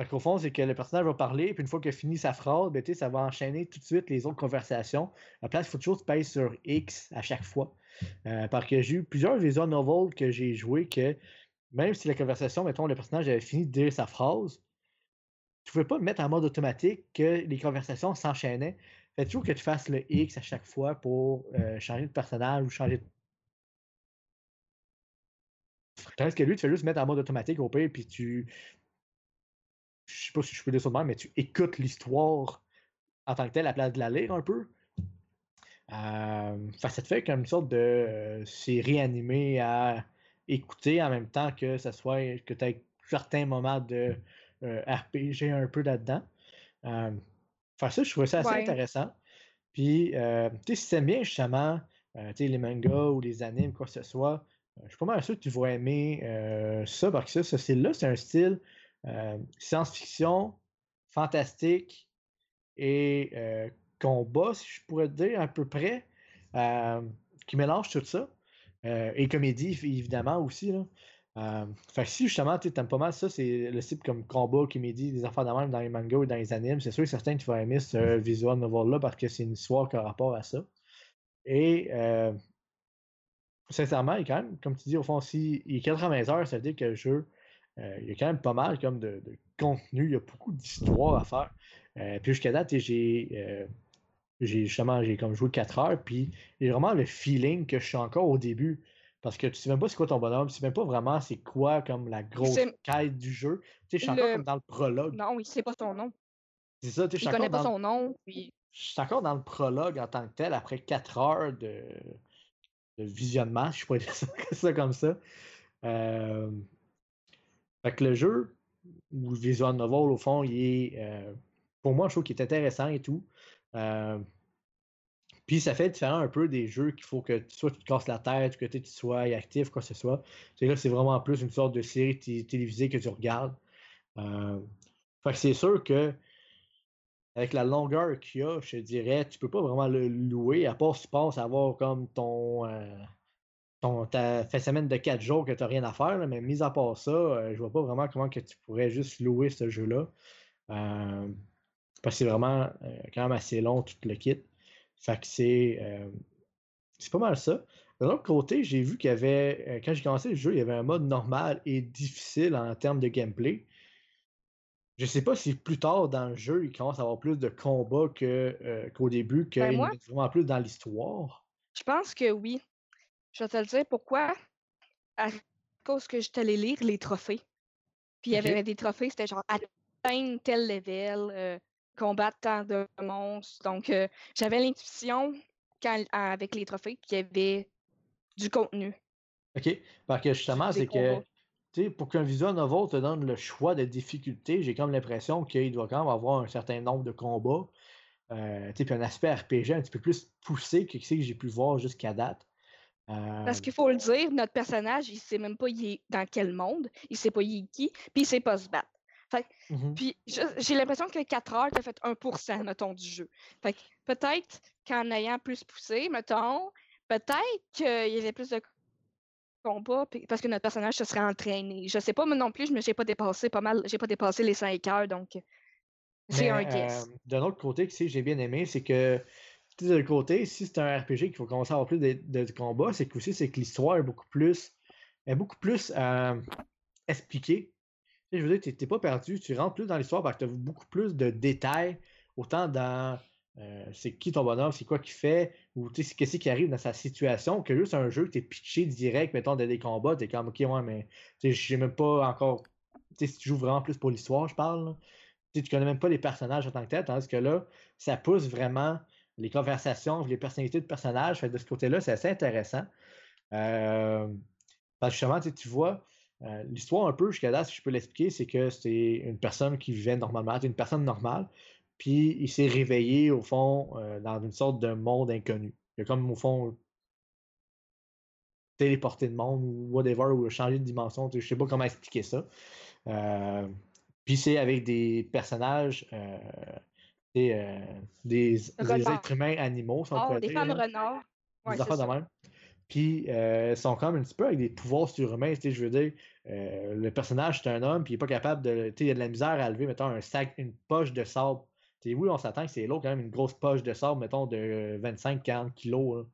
Fait qu'au fond, c'est que le personnage va parler, puis une fois qu'il a fini sa phrase, ben, ça va enchaîner tout de suite les autres conversations. À la place, il faut toujours que tu sur X à chaque fois. Euh, parce que j'ai eu plusieurs visual novels que j'ai joué que même si la conversation, mettons, le personnage avait fini de dire sa phrase, tu pouvais pas mettre en mode automatique que les conversations s'enchaînaient. Fait toujours que tu fasses le X à chaque fois pour euh, changer de personnage ou changer de. Tandis que lui, tu fais juste mettre en mode automatique au pire, puis tu. Je sais pas si je peux dire ça de même, mais tu écoutes l'histoire en tant que telle à la place de la lire un peu. Euh, ça te fait comme une sorte de euh, série animée à écouter en même temps que ça soit que tu aies certains moments de euh, RPG un peu là-dedans. Ça, je trouvais ça assez Ouais. intéressant. Puis, tu sais, si t'aimes bien justement les mangas ou les animes, quoi que ce soit, je suis pas mal sûr que tu vas aimer ça parce que ça, ce style-là, c'est un style science-fiction, fantastique et euh, combat, si je pourrais te dire, à peu près, euh, qui mélange tout ça. Euh, et comédie, évidemment, aussi. Là. Euh, fait que si justement tu aimes pas mal ça, c'est le type comme combat, comédie, des affaires de même dans les mangas ou dans les animes, c'est sûr que tu vas aimer ce visual novel-là parce que c'est une histoire qui a rapport à ça. Et euh, sincèrement, il est quand même, comme tu dis, au fond, si il est 80 heures, ça veut dire que le jeu, euh, il y a quand même pas mal comme de, de contenu, il y a beaucoup d'histoires à faire. Euh, puis jusqu'à date, j'ai euh, j'ai justement j'ai comme joué 4 heures, puis j'ai vraiment le feeling que je suis encore au début. Parce que tu sais même pas c'est quoi ton bonhomme, tu sais même pas vraiment c'est quoi comme la grosse quête du jeu. Tu sais, je suis encore comme dans le prologue. Non, il sait pas son nom. C'est ça, tu sais, je encore pas son nom. Puis... je suis encore dans le prologue en tant que tel après 4 heures de, de visionnement, je pourrais dire ça, ça comme ça. Euh, Fait que le jeu, ou visual novel, au fond, il est, euh, pour moi, je trouve qu'il est intéressant et tout. Euh, Puis ça fait différent un peu des jeux qu'il faut que soit tu te casses la tête, que tu sois actif, quoi que ce soit. C'est là, c'est vraiment plus une sorte de série té- télévisée que tu regardes. Euh, Fait que c'est sûr que avec la longueur qu'il y a, je te dirais, tu peux pas vraiment le louer, à part si tu penses avoir comme ton, ton ta fait semaine de 4 jours que tu n'as rien à faire, là, mais mis à part ça, euh, je vois pas vraiment comment que tu pourrais juste louer ce jeu-là. Euh, parce que c'est vraiment euh, quand même assez long, tout le kit. Fait que c'est euh, c'est pas mal ça. De l'autre côté, j'ai vu qu'il y avait, quand j'ai commencé le jeu, il y avait un mode normal et difficile en termes de gameplay. Je sais pas si plus tard dans le jeu, il commence à avoir plus de combats que, qu'au début, qu'il Ben, moi- met vraiment plus dans l'histoire. Je pense que oui. Je vais te le dire pourquoi? À cause que j'étais allée lire les trophées. Puis il y avait des trophées, c'était genre atteindre tel level, euh, combattre tant de monstres. Donc euh, j'avais l'intuition quand avec les trophées qu'il y avait du contenu. OK? Parce que justement, c'est que combats. tu sais, pour qu'un visual novel te donne le choix de difficulté, j'ai comme l'impression qu'il doit quand même avoir un certain nombre de combats. Euh, tu sais, puis un aspect RPG un petit peu plus poussé que ce que j'ai pu voir jusqu'à date. Parce Euh, qu'il faut le dire, notre personnage, il sait même pas il est dans quel monde, il sait pas il est qui, puis il sait pas se battre. mhm. Puis j'ai l'impression que 4 heures, t'as fait 1%, mettons, du jeu. Fait peut-être qu'en ayant plus poussé, mettons, peut-être qu'il y avait plus de combats, puis- parce que notre personnage se serait entraîné. Je sais pas, moi non plus, je me j'ai pas dépassé pas mal, j'ai pas dépassé les 5 heures, donc C'est un guess. euh, D'un autre côté, que j'ai bien aimé, c'est que de côté, si c'est un RPG qu'il faut commencer à avoir plus de, combats, c'est qu'aussi c'est que l'histoire est beaucoup plus est beaucoup plus euh, expliquée. Tu Je veux dire, t'es- t'es pas perdu, tu rentres plus dans l'histoire parce que tu as beaucoup plus de détails, autant dans euh, c'est qui ton bonhomme, c'est quoi qu'il fait, ou tu sais, qu'est-ce qui arrive dans sa situation, que juste un jeu que t'es pitché direct, mettons, dans des combats, t'es comme, ok, ouais, mais tu sais, même pas encore. Tu sais, si tu joues vraiment plus pour l'histoire, je parle. Tu tu connais même pas les personnages en tant que tel, tandis que là, ça pousse vraiment les conversations, les personnalités de personnages. Fait de ce côté-là, c'est assez intéressant. Euh, parce que justement, tu vois, euh, l'histoire un peu, jusqu'à là, si je peux l'expliquer, c'est que c'est une personne qui vivait normalement, une personne normale, puis il s'est réveillé, au fond, euh, dans une sorte de monde inconnu. Il a comme, au fond, téléporté de monde ou whatever, ou changé de dimension, je sais pas comment expliquer ça. Puis c'est avec des personnages, des, euh, des, des êtres humains animaux, si on Oh, des femmes renards. Des Ouais, affaires de même. Puis, euh, ils sont comme un petit peu avec des pouvoirs surhumains. Tu sais, je veux dire, euh, le personnage, c'est un homme, puis il est pas capable de. Tu sais, il a de la misère à lever, mettons, un sac, une poche de sable. Tu sais, oui, on s'attend que c'est lourd quand même, une grosse poche de sable, mettons, de 25-40 kilos. là.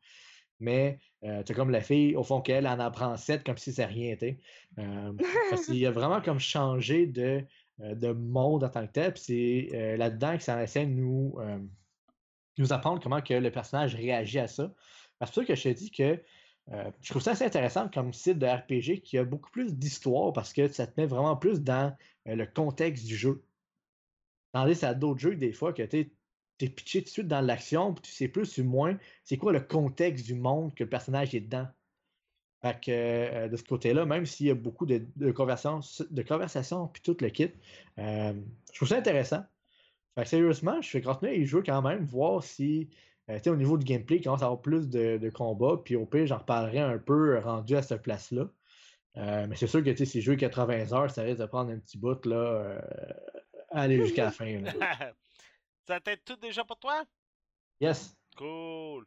Mais, euh, tu comme la fille, au fond, qu'elle en apprend 7 comme si ça rien été. Euh, parce qu'il a vraiment comme changé de, de monde en tant que tel. C'est euh, là-dedans que ça essaie de nous, euh, nous apprendre comment que le personnage réagit à ça. C'est pour ça que je te dis que euh, je trouve ça assez intéressant comme site de RPG qui a beaucoup plus d'histoire parce que ça te met vraiment plus dans euh, le contexte du jeu. Tandis à d'autres jeux, des fois, que tu es pitché tout de suite dans l'action, puis tu sais plus ou moins c'est quoi le contexte du monde que le personnage est dedans. Fait que euh, de ce côté-là, même s'il y a beaucoup de, de conversations, de conversations puis tout le kit, euh, je trouve ça intéressant. Fait que sérieusement, je vais continuer à y jouer quand même, voir si euh, tu sais, au niveau du gameplay, il commence à avoir plus de, de combats, puis au pire, j'en reparlerai un peu rendu à cette place-là. Euh, mais c'est sûr que tu sais, si je joue 80 heures, ça risque de prendre un petit bout là, à aller jusqu'à la fin. là. Ça t'aide tout déjà pour toi? Yes. Cool.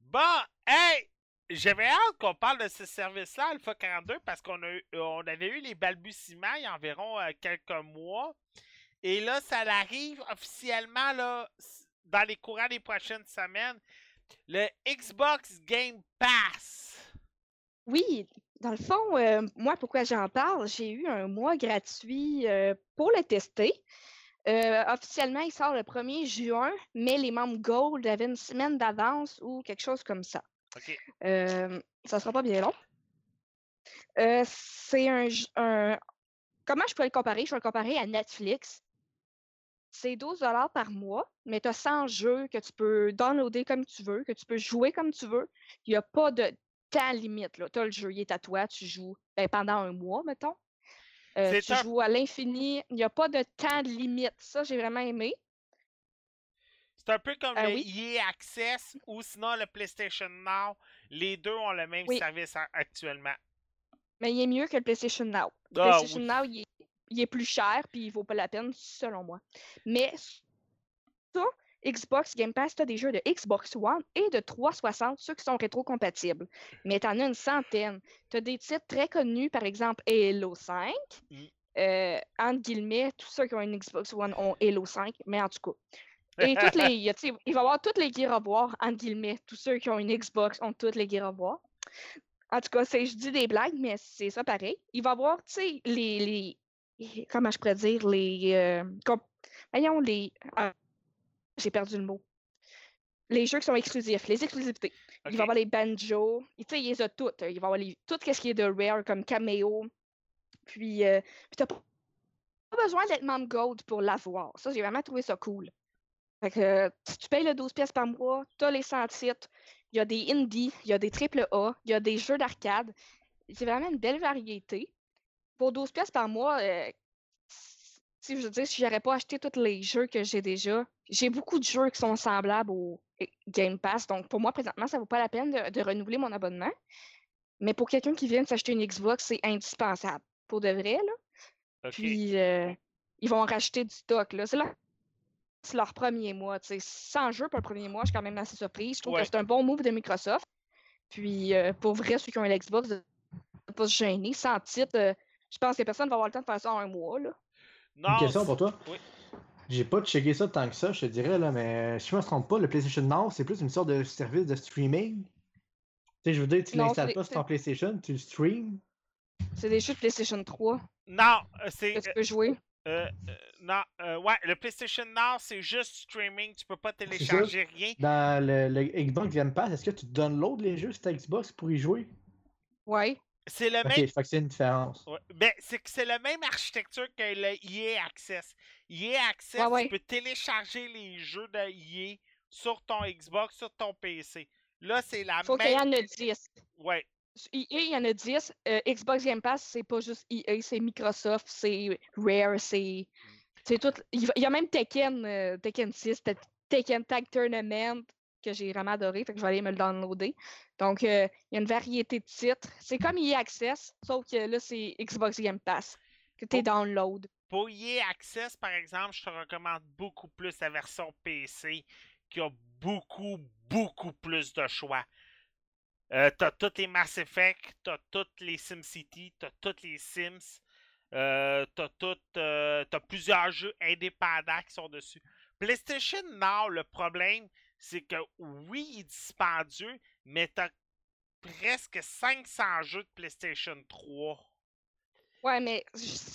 Bon, hey! J'avais hâte qu'on parle de ce service-là, Alpha 42, parce qu'on on avait eu les balbutiements il y a environ euh, quelques mois. Et là, ça arrive officiellement là, dans les courants des prochaines semaines. Le Xbox Game Pass. Oui, dans le fond, euh, moi, pourquoi j'en parle, j'ai eu un mois gratuit euh, pour le tester. Officiellement, il sort le 1er juin, mais les membres Gold avaient une semaine d'avance ou quelque chose comme ça. OK. Euh, ça sera pas bien long. Euh, c'est un, un- Comment je pourrais le comparer? Je vais le comparer à Netflix. C'est 12 par mois, mais tu as 100 jeux que tu peux downloader comme tu veux, que tu peux jouer comme tu veux. Il n'y a pas de temps limite. Tu as le jeu, il est à toi, tu joues ben, pendant un mois, mettons. Euh, tu un- joues à l'infini. Il n'y a pas de temps limite. Ça, j'ai vraiment aimé. C'est un peu comme Ah le oui. EA Access ou sinon le PlayStation Now. Les deux ont le même Oui. service actuellement. Mais il est mieux que le PlayStation Now. Le Ah, PlayStation oui. Now, il est, il est plus cher puis il vaut pas la peine, selon moi. Mais ça, Xbox Game Pass, tu as des jeux de Xbox One et de 360, ceux qui sont rétro-compatibles. Mais tu en as une centaine. Tu as des titres très connus, par exemple Halo 5. Mm. Euh, entre guillemets, tous ceux qui ont une Xbox One ont Halo 5, mais en tout cas. Et toutes les, il y a- tu sais, il va y avoir toutes les Gears of War, entre guillemets. Tous ceux qui ont une Xbox ont toutes les Gears of War. En tout cas, je dis des blagues, mais c'est ça pareil. Il va y avoir, tu sais, les, les. Comment je pourrais dire? Les. euh, comp- voyons, les. ah, j'ai perdu le mot. Les jeux qui sont exclusifs, les exclusivités. Il va y avoir les banjos. Tu sais, il les a toutes. Il va y avoir les, tout ce qui est de rare, comme Cameo. Puis, euh, puis t'as pas pas besoin d'être membre Gold pour l'avoir. Ça, j'ai vraiment trouvé ça cool. Fait que si tu payes le 12 pièces par mois, tu as les 100 titres, il y a des indies, il y a des triple A, il y a des jeux d'arcade. C'est vraiment une belle variété. Pour 12 pièces par mois, euh, si je veux dire, si j'aurais pas acheté tous les jeux que j'ai déjà, j'ai beaucoup de jeux qui sont semblables au Game Pass. Donc pour moi, présentement, ça vaut pas la peine de, de renouveler mon abonnement. Mais pour quelqu'un qui vient de s'acheter une Xbox, c'est indispensable. Pour de vrai, là. Puis, euh, ils vont racheter du stock. Là. C'est, leur... c'est leur premier mois. tu sais. Sans jeu pour le premier mois, je suis quand même assez surprise. Je trouve Ouais. que c'est un bon move de Microsoft. Puis, euh, pour vrai, ceux qui ont une Xbox, de ne pas se gêner. Sans titre, euh, je pense que personne ne va avoir le temps de faire ça en un mois. Là. Une question pour toi. Oui. J'ai pas checké ça tant que ça, je te dirais, là, mais si je me trompe pas, le PlayStation Now, c'est plus une sorte de service de streaming. Tu sais, je veux dire, tu l'installes pas sur ton PlayStation, tu le streams. C'est des jeux de PlayStation 3 Non, euh, c'est. que tu peux jouer. Euh, euh, non, euh, ouais, le PlayStation Now, c'est juste streaming. Tu peux pas télécharger rien. Dans le, le Xbox Game Pass, est-ce que tu downloads les jeux sur ta Xbox pour y jouer? Ouais. C'est le Ok, même. fait que c'est une différence. Ouais, Ben, c'est que c'est la même architecture que le EA Access. EA Access, Ouais, ouais. tu peux télécharger les jeux de EA sur ton Xbox, sur ton PC. Là, c'est la Faut qu'il y même. en ait 10. Ouais, EA, il y en a 10. Euh, Xbox Game Pass, c'est pas juste EA, c'est Microsoft, c'est Rare, c'est. C'est tout. Il y a même Tekken, euh, Tekken 6, Te- Tekken Tag Tournament, que j'ai vraiment adoré, fait que je vais aller me le downloader. Donc, euh, il y a une variété de titres. C'est comme EA Access, sauf que là, c'est Xbox Game Pass, que tu download. Pour EA Access, par exemple, je te recommande beaucoup plus la version PC qui a beaucoup, beaucoup plus de choix. Euh, t'as tous les Mass Effect, t'as toutes les SimCity, t'as tous les Sims, euh, t'as toutes, euh, t'as plusieurs jeux indépendants qui sont dessus. PlayStation Now, le problème, c'est que oui, il est dispendieux, mais t'as presque 500 jeux de PlayStation 3. Ouais, mais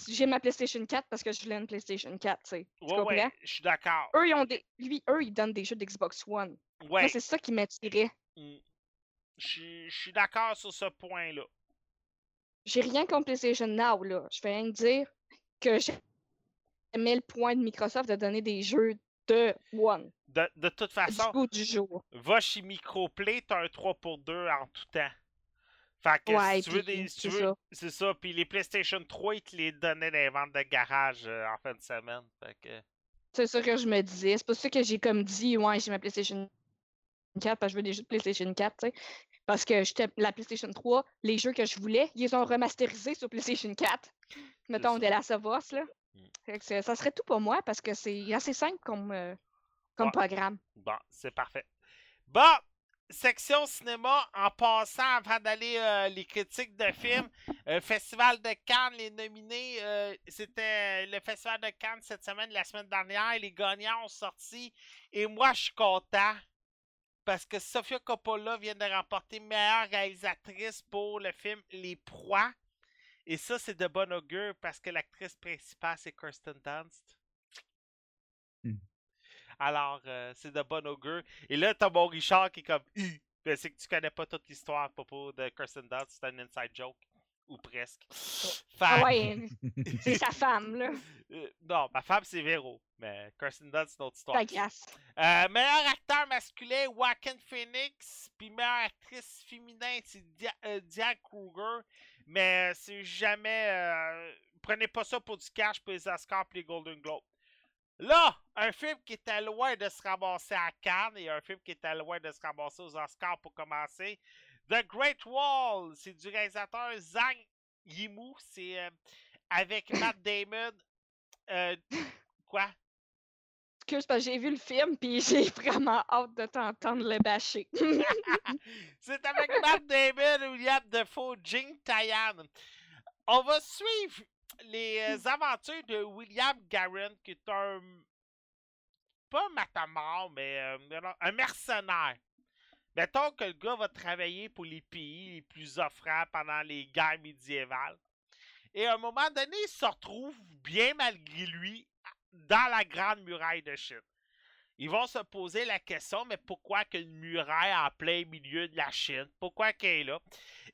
j'ai ma PlayStation 4 parce que je voulais une PlayStation 4, tu sais. Ouais, ouais, je suis d'accord. Eux, ils ont des. Lui, eux, ils donnent des jeux d'Xbox One. Ouais. c'est ça qui m'attirait. Mm. Je suis- d'accord sur ce point-là. J'ai rien contre PlayStation Now, là. Je fais rien dire que j'aimais le point de Microsoft de donner des jeux de One. De, de toute façon, du jour. va chez Microplay, t'as un 3 pour 2 en tout temps. Fait que Ouais, si tu veux des. si tu c'est veux- ça. C'est ça. Puis les PlayStation 3, ils te les donnaient dans les ventes de garage euh, en fin de semaine. Fait que. C'est ça que je me disais. C'est pour ça que j'ai comme dit, ouais, j'ai ma PlayStation 4 parce que je veux des jeux de PlayStation 4, tu sais. Parce que j'étais la PlayStation 3, les jeux que je voulais, ils ont remasterisés sur PlayStation 4. Mettons, de Last of Us, là. Mm. Que ça serait tout pour moi parce que c'est assez simple comme, euh, comme programme. Bon, c'est parfait. Bon, section cinéma, en passant avant d'aller euh, les critiques de films, euh, Festival de Cannes, les nominés, euh, c'était le Festival de Cannes cette semaine, la semaine dernière, les gagnants ont sorti, et moi je suis content, parce que Sofia Coppola vient de remporter meilleure réalisatrice pour le film Les Proies, et ça c'est de bon augure, parce que l'actrice principale c'est Kirsten Dunst. Hmm. Alors, euh, c'est de bon augure. Et là, t'as mon Richard qui est comme. C'est que tu connais pas toute l'histoire à propos de Kirsten Dunst, c'est un inside joke. Ou presque. Fait- Ah ouais, c'est sa femme, là. euh, non, ma femme c'est Véro, mais Kirsten Dunst c'est une autre histoire. Euh, meilleur acteur masculin, Joaquin Phoenix. Puis meilleure actrice féminin, c'est euh, Diane Kruger. Mais c'est jamais. euh, prenez pas ça pour du cash pour les Oscars et les Golden Globes. Là, un film qui était loin de se ramasser à Cannes et un film qui était loin de se ramasser aux Oscars pour commencer. The Great Wall, c'est du réalisateur Zhang Yimou. C'est euh, avec Matt Damon. Euh, quoi? Excuse, parce que j'ai vu le film, puis j'ai vraiment hâte de t'entendre le bâcher. C'est avec Matt Damon, William Defoe, Jing Tayan. On va suivre les euh, aventures de William Garren, qui est un. Pas un matamor, mais euh, un mercenaire. Mettons que le gars va travailler pour les pays les plus offrants pendant les guerres médiévales. Et à un moment donné, il se retrouve, bien malgré lui, dans la grande muraille de Chine. Ils vont se poser la question, mais pourquoi qu'une muraille en plein milieu de la Chine? Pourquoi qu'elle est là?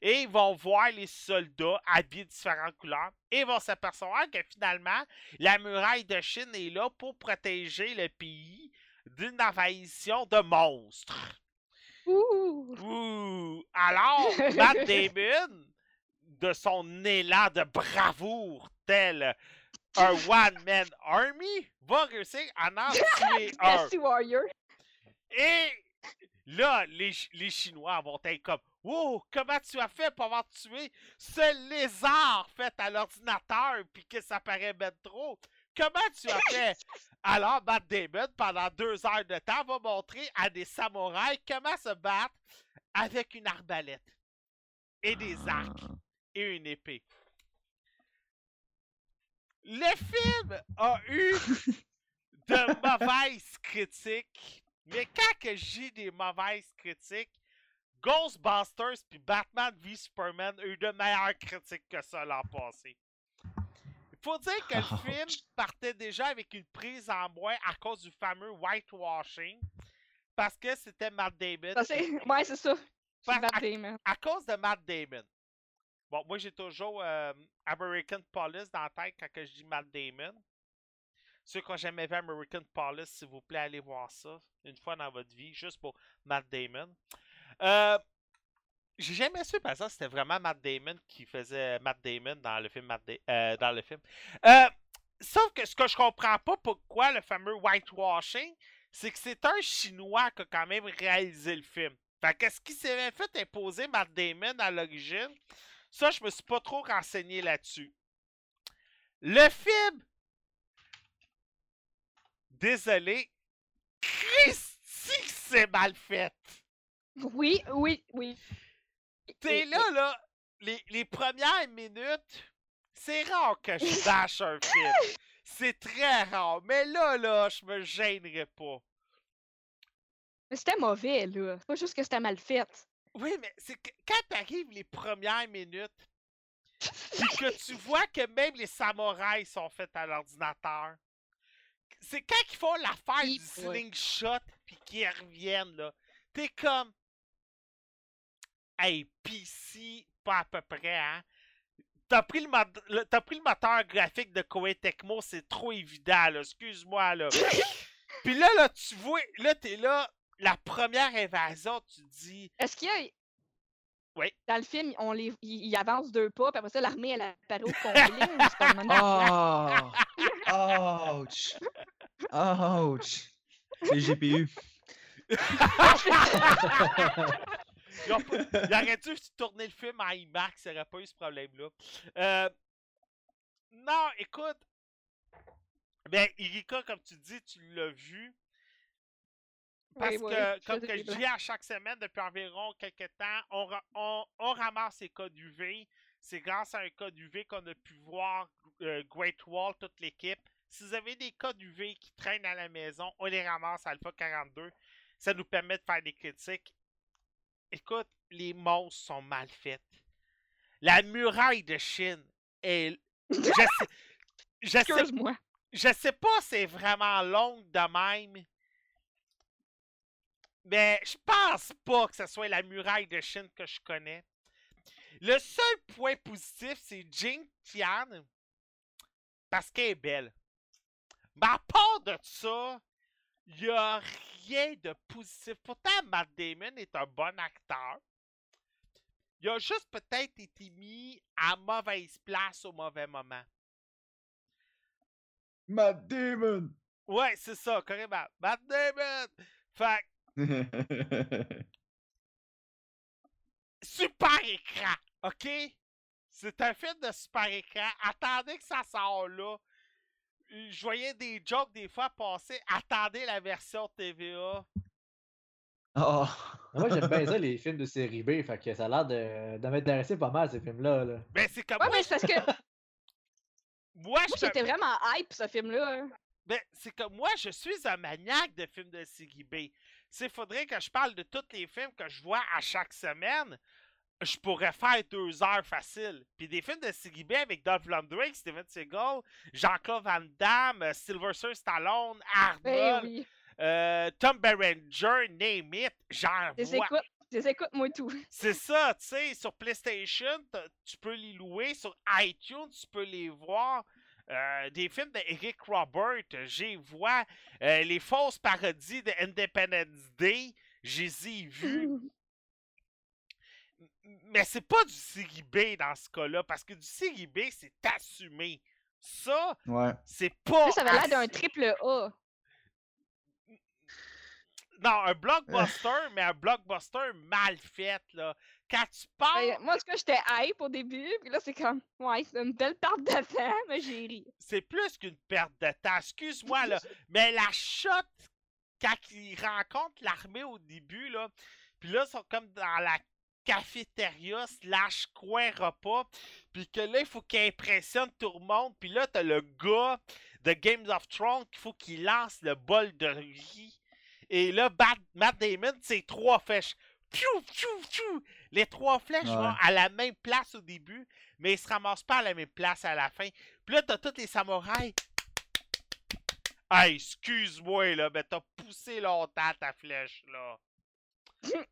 Et ils vont voir les soldats habillés de différentes couleurs et vont s'apercevoir que finalement, la muraille de Chine est là pour protéger le pays d'une envahissement de monstres. Ouh! Ouh! Alors, Matt Damon, de son élan de bravoure, tel un one-man army, va réussir à en tuer un. Et là, les, les Chinois vont être comme Wow, comment tu as fait pour avoir tué ce lézard fait à l'ordinateur puis que ça paraît mettre trop? Comment tu as fait? Alors, Matt Damon, pendant deux heures de temps, va montrer à des samouraïs comment se battre avec une arbalète et des arcs Ah. et une épée. Le film a eu de mauvaises critiques. Mais quand que j'ai des mauvaises critiques, Ghostbusters puis Batman v Superman ont eu de meilleures critiques que ça l'an passé. Il faut dire que le film partait déjà avec une prise en moins à cause du fameux whitewashing. Parce que c'était Matt Damon. Ça, c'est- Ouais, c'est ça. C'est Matt à- Damon. à cause de Matt Damon. Bon, moi j'ai toujours euh, American Police dans la tête quand que je dis Matt Damon. Ceux qui n'ont jamais vu American Police, s'il vous plaît, allez voir ça une fois dans votre vie, juste pour Matt Damon. Euh, j'ai jamais su, par exemple, c'était vraiment Matt Damon qui faisait Matt Damon dans le film. Matt euh, dans le film. Euh, sauf que ce que je comprends pas, pourquoi le fameux whitewashing, c'est que c'est un Chinois qui a quand même réalisé le film. Fait qu'est-ce qui s'est fait imposer Matt Damon à l'origine? Ça, je me suis pas trop renseigné là-dessus. Le film. Désolé. Christy, c'est mal fait. Oui, oui, oui. T'es là, là, les, les premières minutes, c'est rare que je bâche un film. C'est très rare. Mais là, là, je me gênerai pas. Mais c'était mauvais, là. C'est pas juste que c'était mal fait. Oui, mais c'est que quand t'arrives les premières minutes, puis que tu vois que même les samouraïs sont faits à l'ordinateur, c'est quand ils font l'affaire du slingshot, puis qu'ils reviennent, là. T'es comme. Hey, PC, pas à peu près, hein. T'as pris, le t'as pris le moteur graphique de Koei Tecmo, c'est trop évident, là. Excuse-moi, là. Puis là, là, tu vois, là, t'es là, la première invasion, tu te dis. Est-ce qu'il y a. Oui. Dans le film, on les... il, il avance deux pas, puis après ça, l'armée, elle apparaît au complet. ou c'est pas le même plan? Oh! Ouch! Ouch! Les GPU. Il aurait dû tourner le film en IMAX, il n'y aurait pas eu ce problème-là. Euh, Non, écoute. Ben, Irika, comme tu dis, tu l'as vu. Parce Oui, que, comme que je dis à chaque semaine depuis environ quelques temps, on, ra- on, on ramasse les codes UV. C'est grâce à un code UV qu'on a pu voir euh, Great Wall, toute l'équipe. Si vous avez des codes UV qui traînent à la maison, on les ramasse à Alpha 42. Ça nous permet de faire des critiques. Écoute, les monstres sont mal faites. La muraille de Chine est. Je sais, je sais Excuse-moi. je sais pas si c'est vraiment longue de même. Mais je pense pas que ce soit la muraille de Chine que je connais. Le seul point positif, c'est Jing Tian. Parce qu'elle est belle. Mais à part de ça, il n'y a rien de positif. Pourtant, Matt Damon est un bon acteur. Il a juste peut-être été mis à mauvaise place au mauvais moment. Matt Damon! Ouais, c'est ça, carrément. Matt Damon! Fait super écran, ok? C'est un film de super écran. Attendez que ça sort là. Je voyais des jokes des fois passer. Attendez la version TVA. Oh! Moi, j'aime bien ça, les films de série B. Fait que ça a l'air de, de m'intéresser pas mal, ces films-là. Là. Ben, c'est comme Ouais, moi, mais c'est parce que moi, moi, je suis j'étais vraiment hype, ce film-là. Ben, c'est comme moi, je suis un maniaque de films de série B. S'il faudrait que je parle de tous les films que je vois à chaque semaine, je pourrais faire deux heures facile. Puis des films de B avec Dolph Lundgren, Steven Seagal, Jean-Claude Van Damme, euh, Sylvester Stallone, Arnold, oui. euh, Tom Berenger, name it, j'en vois. les écoute, moi, tout. C'est ça, tu sais, sur PlayStation, tu peux les louer, sur iTunes, tu peux les voir. Euh, des films d'Eric Robert, j'y vois. Euh, les fausses parodies de Independence Day, j'ai y vus. Mais c'est pas du série B dans ce cas-là, parce que du série B, c'est assumé. Ça, Ouais. c'est pas. Là, ça avait l'air d'un triple A. Non, un blockbuster, mais un blockbuster mal fait, là. Quand tu parles. Ben, moi, en tout cas, j'étais hype au début, puis là, c'est comme, ouais, c'est une belle perte de temps, mais j'ai ri. c'est plus qu'une perte de temps. Excuse-moi, là. Mais la shot, quand ils rencontrent l'armée au début, là, puis là, ils sont comme dans la cafétéria slash coin repas, puis que là, il faut qu'il impressionne tout le monde, puis là, t'as le gars de Games of Thrones qu'il faut qu'il lance le bol de riz. Et là, Bat- Matt Damon, c'est trois flèches. Piou, piou, piou. Les trois flèches Ouais. vont à la même place au début, mais ils se ramassent pas à la même place à la fin. Puis là, t'as tous les samouraïs. Hey, excuse-moi, là, mais t'as poussé longtemps ta flèche, là.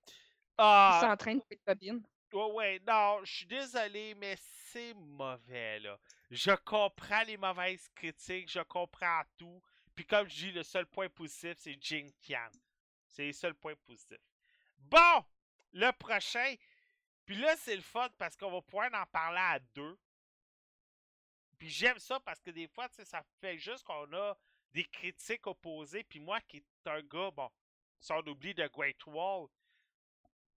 Il Ah, s'entraîne pour être bobine. Ouais, ouais, non, je suis désolé, mais c'est mauvais, là. Je comprends les mauvaises critiques, je comprends tout. Puis comme je dis, le seul point positif, c'est Jing Tian. C'est le seul point positif. Bon, le prochain. Puis là, c'est le fun parce qu'on va pouvoir en parler à deux. Puis j'aime ça parce que des fois, ça fait juste qu'on a des critiques opposées. Puis moi, qui est un gars, bon, si on oublie The Great Wall,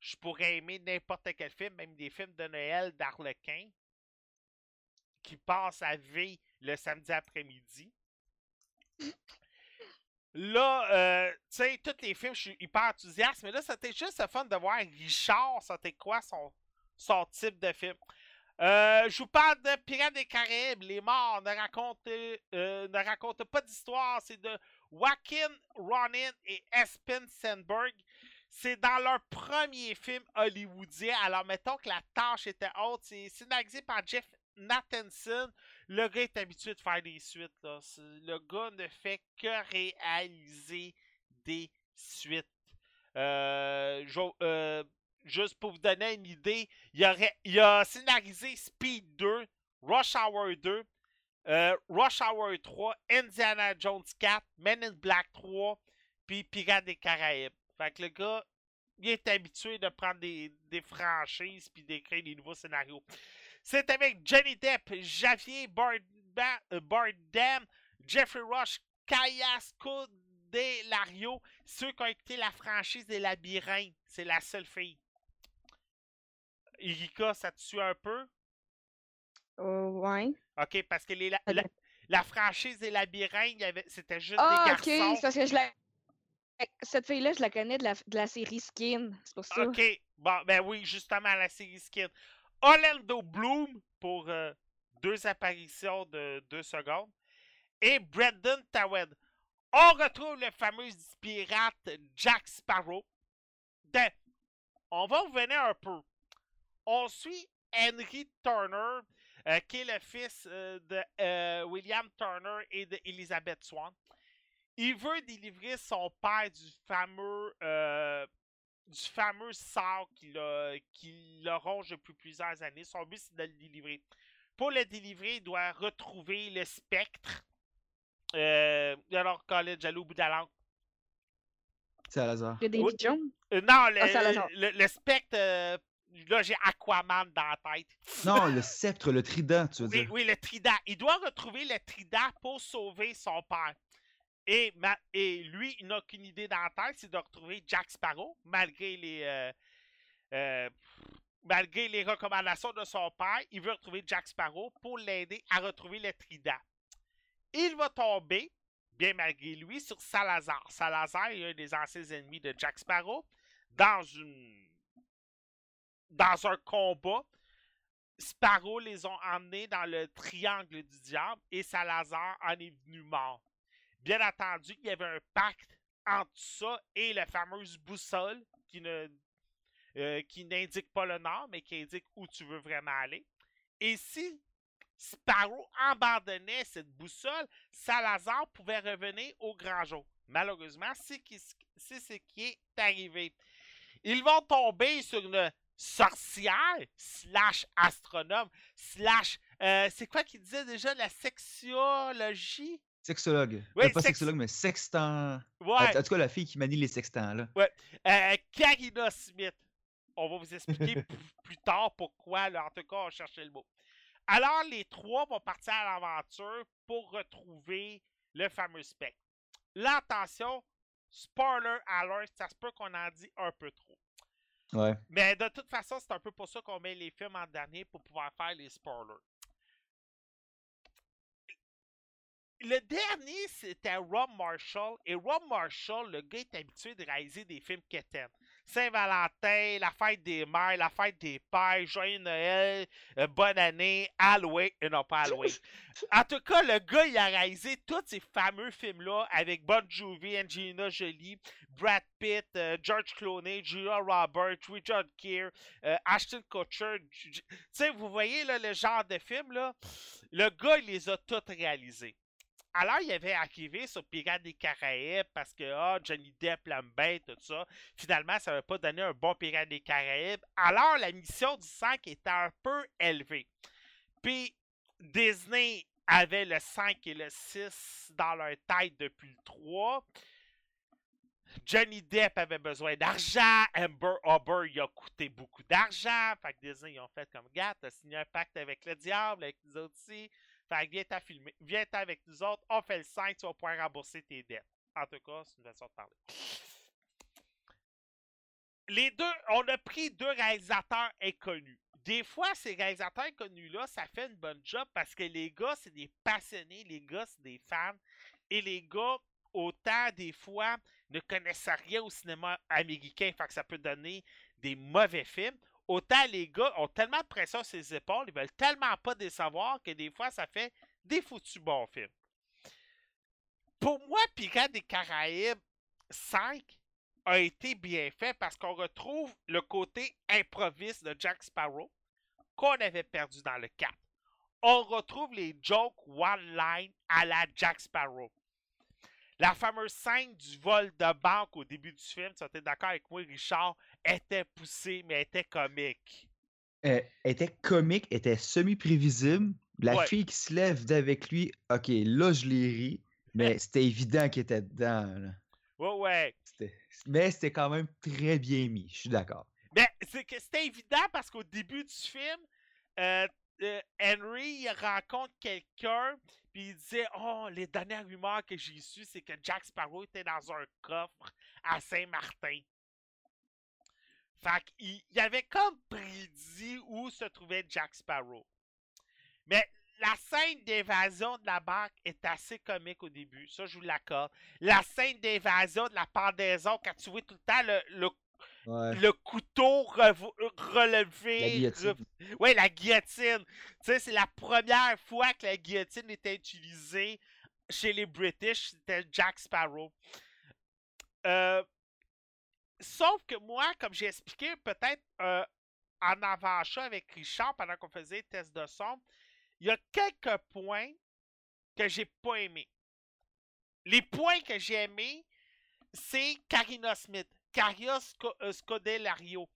je pourrais aimer n'importe quel film, même des films de Noël d'Arlequin, qui passent à V le samedi après-midi. Là, euh, tu sais, tous les films, je suis hyper enthousiaste, mais là, c'était juste le fun de voir Richard, c'était quoi son, son type de film. Euh, je vous parle de Pirates des Caraïbes, les morts ne racontent, euh, pas d'histoire, c'est de Joaquin Ronin et Espen Sandberg. C'est dans leur premier film hollywoodien. Alors, mettons que la tâche était haute. C'est scénarisé par Jeff Nathanson. Le gars est habitué de faire des suites. Le gars ne fait que réaliser des suites. Euh, euh, juste pour vous donner une idée, il, il a scénarisé Speed 2, Rush Hour 2, euh, Rush Hour 3, Indiana Jones 4, Men in Black 3, puis Pirates des Caraïbes. Fait que le gars, il est habitué de prendre des, des franchises puis d'écrire des nouveaux scénarios. C'est avec Johnny Depp, Javier Barda- euh, Bardem, Jeffrey Rush, Kayas Lario, ceux qui ont écouté la franchise des labyrinthes. C'est la seule fille. Erika, ça te suit un peu? Oh, ouais. OK, parce que les, la, franchise des labyrinthes, c'était juste Ah, des ok. garçons. C'est parce que je la. Cette fille-là, je la connais de la, de série Skin. C'est pour ça. OK. Bon, ben oui, justement, la série Skin. Orlando Bloom pour euh, deux apparitions de deux secondes. Et Brendan Tawed. On retrouve le fameux pirate Jack Sparrow. De- On va revenir un peu. On suit Henry Turner, euh, qui est le fils euh, de William Turner et d'Elizabeth Swan. Il veut délivrer son père du fameux euh, du fameux sort qu'il a- qu'il le ronge depuis plusieurs années. Son but, c'est de le délivrer. Pour le délivrer, il doit retrouver le spectre. Euh, alors, College, j'allais au bout de la langue. C'est à hasard. Il y a David Oui. Jones. Euh, non, le, Ah, Salazar. le, le spectre. euh, là, j'ai Aquaman dans la tête. Non, le sceptre, le trident, tu veux Oui, dire. oui, le trident. Il doit retrouver le trident pour sauver son père. Et, lui, il n'a qu'une idée dans la tête, c'est de retrouver Jack Sparrow, malgré les, euh, euh, malgré les recommandations de son père. Il veut retrouver Jack Sparrow pour l'aider à retrouver le trident. Il va tomber, bien malgré lui, sur Salazar. Salazar est un des anciens ennemis de Jack Sparrow dans une dans un combat. Sparrow les ont emmenés dans le triangle du diable et Salazar en est venu mort. Bien entendu, il y avait un pacte entre ça et la fameuse boussole qui ne euh, n'indique pas le nord, mais qui indique où tu veux vraiment aller. Et si Sparrow abandonnait cette boussole, Salazar pouvait revenir au grand jour. Malheureusement, c'est ce qui est arrivé. Ils vont tomber sur une sorcière, slash astronome, slash... euh, c'est quoi qu'il disait déjà, la sexologie? Sexologue. Oui, Euh, pas sex- sexologue, mais sextant. Ouais, En tout cas, la fille qui manie les sextants, là. euh, Karina Smith. On va vous expliquer plus tard pourquoi, là, en tout cas, on cherchait le mot. Alors, les trois vont partir à l'aventure pour retrouver le fameux spectre. Là, attention, spoiler alert, ça se peut qu'on en dit un peu trop. Ouais. Mais de toute façon, c'est un peu pour ça qu'on met les films en dernier pour pouvoir faire les spoilers. Le dernier, c'était Rob Marshall. Et Rob Marshall, le gars est habitué de réaliser des films quétaines. Saint-Valentin, la fête des mères, la fête des pères, Joyeux Noël, euh, bonne année, Halloween, euh, non pas Halloween. En tout cas, le gars, il a réalisé tous ces fameux films-là avec Bon Jovi, Angelina Jolie, Brad Pitt, euh, George Clooney, Julia Roberts, Richard Gere, Ashton Kutcher. Tu sais, vous voyez là, le genre de film, là, le gars, il les a tous réalisés. Alors, il avait arrivé sur Pirates des Caraïbes parce que ah, Johnny Depp bien, tout ça. Finalement, ça n'avait pas donné un bon Pirates des Caraïbes. Alors, la mission du 5 était un peu élevée. Puis, Disney avait le 5 et le 6 dans leur tête depuis le 3. Johnny Depp avait besoin d'argent. Amber Hubbard, il a coûté beaucoup d'argent. Fait que Disney, ils ont fait comme gars, t'as signé un pacte avec le diable, avec nous autres aussi. Fait que viens t'en filmer. Viens t'en avec nous autres. On fait le 5, tu vas pouvoir rembourser tes dettes. En tout cas, c'est une façon de parler. Les deux, on a pris deux réalisateurs inconnus. Des fois, ces réalisateurs inconnus-là, ça fait une bonne job parce que les gars, c'est des passionnés, les gars, c'est des fans. Et les gars, autant des fois, ne connaissent rien au cinéma américain, fait que ça peut donner des mauvais films. Autant les gars ont tellement de pression sur les épaules, ils veulent tellement pas décevoir que des fois, ça fait des foutus bons films. Pour moi, Pirates des Caraïbes 5 a été bien fait parce qu'on retrouve le côté improviste de Jack Sparrow qu'on avait perdu dans le 4. On retrouve les jokes one-line à la Jack Sparrow. La fameuse scène du vol de banque au début du film, tu es d'accord avec moi, Richard, était poussée, mais était comique. Euh, était comique, était semi-prévisible. La Ouais. fille qui se lève d'avec lui, ok, là je l'ai ri, mais c'était évident qu'il était dedans. là. Ouais, ouais. Mais c'était quand même très bien mis, je suis d'accord. Mais c'était évident parce qu'au début du film, euh, euh, Henry il rencontre quelqu'un, puis il disait Oh, les dernières rumeurs que j'ai sues, c'est que Jack Sparrow était dans un coffre à Saint-Martin. Fait qu'il il avait comme prédit où se trouvait Jack Sparrow. Mais la scène d'évasion de la banque est assez comique au début, ça je vous l'accorde. La scène d'évasion de la pendaison, quand tu vois tout le temps le, le Ouais. le couteau relevé. La guillotine. re- Ouais, la guillotine. Tu sais, c'est la première fois que la guillotine était utilisée chez les British. C'était Jack Sparrow. Euh, sauf que moi, comme j'ai expliqué peut-être euh, en avant-chat avec Richard pendant qu'on faisait le test de son, il y a quelques points que j'ai pas aimés. Les points que j'ai aimés, c'est Karina Smith. Caria euh, Scodelario.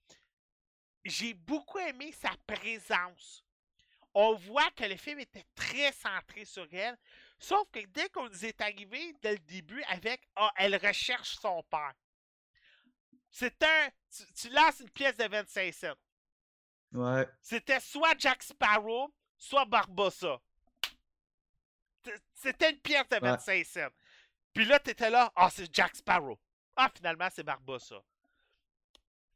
J'ai beaucoup aimé sa présence. On voit que le film était très centré sur elle. Sauf que dès qu'on est arrivé dès le début avec Ah, elle recherche son père. C'est un. Tu, tu lances une pièce de 25 cents. Ouais. C'était soit Jack Sparrow, soit Barbossa. C'était une pièce de 25 cents. Puis là, t'étais là, ah, c'est Jack Sparrow. Ah, finalement, c'est Barbossa.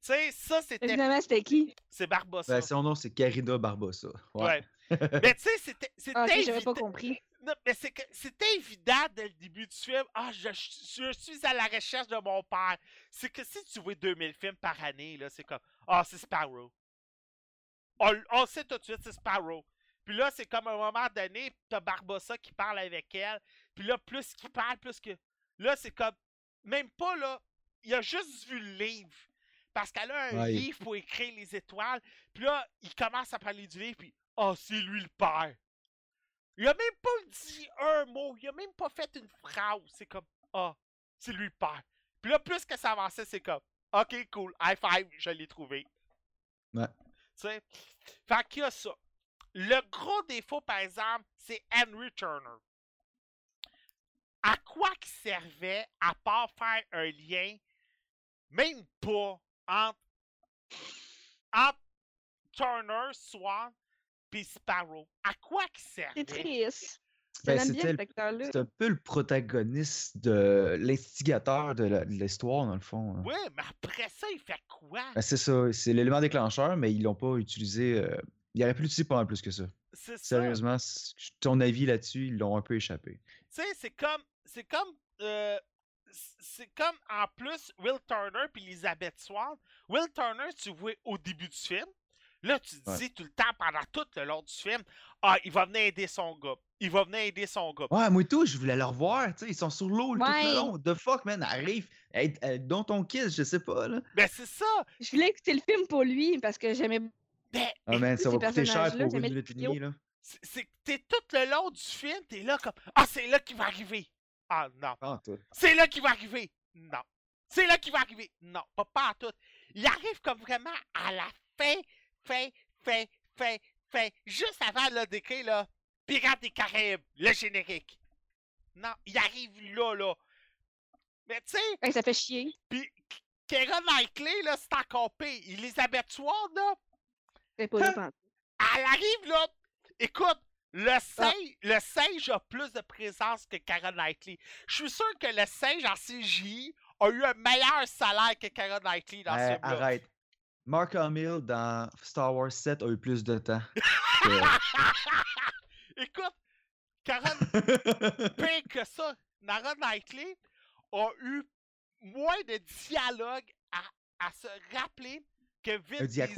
Tu sais, ça, c'était. Évidemment, c'était qui? C'est Barbossa. Ben, son nom, c'est Carina Barbossa. Ouais. Ouais. Mais tu sais, c'était c'était Ah, j'avais évident. pas compris. Non, mais c'est que c'était évident dès le début du film. Ah, je, je suis à la recherche de mon père. C'est que si tu vois 2000 films par année, là, c'est comme Ah, c'est Sparrow. On, on sait tout de suite, c'est Sparrow. Puis là, c'est comme à un moment donné, t'as Barbossa qui parle avec elle. Puis là, plus qu'il parle, plus que. Là, c'est comme. Même pas, là. Il a juste vu le livre. Parce qu'elle a un Ouais. livre pour écrire les étoiles. Puis là, il commence à parler du livre, puis Ah, c'est lui le père. Il a même pas dit un mot. Il a même pas fait une phrase. C'est comme Ah, c'est lui le père. Puis là, plus que ça avançait, c'est comme Ok, cool, high five, je l'ai trouvé. Ouais. Tu sais? Fait qu'il y a ça. Le gros défaut, par exemple, c'est Henry Turner. À quoi qu'il servait, à part faire un lien, même pas, entre, entre Turner, Swan, puis Sparrow? À quoi qu'il servait? C'est triste. Ben, c'était un peu le protagoniste de l'instigateur de l'histoire, dans le fond. hein. Oui, mais après ça, il fait quoi? Ben, c'est ça, c'est l'élément déclencheur, mais ils l'ont pas utilisé. euh, Ils auraient pu l'utiliser pas mal plus que ça. C'est ça. Sérieusement, c- ton avis là-dessus, ils l'ont un peu échappé. Tu sais, c'est comme. C'est comme. euh, c'est comme en plus Will Turner puis Elizabeth Swan. Will Turner, tu vois au début du film. Là, tu te Ouais. dis tout le temps pendant tout le long du film, ah, il va venir aider son gars. Il va venir aider son gars. Ouais, moi et tout, je voulais le revoir, tu sais, ils sont sur l'eau tout Ouais. le long. The fuck, man, arrive, hey, hey, dont ton kiss, je sais pas, là. Ben c'est ça. Je voulais que c'était le film pour lui parce que j'aimais Ben, Ah, man, ça va coûter cher pour une minute et demie, là. c'est t'es tout le long du film, t'es là comme, ah, c'est là qu'il va arriver. Ah non. Ah. C'est là qu'il va arriver. Non. C'est là qu'il va arriver. Non, pas, pas à tout. Il arrive comme vraiment à la fin, fin, fin, fin, fin, juste avant là, d'écrire là, Pirates des Caraïbes, le générique. Non, il arrive là, là. Mais tu sais, Hey, ça fait chier. pis Keira Knightley, là, c'est encore pire. Elizabeth Swan, là, C'est pas pantoute. elle arrive là. Écoute, le singe, le singe a plus de présence que Kara Knightley. Je suis sûr que le singe en CGI a eu un meilleur salaire que Kara Knightley dans Euh, ce film. arrête. Mark Hamill dans Star Wars 7 a eu plus de temps. que- Écoute, Kara pire que ça, Nara Knightley a eu moins de dialogue à, à se rappeler que Vin? Diesel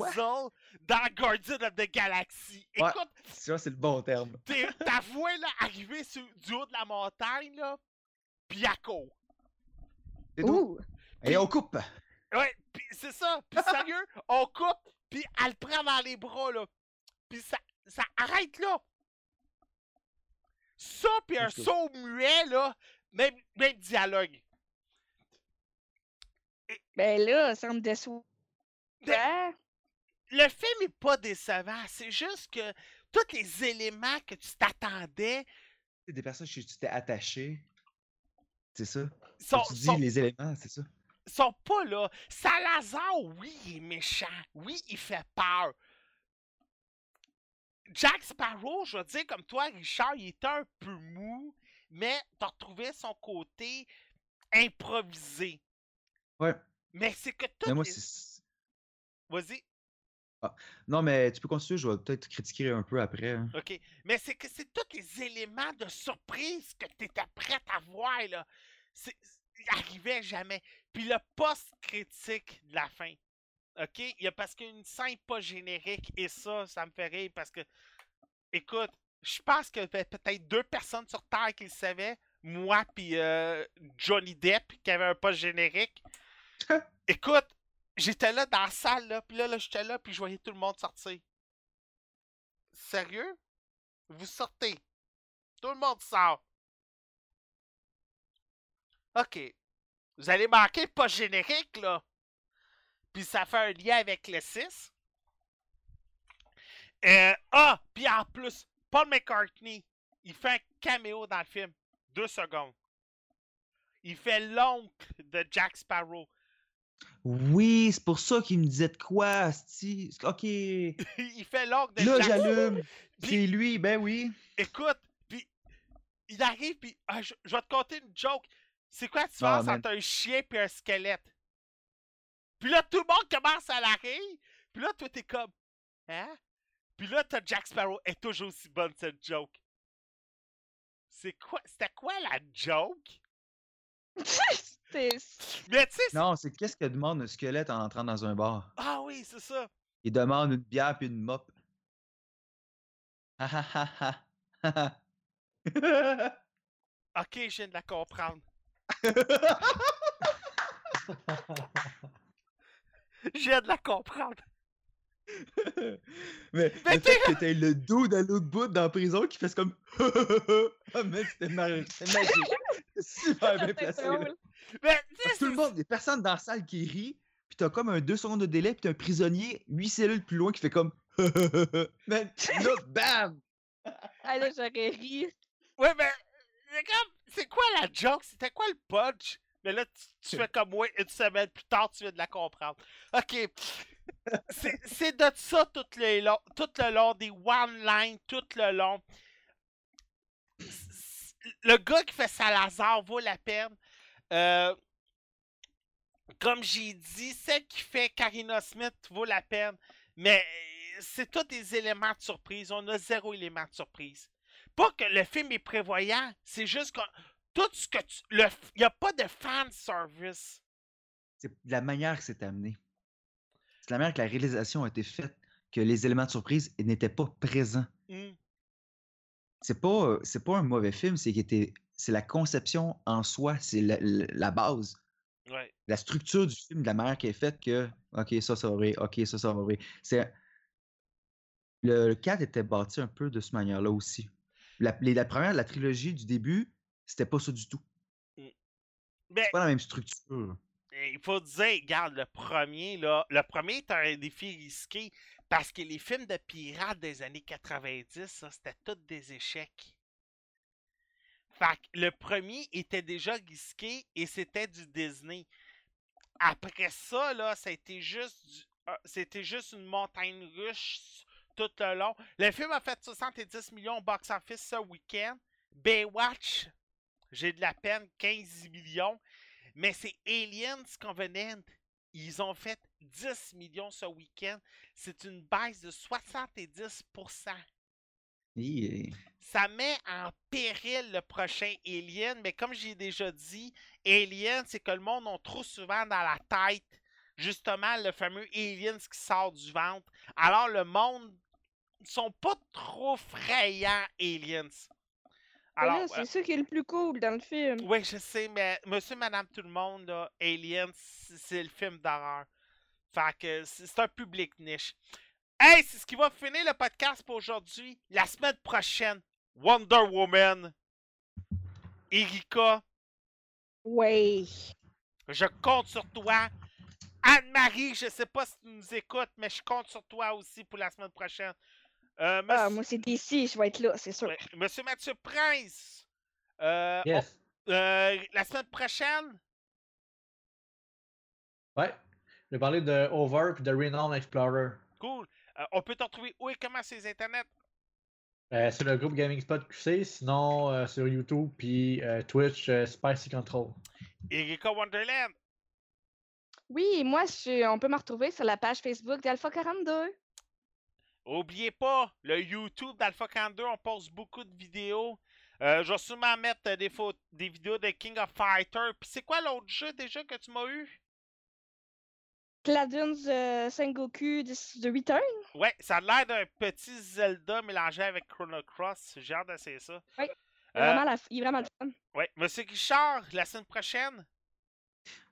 dans Guardian of the Galaxy. Ouais. Écoute, Ça, c'est le bon terme. t'es- ta voix là, arriver sur, du haut de la montagne, là, pis à court. C'est tout. Ouh! Et on coupe. Ouais, pis c'est ça. Pis sérieux, on coupe, pis elle le prend dans les bras, là. Pis ça, ça arrête là. Ça, pis un saut muet, là, même, même dialogue. Ben là, ça me déçoit. Mais- Le film est pas décevant, c'est juste que tous les éléments que tu t'attendais C'est des personnes que tu t'es attaché. C'est ça? sont, tu dis sont, les éléments, c'est ça? Sont pas là. Salazar, oui, il est méchant. Oui, il fait peur. Jack Sparrow, je veux dire, comme toi, Richard, il était un peu mou, mais t'as retrouvé son côté improvisé. Ouais. Mais c'est que tout. Les-. Vas-y, Non, mais tu peux continuer, je vais peut-être critiquer un peu après. hein. OK. Mais c'est que c'est tous les éléments de surprise que tu étais prête à voir, là. C'est, arrivait jamais. Puis le post-critique de la fin. OK? Il y a parce qu'une scène pas générique, et ça, ça me fait rire parce que, écoute, je pense qu'il y avait peut-être deux personnes sur Terre qui le savaient. Moi, puis euh, Johnny Depp, qui avait un post générique. Écoute, j'étais là dans la salle, là, puis là, là j'étais là, puis je voyais tout le monde sortir. Sérieux? Vous sortez. Tout le monde sort. OK. Vous allez manquer le post générique, là. Puis ça fait un lien avec le 6. Euh, ah, puis en plus, Paul McCartney, il fait un caméo dans le film. Deux secondes. Il fait l'oncle de Jack Sparrow. Oui, c'est pour ça qu'il me disait de quoi, asti. Ok. il fait l'oncle de Là, Jack j'allume. Puis- C'est lui, ben oui. Écoute, puis il arrive, puis ah, je, je vais te conter une joke. C'est quoi la Ah, différence man. entre un chien et un squelette? Puis là, tout le monde commence à la rire. Puis là, toi, t'es comme, hein? Puis là, t'as Jack Sparrow. Elle est toujours aussi bonne, cette joke. C'est quoi? C'était quoi la joke? Mais tu sais, Non, c'est qu'est-ce que demande un squelette en entrant dans un bar? ah oui, c'est ça. Il demande une bière puis une mop. Ha ha ha ha. Ok, je viens de la comprendre. Viens de la comprendre. Mais Mais le fait que t'aies le dos dans l'autre bout dans la prison qui fait comme Ah mec, c'était magique. Super bien placé. Mais tout le monde, il y a personne dans la salle qui rit, puis t'as comme un deux secondes de délai, puis t'as un prisonnier huit cellules plus loin qui fait comme Man, là, bam! Ah là, j'aurais ri. Ouais, mais c'est comme, c'est quoi la joke? C'était quoi le punch? Mais là, tu, tu fais comme moi, une semaine plus tard, tu viens de la comprendre. Ok. C'est de ça tout le long, tout le long, des one-line tout le long. Le gars qui fait Salazar vaut la peine. Euh, comme j'ai dit, celle qui fait Karina Smith vaut la peine. Mais c'est tous des éléments de surprise. On a zéro élément de surprise. Pas que le film est prévoyant, c'est juste qu'on tout ce que tu. Il n'y a pas de fan service. C'est la manière que c'est amené. C'est la manière que la réalisation a été faite, que les éléments de surprise n'étaient pas présents. Hmm. C'est pas, euh, c'est pas un mauvais film, c'est était, c'est la conception en soi, c'est la, la- base, Ouais. la structure du film, de la manière qui est faite que, ok, ça, ça va ok, ça, ça va vrai. C'est le, le 4 était bâti un peu de cette manière-là aussi. La, les- la première, la trilogie du début, c'était pas ça du tout. Mais C'est pas la même structure. il faut dire, regarde, le premier, là, le premier est un défi risqué parce que les films de pirates des années 90, ça, c'était tous des échecs. Fait que le premier était déjà risqué et c'était du Disney. Après ça, là, ça a été juste du- ah, c'était juste une montagne russe tout le long. Le film a fait 70 millions au box-office ce week-end. Baywatch, j'ai de la peine, 15 millions. Mais c'est Aliens Covenant. Ils ont fait 10 millions ce week-end. C'est une baisse de 70%. Hi, Ça met en péril le prochain Alien, mais comme j'ai déjà dit, Alien, c'est que le monde a trop souvent dans la tête justement le fameux Aliens qui sort du ventre. Alors le monde sont pas trop frayants, Aliens. Mais là, Alors, c'est ça qui est le plus cool dans le film. oui, je sais, mais Monsieur, Madame, tout le monde, là, Aliens, c'est le film d'horreur. Fait que c'est un public niche. Hey, c'est ce qui va finir le podcast pour aujourd'hui. La semaine prochaine, Wonder Woman. Erika, Ouais. je compte sur toi. Anne-Marie, je sais pas si tu nous écoutes, mais je compte sur toi aussi pour la semaine prochaine. Euh, Ah, moi, c'est d'ici, je vais être là, c'est sûr. monsieur Mathieu Prince, euh, Yes. on- euh, la semaine prochaine, Ouais. Je vais parler de Over et de Renown Explorer. Cool. Euh, on peut te retrouver où et comment sur les internets? Euh, c'est le groupe Gaming Spot QC, sinon euh, sur YouTube puis euh, Twitch euh, Spicy Control. Erika Wonderland. Oui, moi, je suis- on peut me retrouver sur la page Facebook d'Alpha 42. Oubliez pas, le YouTube d'Alpha 42, on poste beaucoup de vidéos. Euh, je vais sûrement mettre euh, des, photos, des vidéos de King of Fighter. Puis c'est quoi l'autre jeu déjà que tu m'as eu? Cladunes euh, Sengoku de, de Return. Ouais, ça a l'air d'un petit Zelda mélangé avec Chrono Cross. J'ai hâte d'essayer ça. Oui, Euh, Vraiment la- il est vraiment le fun. ouais, Monsieur Guichard, la semaine prochaine?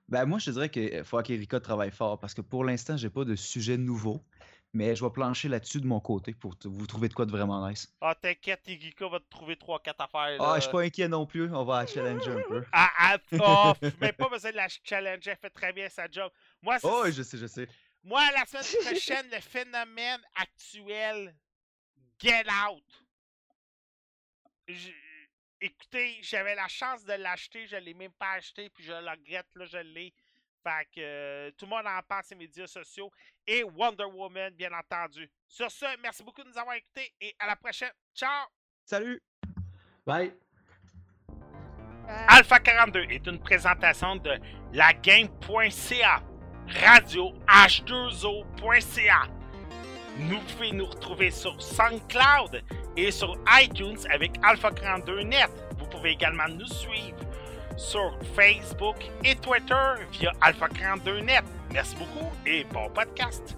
Ben, moi, je te dirais qu'il faut qu'Erika travaille fort parce que pour l'instant, j'ai pas de sujet nouveau. Mais je vais plancher là-dessus de mon côté pour vous trouver de quoi de vraiment nice. Ah, t'inquiète, Erika va te trouver 3-4 affaires. Ah, là. je suis pas inquiet non plus. On va challenger un peu. Ah, ah, oh, mais pas besoin de la challenger, elle fait très bien sa job. Moi, c'est Oh, je sais, je sais. Moi, la semaine prochaine, le phénomène actuel, Get Out. Écoutez, j'avais la chance de l'acheter, je l'ai même pas acheté, puis je le regrette, là, je l'ai. Fait que euh, tout le monde en parle sur les médias sociaux. Et Wonder Woman, bien entendu. Sur ce, merci beaucoup de nous avoir écoutés et à la prochaine. Ciao! Salut! Bye! Euh, Alpha 42 est une présentation de lagame.ca, radio h2o.ca. Nous pouvez nous retrouver sur SoundCloud et sur iTunes avec Alpha 42 Net. Vous pouvez également nous suivre sur Facebook et Twitter via Alpha 42 Net. Merci beaucoup et bon podcast.